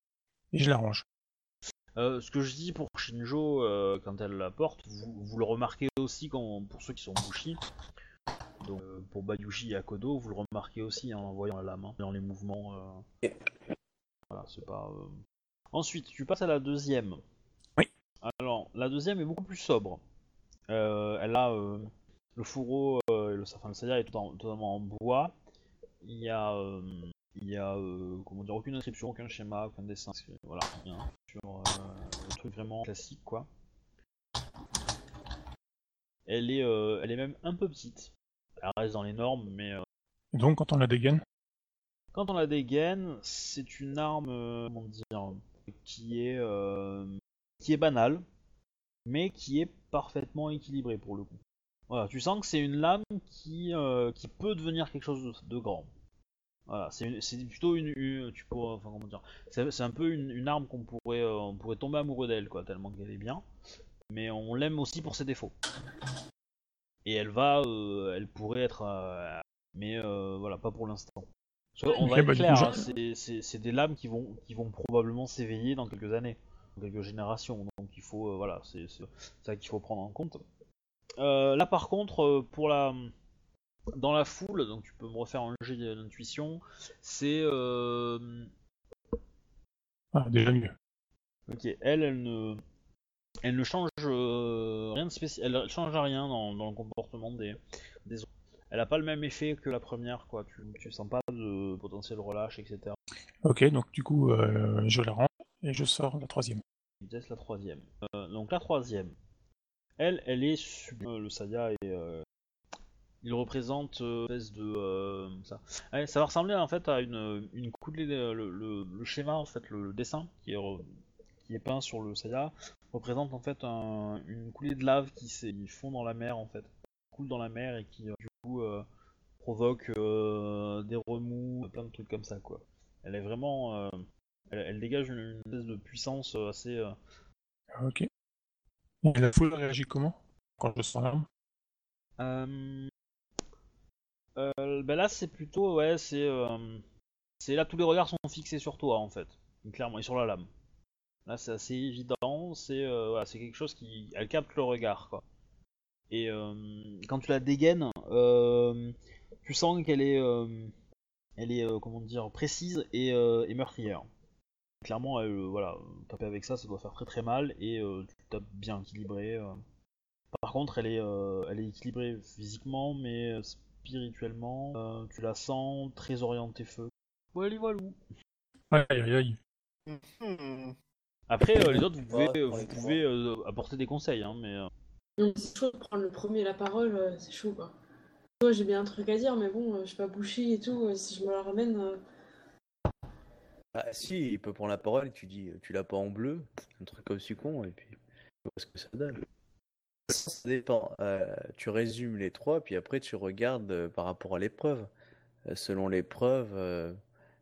et je l'arrange.
Euh, ce que je dis pour Shinjo euh, quand elle la porte, vous, vous le remarquez aussi quand, pour ceux qui sont Bushi. Donc euh, pour Bayushi et Akodo, vous le remarquez aussi hein, en voyant la lame, hein, dans les mouvements. euh. Voilà, c'est pas. euh. Ensuite, tu passes à la deuxième.
Oui.
Alors, la deuxième est beaucoup plus sobre. Euh, elle a euh, le fourreau, euh, et le, enfin, le saya est totalement, totalement en bois. Il y a, euh, il y a euh, comment dire, aucune inscription, aucun schéma, aucun dessin. c'est- Voilà, rien. Sur euh, le truc vraiment classique, quoi. Elle est, euh, elle est même un peu petite. Elle reste dans les normes, mais euh,
donc, quand on la dégaine,
quand on la dégaine, c'est une arme, euh, comment dire, qui est, euh, qui est banale, mais qui est parfaitement équilibrée pour le coup. Voilà, tu sens que c'est une lame qui, euh, qui peut devenir quelque chose de, de grand. Voilà, c'est plutôt une, une- tu pourrais, enfin comment dire, c'est c'est un peu une, une arme qu'on pourrait, euh, on pourrait tomber amoureux d'elle, quoi, tellement qu'elle est bien. Mais on l'aime aussi pour ses défauts. Et elle va, euh, elle pourrait être, euh, mais euh, voilà, pas pour l'instant. On va être
bah,
clair, hein, c'est- des lames qui vont, qui vont probablement s'éveiller dans quelques années, dans quelques générations. Donc il faut, voilà, c'est ça qu'il faut prendre en compte. Là par contre, pour la, dans la foule, donc tu peux me refaire un jet d'intuition, c'est,
ah, déjà mieux.
ok, elle, elle ne, elle ne change euh, rien de spécial, elle change rien dans, dans le comportement des, des autres. Elle a pas le même effet que la première, quoi. Tu, tu sens pas de potentiel relâche, etc.
Ok, donc du coup, euh, je la range et je sors la troisième.
Vitesse la troisième. Euh, donc la troisième, elle, elle est sub... le saya et il représente une espèce de ça. Ouais, ça va ressembler en fait à une, une coulée le, le- le schéma en fait le, le dessin qui est qui est peint sur le saya représente en fait un- une coulée de lave qui, qui fond dans la mer en fait, coule dans la mer et qui euh, du coup euh, provoque euh, des remous, plein de trucs comme ça quoi. Elle est vraiment elle, elle dégage une, espèce de puissance assez
Ok. Et la foule réagit comment quand je sors l'arme?
Euh, euh, ben là, c'est plutôt, ouais, c'est, euh, c'est là tous les regards sont fixés sur toi en fait, clairement, et sur la lame. Là, c'est assez évident, c'est, euh, voilà, c'est quelque chose qui, elle capte le regard, quoi. Et euh, quand tu la dégaines, euh, tu sens qu'elle est, euh, elle est, euh, comment dire, précise et, euh, et meurtrière. Clairement, elle, euh, voilà, taper avec ça, ça doit faire très très mal, et euh, tu tapes bien équilibré. euh. Par contre, elle est, euh, elle est équilibrée physiquement, mais spirituellement, euh, tu la sens très orientée feu. Voilà, voilà.
Aïe aïe aïe.
Après, euh, les autres, vous pouvez,
Ouais,
vous pouvez euh, apporter des conseils, hein, mais euh,
C'est chaud de prendre le premier la parole, euh, c'est chaud quoi. Moi j'ai bien un truc à dire, mais bon, euh, je suis pas bouchée et tout, euh, si je me la ramène. euh,
Ah si, il peut prendre la parole et tu dis, tu l'as pas en bleu, un truc comme sucon, et puis tu vois ce que ça donne. Ça dépend. Euh, tu résumes les trois, puis après tu regardes euh, par rapport à l'épreuve. Euh, selon l'épreuve, euh,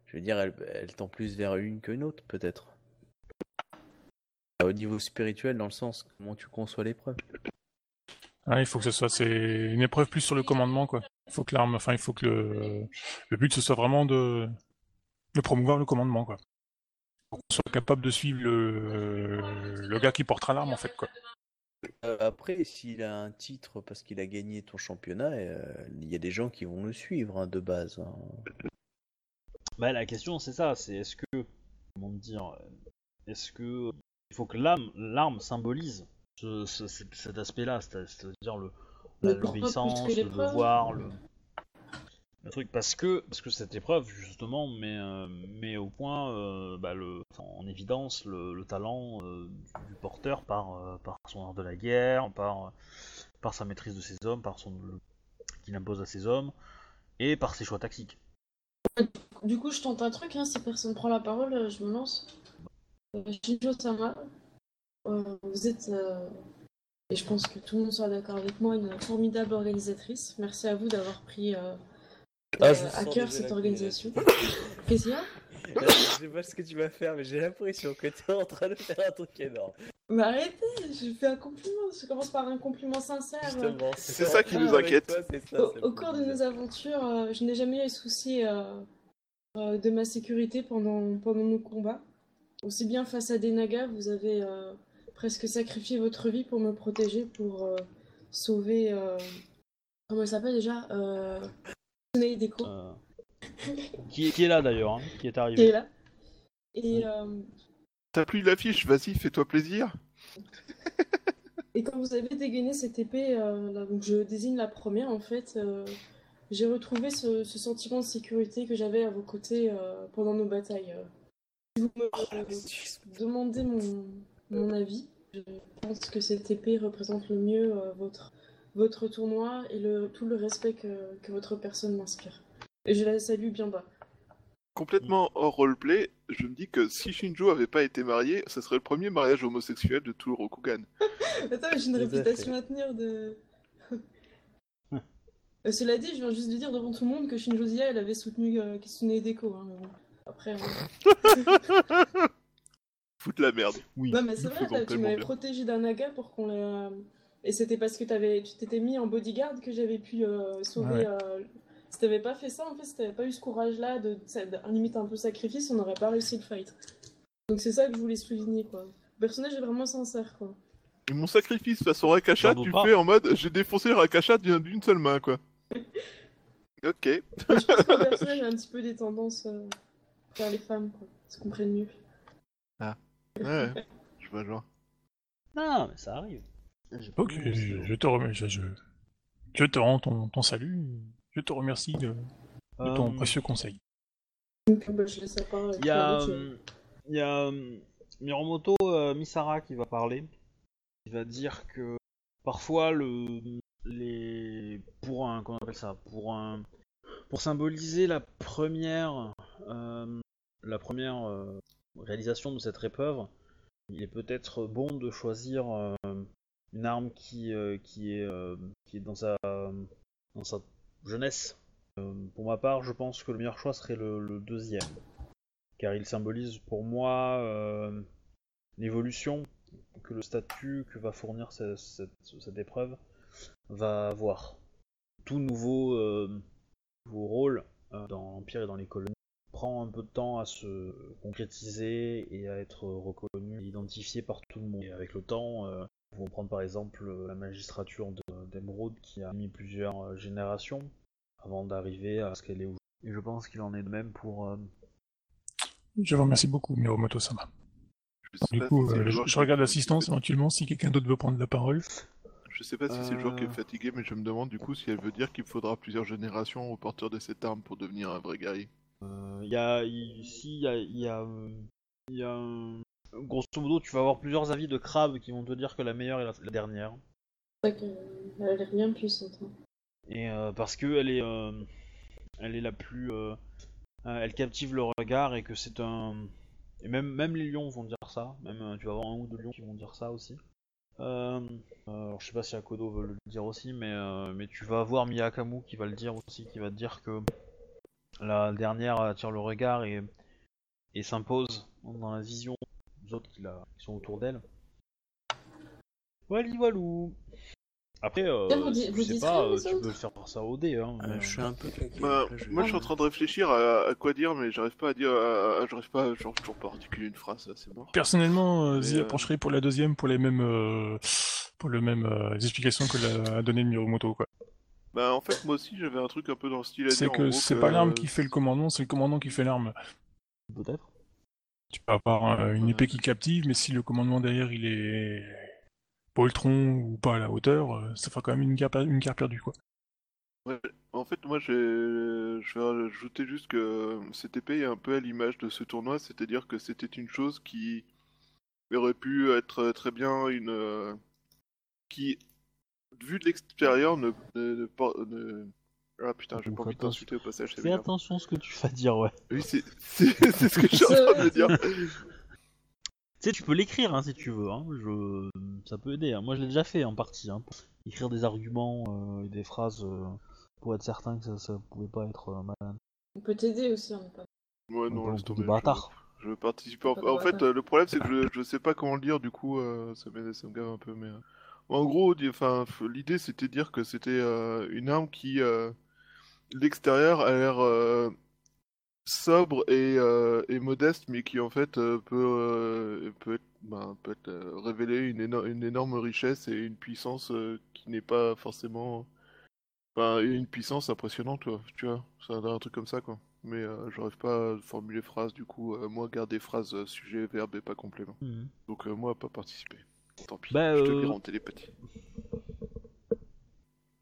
je veux dire, elle, elle tend plus vers une qu'une autre, peut-être. Au niveau spirituel, dans le sens, comment tu conçois l'épreuve.
Ah, il faut que ce soit c'est une épreuve plus sur le commandement quoi. Il faut que l'arme, enfin il faut que le, le but ce soit vraiment de de promouvoir le commandement quoi. Pour qu'on soit capable de suivre le le gars qui portera l'arme en fait quoi.
Euh, après, s'il a un titre parce qu'il a gagné ton championnat, euh, il y a des gens qui vont le suivre hein, de base. hein.
bah, la question c'est ça, c'est est-ce que, comment dire, euh, est-ce que il faut que l'âme, l'arme symbolise ce- ce- cet aspect-là, c'est- c'est-à-dire le, l'obéissance, le devoir, le, le truc, parce que parce que cette épreuve justement met euh, met au point, euh, bah, le, en évidence le, le talent euh, du, du porteur par euh, par son art de la guerre, par par sa maîtrise de ses hommes, par son qu'il impose à ses hommes et par ses choix tactiques.
Du coup, je tente un truc, hein, si personne prend la parole, je me lance. Euh, Shinjo Sama, euh, vous êtes, euh, et je pense que tout le monde sera d'accord avec moi, une formidable organisatrice. Merci à vous d'avoir pris euh,
Ah,
euh,
je
à cœur cette organisation. Qu'est-ce qu'il y a?
Là, je sais pas ce que tu vas faire, mais j'ai l'impression que tu es en train de faire un truc énorme.
Mais arrêtez, je fais un compliment, je commence par un compliment sincère.
C'est ça qui nous
Avec
inquiète.
toi, c'est ça,
Au,
c'est
au
le
cours de nos aventures, euh, je n'ai jamais eu souci euh, euh, de ma sécurité pendant, pendant nos combats. Aussi bien face à des nagas, vous avez euh, presque sacrifié votre vie pour me protéger, pour euh, sauver. euh, comment elle s'appelle déjà euh,
Euh, qui, qui est là d'ailleurs, hein, qui est
qui est
arrivé.
là. Et, euh,
T'as plus l'affiche, vas-y, fais-toi plaisir.
Et quand vous avez dégainé cette épée, euh, là, donc je désigne la première en fait, euh, j'ai retrouvé ce, ce sentiment de sécurité que j'avais à vos côtés euh, pendant nos batailles. Euh. Si vous me euh, demandez mon, mon avis, je pense que cette épée représente le mieux euh, votre, votre tournoi et le, tout le respect que, que votre personne m'inspire. Et je la salue bien bas.
Complètement hors roleplay, je me dis que si Shinjo avait pas été marié, ce serait le premier mariage homosexuel de tout le Rokugan.
Attends, mais j'ai une réputation à tenir de. Euh, Cela dit, je viens juste de dire devant tout le monde que Shinjo Zia, elle avait soutenu euh, Kitsune Deko. Hein, mais bon. Après, euh,
Foutre la merde.
Oui.
non, mais c'est vrai, là, tu m'avais protégé d'un naga pour qu'on la. Et c'était parce que t'avais... tu t'étais mis en bodyguard que j'avais pu euh, sauver.
Ouais.
euh, Si t'avais pas fait ça, en fait, si t'avais pas eu ce courage-là, de, limite un peu sacrifice, on n'aurait pas réussi le fight. Donc c'est ça que je voulais souligner, quoi. Le personnage est vraiment sincère, quoi.
Et mon sacrifice face au Rakasha, tu
pas.
fais en mode j'ai défoncé le Rakasha d'une d'une seule main, quoi. Ok.
Je pense que le personnage a un petit peu des tendances euh, les femmes, quoi. Se comprennent mieux.
Ouais, je vois le genre.
Non, mais ça arrive. Pas
Ok, je, je te remercie. Je, je te rends ton, ton salut. Je te remercie de, de ton
Euh,
précieux conseil.
Donc, bah, je laisse la parole à
Il y a, euh, il y a euh, Miromoto euh, Misara qui va parler. Il va dire que parfois le les pour un comment on appelle ça pour un pour symboliser la première euh, la première euh, réalisation de cette épreuve, il est peut-être bon de choisir euh, une arme qui euh, qui est dans sa jeunesse. Pour ma part, je pense que le meilleur choix serait le- deuxième car il symbolise pour moi l'évolution que le statut que va fournir ce- cette, épreuve va avoir. Tout nouveau, nouveau rôle dans l'Empire et dans les colonies prend un peu de temps à se concrétiser et à être reconnu et identifié par tout le monde. Et avec le temps, euh, on va prendre par exemple la magistrature de- d'Emeraude qui a mis plusieurs euh, générations avant d'arriver à ce qu'elle est aujourd'hui. Et je pense qu'il en est de même pour, euh,
Je vous remercie beaucoup, Miromoto-sama.
Je sais
Du coup,
si
euh, je, regarde l'assistance éventuellement si quelqu'un d'autre veut prendre la parole.
Je sais pas si c'est le joueur qui est
Euh.
fatigué, mais je me demande du coup si elle veut dire qu'il faudra plusieurs générations au porteur de cette arme pour devenir un vrai guerrier.
Euh, Il y a ici, il y a, il y a, euh, euh, grosso modo, tu vas avoir plusieurs avis de crabes qui vont te dire que la meilleure est la, la dernière,
vrai qu'elle a l'air bien puissante. hein.
et euh, parce que elle est, euh, elle est la plus, euh, euh, elle captive le regard et que c'est un, et même même les lions vont dire ça, même euh, tu vas avoir un ou deux lions qui vont dire ça aussi. Euh, euh, alors, je sais pas si Akodo veut le dire aussi, mais euh, mais tu vas avoir Miyakamu qui va le dire aussi, qui va te dire que la dernière attire le regard et, et s'impose dans la vision des autres qui, la- qui sont autour d'elle. Wally walou. Après, euh,
vous
si sais pas, euh, tu peux faire par ça au dé. Hein,
Euh,
mais,
je suis un peu.
Bah,
je-
moi je suis en train de réfléchir à, à quoi dire, mais j'arrive pas à dire. à- à- j'arrive pas, genre, toujours pas à articuler une phrase, c'est mort.
Personnellement, euh,
euh,
pencherait pour la deuxième pour les mêmes, euh, pour le même euh, explications que l'a donné Miromoto. Quoi.
Bah en fait moi aussi j'avais un truc un peu dans le style à
C'est que c'est
que-
pas l'arme qui fait le commandement, c'est le commandement qui fait l'arme.
Peut-être.
Tu peux avoir euh, une épée qui captive, mais si le commandement derrière il est poltron ou pas à la hauteur, euh, ça fera quand même une guerre, une guerre perdue. Quoi.
En fait, moi, j'ai- je vais ajouter juste que cette épée est un peu à l'image de ce tournoi, c'est-à-dire que c'était une chose qui aurait pu être très bien une. euh, qui, vu de l'extérieur, ne. ne, ne ne- Ah putain, j'ai pas envie de t'insulter au passage,
Fais
bien.
attention à ce que tu vas dire, ouais.
Oui, c'est c'est- c'est ce que je suis en train de dire.
Tu sais, tu peux l'écrire hein, si tu veux. Hein. Je... Ça peut aider. hein. Moi, je l'ai déjà fait en partie. Hein. Écrire des arguments euh, et des phrases euh, pour être certain que ça, ça pouvait pas être euh, malade.
On peut t'aider aussi, on est pas.
Ouais,
On
non, laisse tomber.
bâtards.
Je, je participe en... En fait,
bâtard.
le problème, c'est que je, je sais pas comment le dire, du coup, euh, ça, me, ça me gave un peu, mais... En gros, l'idée, c'était de dire que c'était euh, une arme qui, euh, l'extérieur, a l'air euh, sobre et, et modeste, mais qui en fait peut, peut, être, ben, peut être, révéler une, éno- une énorme richesse et une puissance qui n'est pas forcément. Enfin, une puissance impressionnante, toi, tu vois. L'air un truc comme ça, quoi. Mais j'arrive pas à formuler phrase, du coup, moi, garder phrase, sujet, verbe et pas complément.
Mhm.
Donc, moi, pas participer. Tant pis,
Bah,
je te
euh,
lirai en télépathie.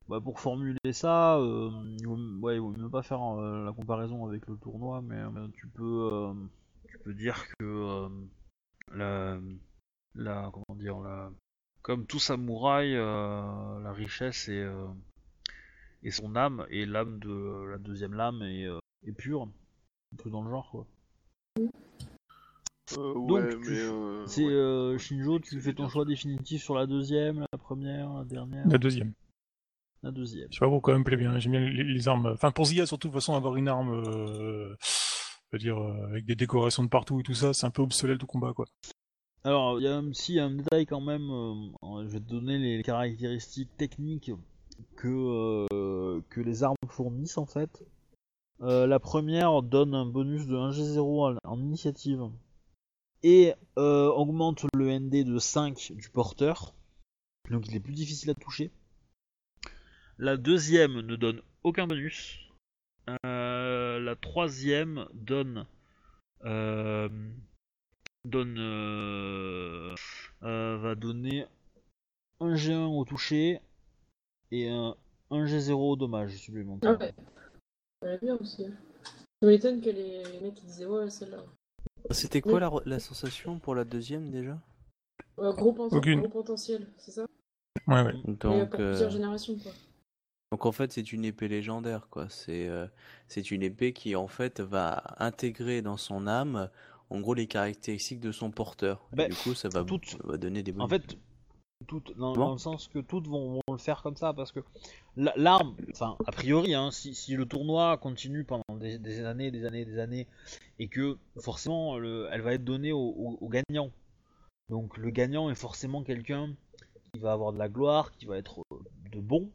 Bah, pour formuler ça, euh, il vaut, ouais, il vaut mieux pas faire euh, la comparaison avec le tournoi, mais euh, tu peux, tu peux dire que la, la, comment dire, la, comme tout samouraï, la richesse est, euh, est son âme et l'âme de la deuxième lame est, est pure, un peu dans le genre quoi.
Euh,
donc,
ouais,
tu-
mais. euh,
C'est
ouais.
euh, Shinjo, tu
C'est
fais ton choix définitif sur la deuxième, la première, la dernière,
La deuxième.
la deuxième.
Je sais pas pourquoi elle me plaît bien. J'aime bien les, les armes. Enfin, pour Zia, surtout, de toute façon, avoir une arme, euh, je veux dire, euh, avec des décorations de partout et tout ça, c'est un peu obsolète au combat, quoi.
Alors, il y a un petit un détail quand même, euh, je vais te donner les caractéristiques techniques que, euh, que les armes fournissent en fait. Euh, la première donne un bonus de 1G0 en, en initiative et euh, augmente le ND de 5 du porteur, donc il est plus difficile à toucher. La deuxième ne donne aucun bonus. Euh, la troisième donne euh, donne va donner un G1 au toucher et un, un G0 au dommage supplémentaire.
Ah ouais. Ça va bien aussi. Ça m'étonne que les mecs disaient ouais celle-là.
C'était quoi la, la sensation pour la deuxième déjà?
Ouais, gros, poten-
Aucune.
gros potentiel, c'est ça?
Ouais, ouais.
Donc,
pour
euh,
plusieurs générations quoi.
donc en fait c'est une épée légendaire quoi. C'est euh, c'est une épée qui en fait va intégrer dans son âme en gros les caractéristiques de son porteur. Et
Bah,
du coup ça va,
toutes-
va donner des bonus.
En fait, toutes, dans,
Bon.
dans le sens que toutes vont, le faire comme ça parce que la- l'arme, enfin a priori, hein, si, si le tournoi continue pendant des, années, des années, des années, et que forcément le- elle va être donnée au, gagnant. Donc le gagnant est forcément quelqu'un qui va avoir de la gloire, qui va être euh, de bon.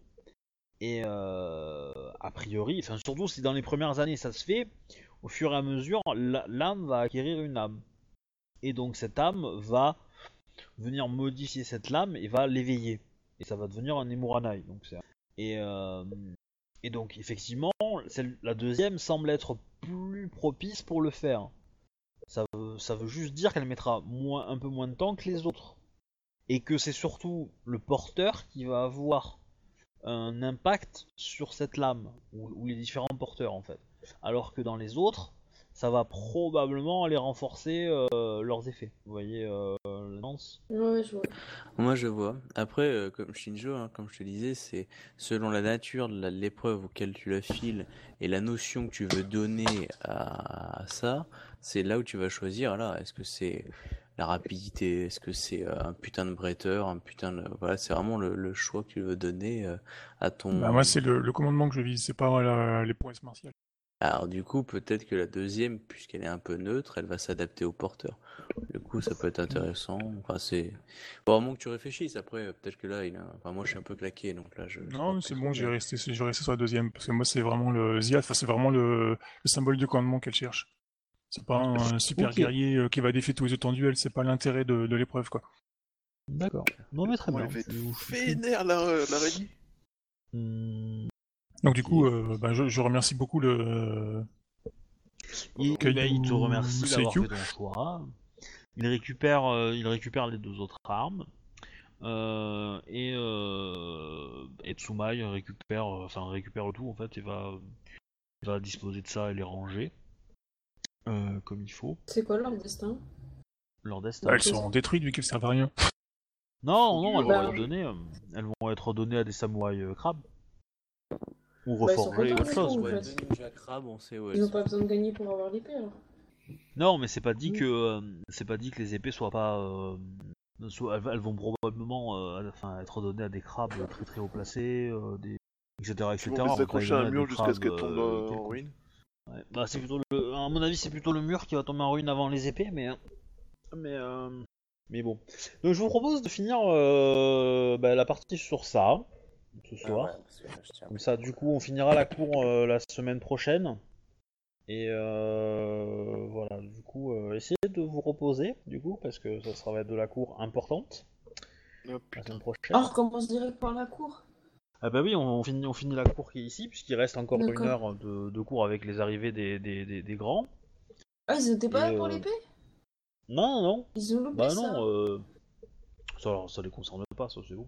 Et euh, a priori, enfin surtout si dans les premières années ça se fait, au fur et à mesure, l'âme va acquérir une âme. Et donc cette âme va venir modifier cette lame et va l'éveiller. Et ça va devenir un Emuranai. Donc c'est- et, euh, et donc effectivement, la deuxième semble être plus propice pour le faire. Ça veut, juste dire qu'elle mettra moins, un peu moins de temps que les autres. Et que c'est surtout le porteur qui va avoir un impact sur cette lame, ou, ou les différents porteurs en fait. Alors que dans les autres, ça va probablement aller renforcer euh, leurs effets. Vous voyez euh,
Ouais, je vois.
Moi, je vois. Après, euh, comme Shinjo, hein, comme je te disais, c'est selon la nature de la- l'épreuve auquel tu la files et la notion que tu veux donner à, à ça, c'est là où tu vas choisir. Là, est-ce que c'est la rapidité, est-ce que c'est euh, un putain de bretteur, un putain de voilà, c'est vraiment le, le choix que tu veux donner euh, à ton.
Bah, moi, c'est le, le commandement que je vise, c'est pas la- les prouesses martiales.
Alors du coup, peut-être que la deuxième, puisqu'elle est un peu neutre, elle va s'adapter au porteur. Du coup, ça peut être intéressant. Enfin, c'est faut vraiment que tu réfléchisses. Après, euh, peut-être que là, il a... enfin, moi, je suis un peu claqué, donc là, je.
Non, c'est bon, je vais
mais-
rester, je vais rester sur la deuxième, parce que moi, c'est vraiment le Zia, enfin, c'est vraiment le, le symbole de commandement qu'elle cherche. C'est pas un super guerrier euh, qui va défier tous les autres en duel, c'est pas l'intérêt de, de l'épreuve, quoi.
D'accord. Non mais très
On
bien.
va être
Je- je-
vénère la- l'araignée.
Donc du coup, euh, bah, je, je remercie beaucoup le.
Il, bah, il te remercie d'avoir fait ton choix. Il récupère, euh, il récupère les deux autres armes. Euh, et, euh, et Tsumaï récupère, enfin récupère le tout en fait et va, il va disposer de ça et les ranger euh, comme il faut.
C'est quoi leur destin?
Leur destin.
Bah, elles seront détruites vu qu'elles servent à rien.
Non, non, elles
Bah,
vont être données. elles vont être données à des samouraïs euh, crabes. Ou
Bah, contents,
autre chose.
en
ouais.
fait. Ils ont
sont.
pas besoin de gagner pour avoir l'épée alors.
Non, mais c'est pas dit
Mm.
que euh, c'est pas dit que les épées soient pas. euh, soient- elles, elles vont probablement euh, enfin, être données à des crabes très très haut placés, euh, des etc.
Ils
etc.
vont
On va
les
pas
accrocher
les
à un mur jusqu'à ce qu'elles tombent en ruine.
Ouais. Bah, c'est plutôt le... à mon avis, c'est plutôt le mur qui va tomber en ruine avant les épées, mais mais euh, mais bon. Donc je vous propose de finir euh, bah, la partie sur ça ce
Ah
soir.
ouais, que.
Comme ça, du coup, on finira la cour euh, la semaine prochaine. Et euh, voilà, du coup, euh, essayez de vous reposer, du coup, parce que ça sera de la cour importante
Ah,
la semaine prochaine.
Ah, on recommence direct par la cour?
Ah bah oui, on, on finit, on finit la cour qui est ici, puisqu'il reste encore une heure de, de cours avec les arrivées des, des, des, des grands.
Ah, ils étaient pas
Et,
là pour
euh,
l'épée?
Non, non, non.
Ils ont loupé
Bah
ça.
non, euh... ça, ça les concerne pas, ça c'est bon.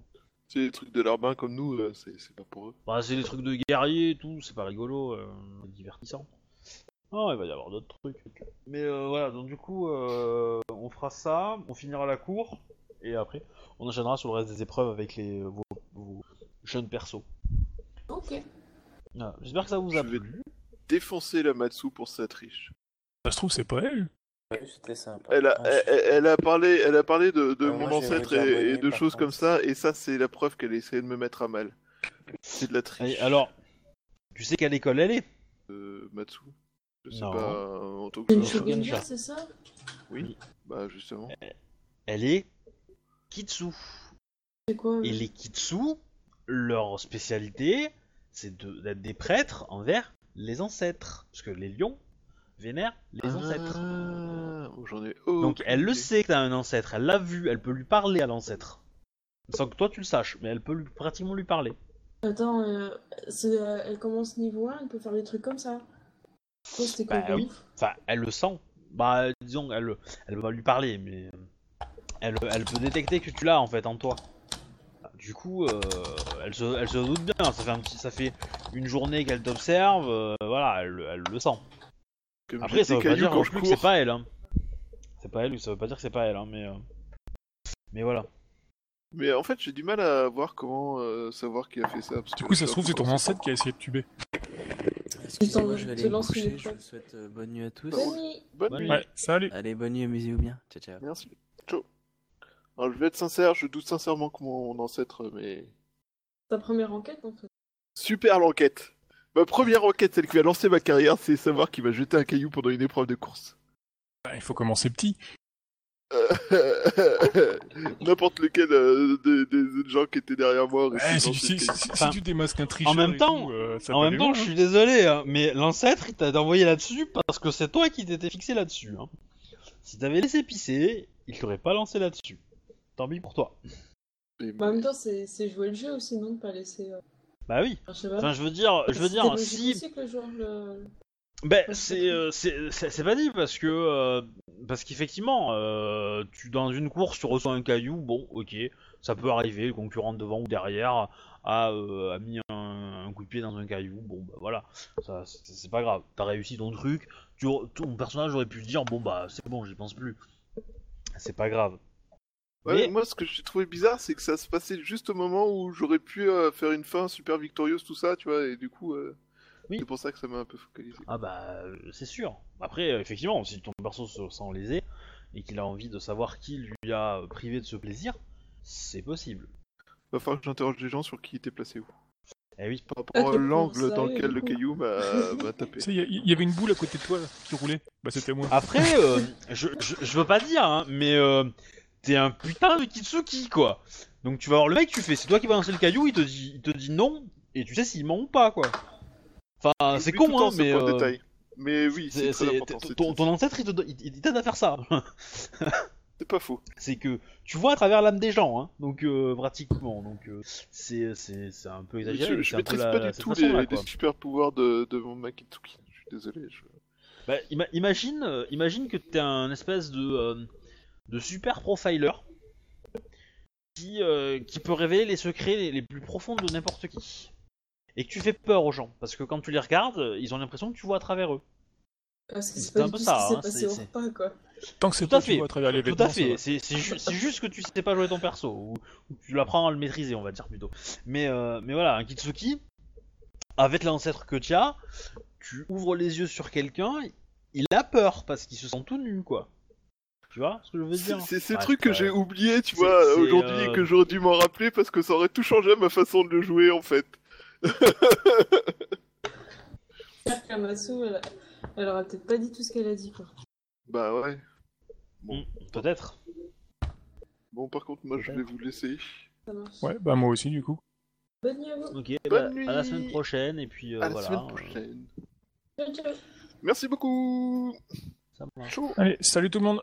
C'est des trucs de larbin comme nous, euh, c'est c'est pas pour eux.
Bah c'est des trucs de guerrier et tout, c'est pas rigolo, euh, divertissant. Ah, il va y avoir d'autres trucs. Mais euh, voilà, donc du coup, euh, on fera ça, on finira la cour, et après, on enchaînera sur le reste des épreuves avec les, vos, vos jeunes persos.
Ok.
Voilà. J'espère que ça vous a
Je vais-
plu.
Défoncer la Matsu pour sa triche.
Ça se trouve, c'est pas elle.
Ouais, C'était sympa.
Elle a,
Ah,
elle, a parlé, elle a parlé de, de
Euh,
mon ancêtre et, de choses
contre.
comme ça, et ça c'est la preuve qu'elle essaie de me mettre à mal. C'est de la triche.
alors, tu sais quelle école elle est?
Euh, Matsu Je sais
Non.
pas, en tant
C'est une
que...
Sha.
c'est ça?
Bah justement.
Elle est Kitsu.
C'est quoi
Et les Kitsu, leur spécialité, c'est de- d'être des prêtres envers les ancêtres. Parce que les lions vénèrent les ancêtres.
Ah, oh,
Donc elle le sait que t'as un ancêtre, elle l'a vu, elle peut lui parler à l'ancêtre. Sans que toi tu le saches, mais elle peut lui, pratiquement lui parler.
Attends, euh, euh, elle commence niveau 1, elle peut faire des trucs comme ça. Quoi, c'était quoi
Bah oui. Enfin, elle le sent. Bah disons, elle, elle va lui parler, mais elle, elle peut détecter que tu l'as en fait en toi. Du coup, euh, elle, se, elle se doute bien. Ça fait, un petit, ça fait une journée qu'elle t'observe. euh, voilà, elle, elle le sent. Après, ça veut pas dire
quand
non
je
plus que c'est pas elle. Hein. C'est pas elle, ça veut pas dire que c'est pas elle, hein, mais euh, mais voilà.
Mais en fait, j'ai du mal à voir comment euh, savoir qui a fait ça. parce
Du coup, ça se trouve, c'est ton ancêtre qui a essayé de tuber.
Excusez-moi, je vais
te
aller me coucher. Je vous souhaite euh, bonne nuit à tous.
Bonne nuit
Bonne
Bonne
nuit.
nuit.
Ouais, salut.
Allez, bonne nuit, amusez-vous bien. Ciao, ciao.
Merci. Ciao. Alors, je vais être sincère, je doute sincèrement que mon ancêtre, mais...
Ta première enquête en fait.
Super l'enquête Ma première enquête, celle qui va lancer ma carrière, c'est savoir qui va jeter un caillou pendant une épreuve de course.
Bah, il faut commencer petit.
Euh, N'importe lequel euh, des, gens qui étaient derrière moi. pu
si, si- tu démasques un tricheur
même
et
temps-
tout, euh,
en même temps, je
hein.
suis désolé, hein, mais l'ancêtre il t'a envoyé là-dessus parce que c'est toi qui t'étais fixé là-dessus. Hein. Si t'avais laissé pisser, il t'aurait pas lancé là-dessus. Tant pis pour toi.
En même temps, c'est c'est jouer le jeu aussi, non De pas laisser. euh,
Bah oui.
enfin, je sais pas.
Enfin, je veux dire, je veux dire, si. Ben, c'est
c'est
euh, pas dit parce que euh, parce qu'effectivement, euh, tu dans une course tu reçois un caillou, bon, ok, ça peut arriver, le concurrent devant ou derrière a, a mis un, un coup de pied dans un caillou, bon bah voilà, ça c'est c'est pas grave, t'as réussi ton truc, tu, ton personnage aurait pu se dire bon bah c'est bon, j'y pense plus, c'est pas grave.
Ouais,
Mais-
Moi, ce que j'ai trouvé bizarre, c'est que ça se passait juste au moment où j'aurais pu euh, faire une fin super victorieuse, tout ça, tu vois, et du coup, euh,
Oui.
c'est pour ça que ça m'a un peu focalisé.
Ah bah euh, c'est sûr. Après effectivement, si ton perso se sent lésé et qu'il a envie de savoir qui lui a privé de ce plaisir, c'est possible.
Va falloir que j'interroge les gens sur qui était placé où.
Eh oui.
Par rapport à l'angle dans lequel le
coup.
caillou m'a m'a tapé.
Tu sais, il y avait une boule à côté de toi là, qui roulait. Bah, c'était moi.
Après, euh, je, je, je veux pas dire, hein, mais euh, t'es un putain de Kitsuki, quoi. Donc tu vas voir le mec, tu fais, c'est toi qui vas lancer le caillou, il te dit, il te dit non, et tu sais s'il ment ou pas, quoi. Enfin, c'est con, hein, mais euh,
détail. Mais oui, c'est
ton, ton ancêtre, il te- il- il t'aide à faire ça.
C'est pas faux.
c'est que tu vois à travers l'âme des gens, hein, donc euh, pratiquement. Donc euh, c'est un peu exagéré.
je maîtrise
la-
pas du tout les, super pouvoirs de, de mon Makitsuki. Je suis désolé. je-
Bah, ima- imagine, imagine que t'es un espèce de, de super profiler qui, euh, qui peut révéler les secrets les, les plus profonds de n'importe qui. Et que tu fais peur aux gens, parce que quand tu les regardes, ils ont l'impression que tu vois à travers eux.
Que c'est pas
un peu ça, hein,
passé au repas, quoi.
Tant que c'est
Tout à
toi qui
fait.
vois à travers les
Tout à fait, c'est c'est ju- c'est juste que tu sais pas jouer ton perso, ou, ou tu l'apprends à le maîtriser, on va dire plutôt. Mais, euh, mais voilà, un Kitsuki, avec l'ancêtre que tu as, tu ouvres les yeux sur quelqu'un, il a peur, parce qu'il se sent tout nu, quoi. Tu vois ce que je veux
C'est
dire
c'est ces
Ouais,
trucs que
euh,
j'ai oubliés, tu vois, aujourd'hui,
euh,
et que j'aurais dû m'en rappeler parce que ça aurait tout changé à ma façon de le jouer, en fait.
J'espère qu'Amasu, elle, elle aura peut-être pas dit tout ce qu'elle a dit, quoi.
Bah ouais. Bon.
Hmm, Peut-être.
Bon, par contre, moi, je vais vous laisser.
Ça marche.
Ouais, bah moi aussi du coup.
Bonne nuit à vous.
Ok,
Bonne
bah,
nuit.
à la semaine prochaine, et puis euh,
à la
voilà.
semaine
euh,
prochaine.
Ciao, ciao.
Merci beaucoup.
Ça marche.
Allez, salut tout le monde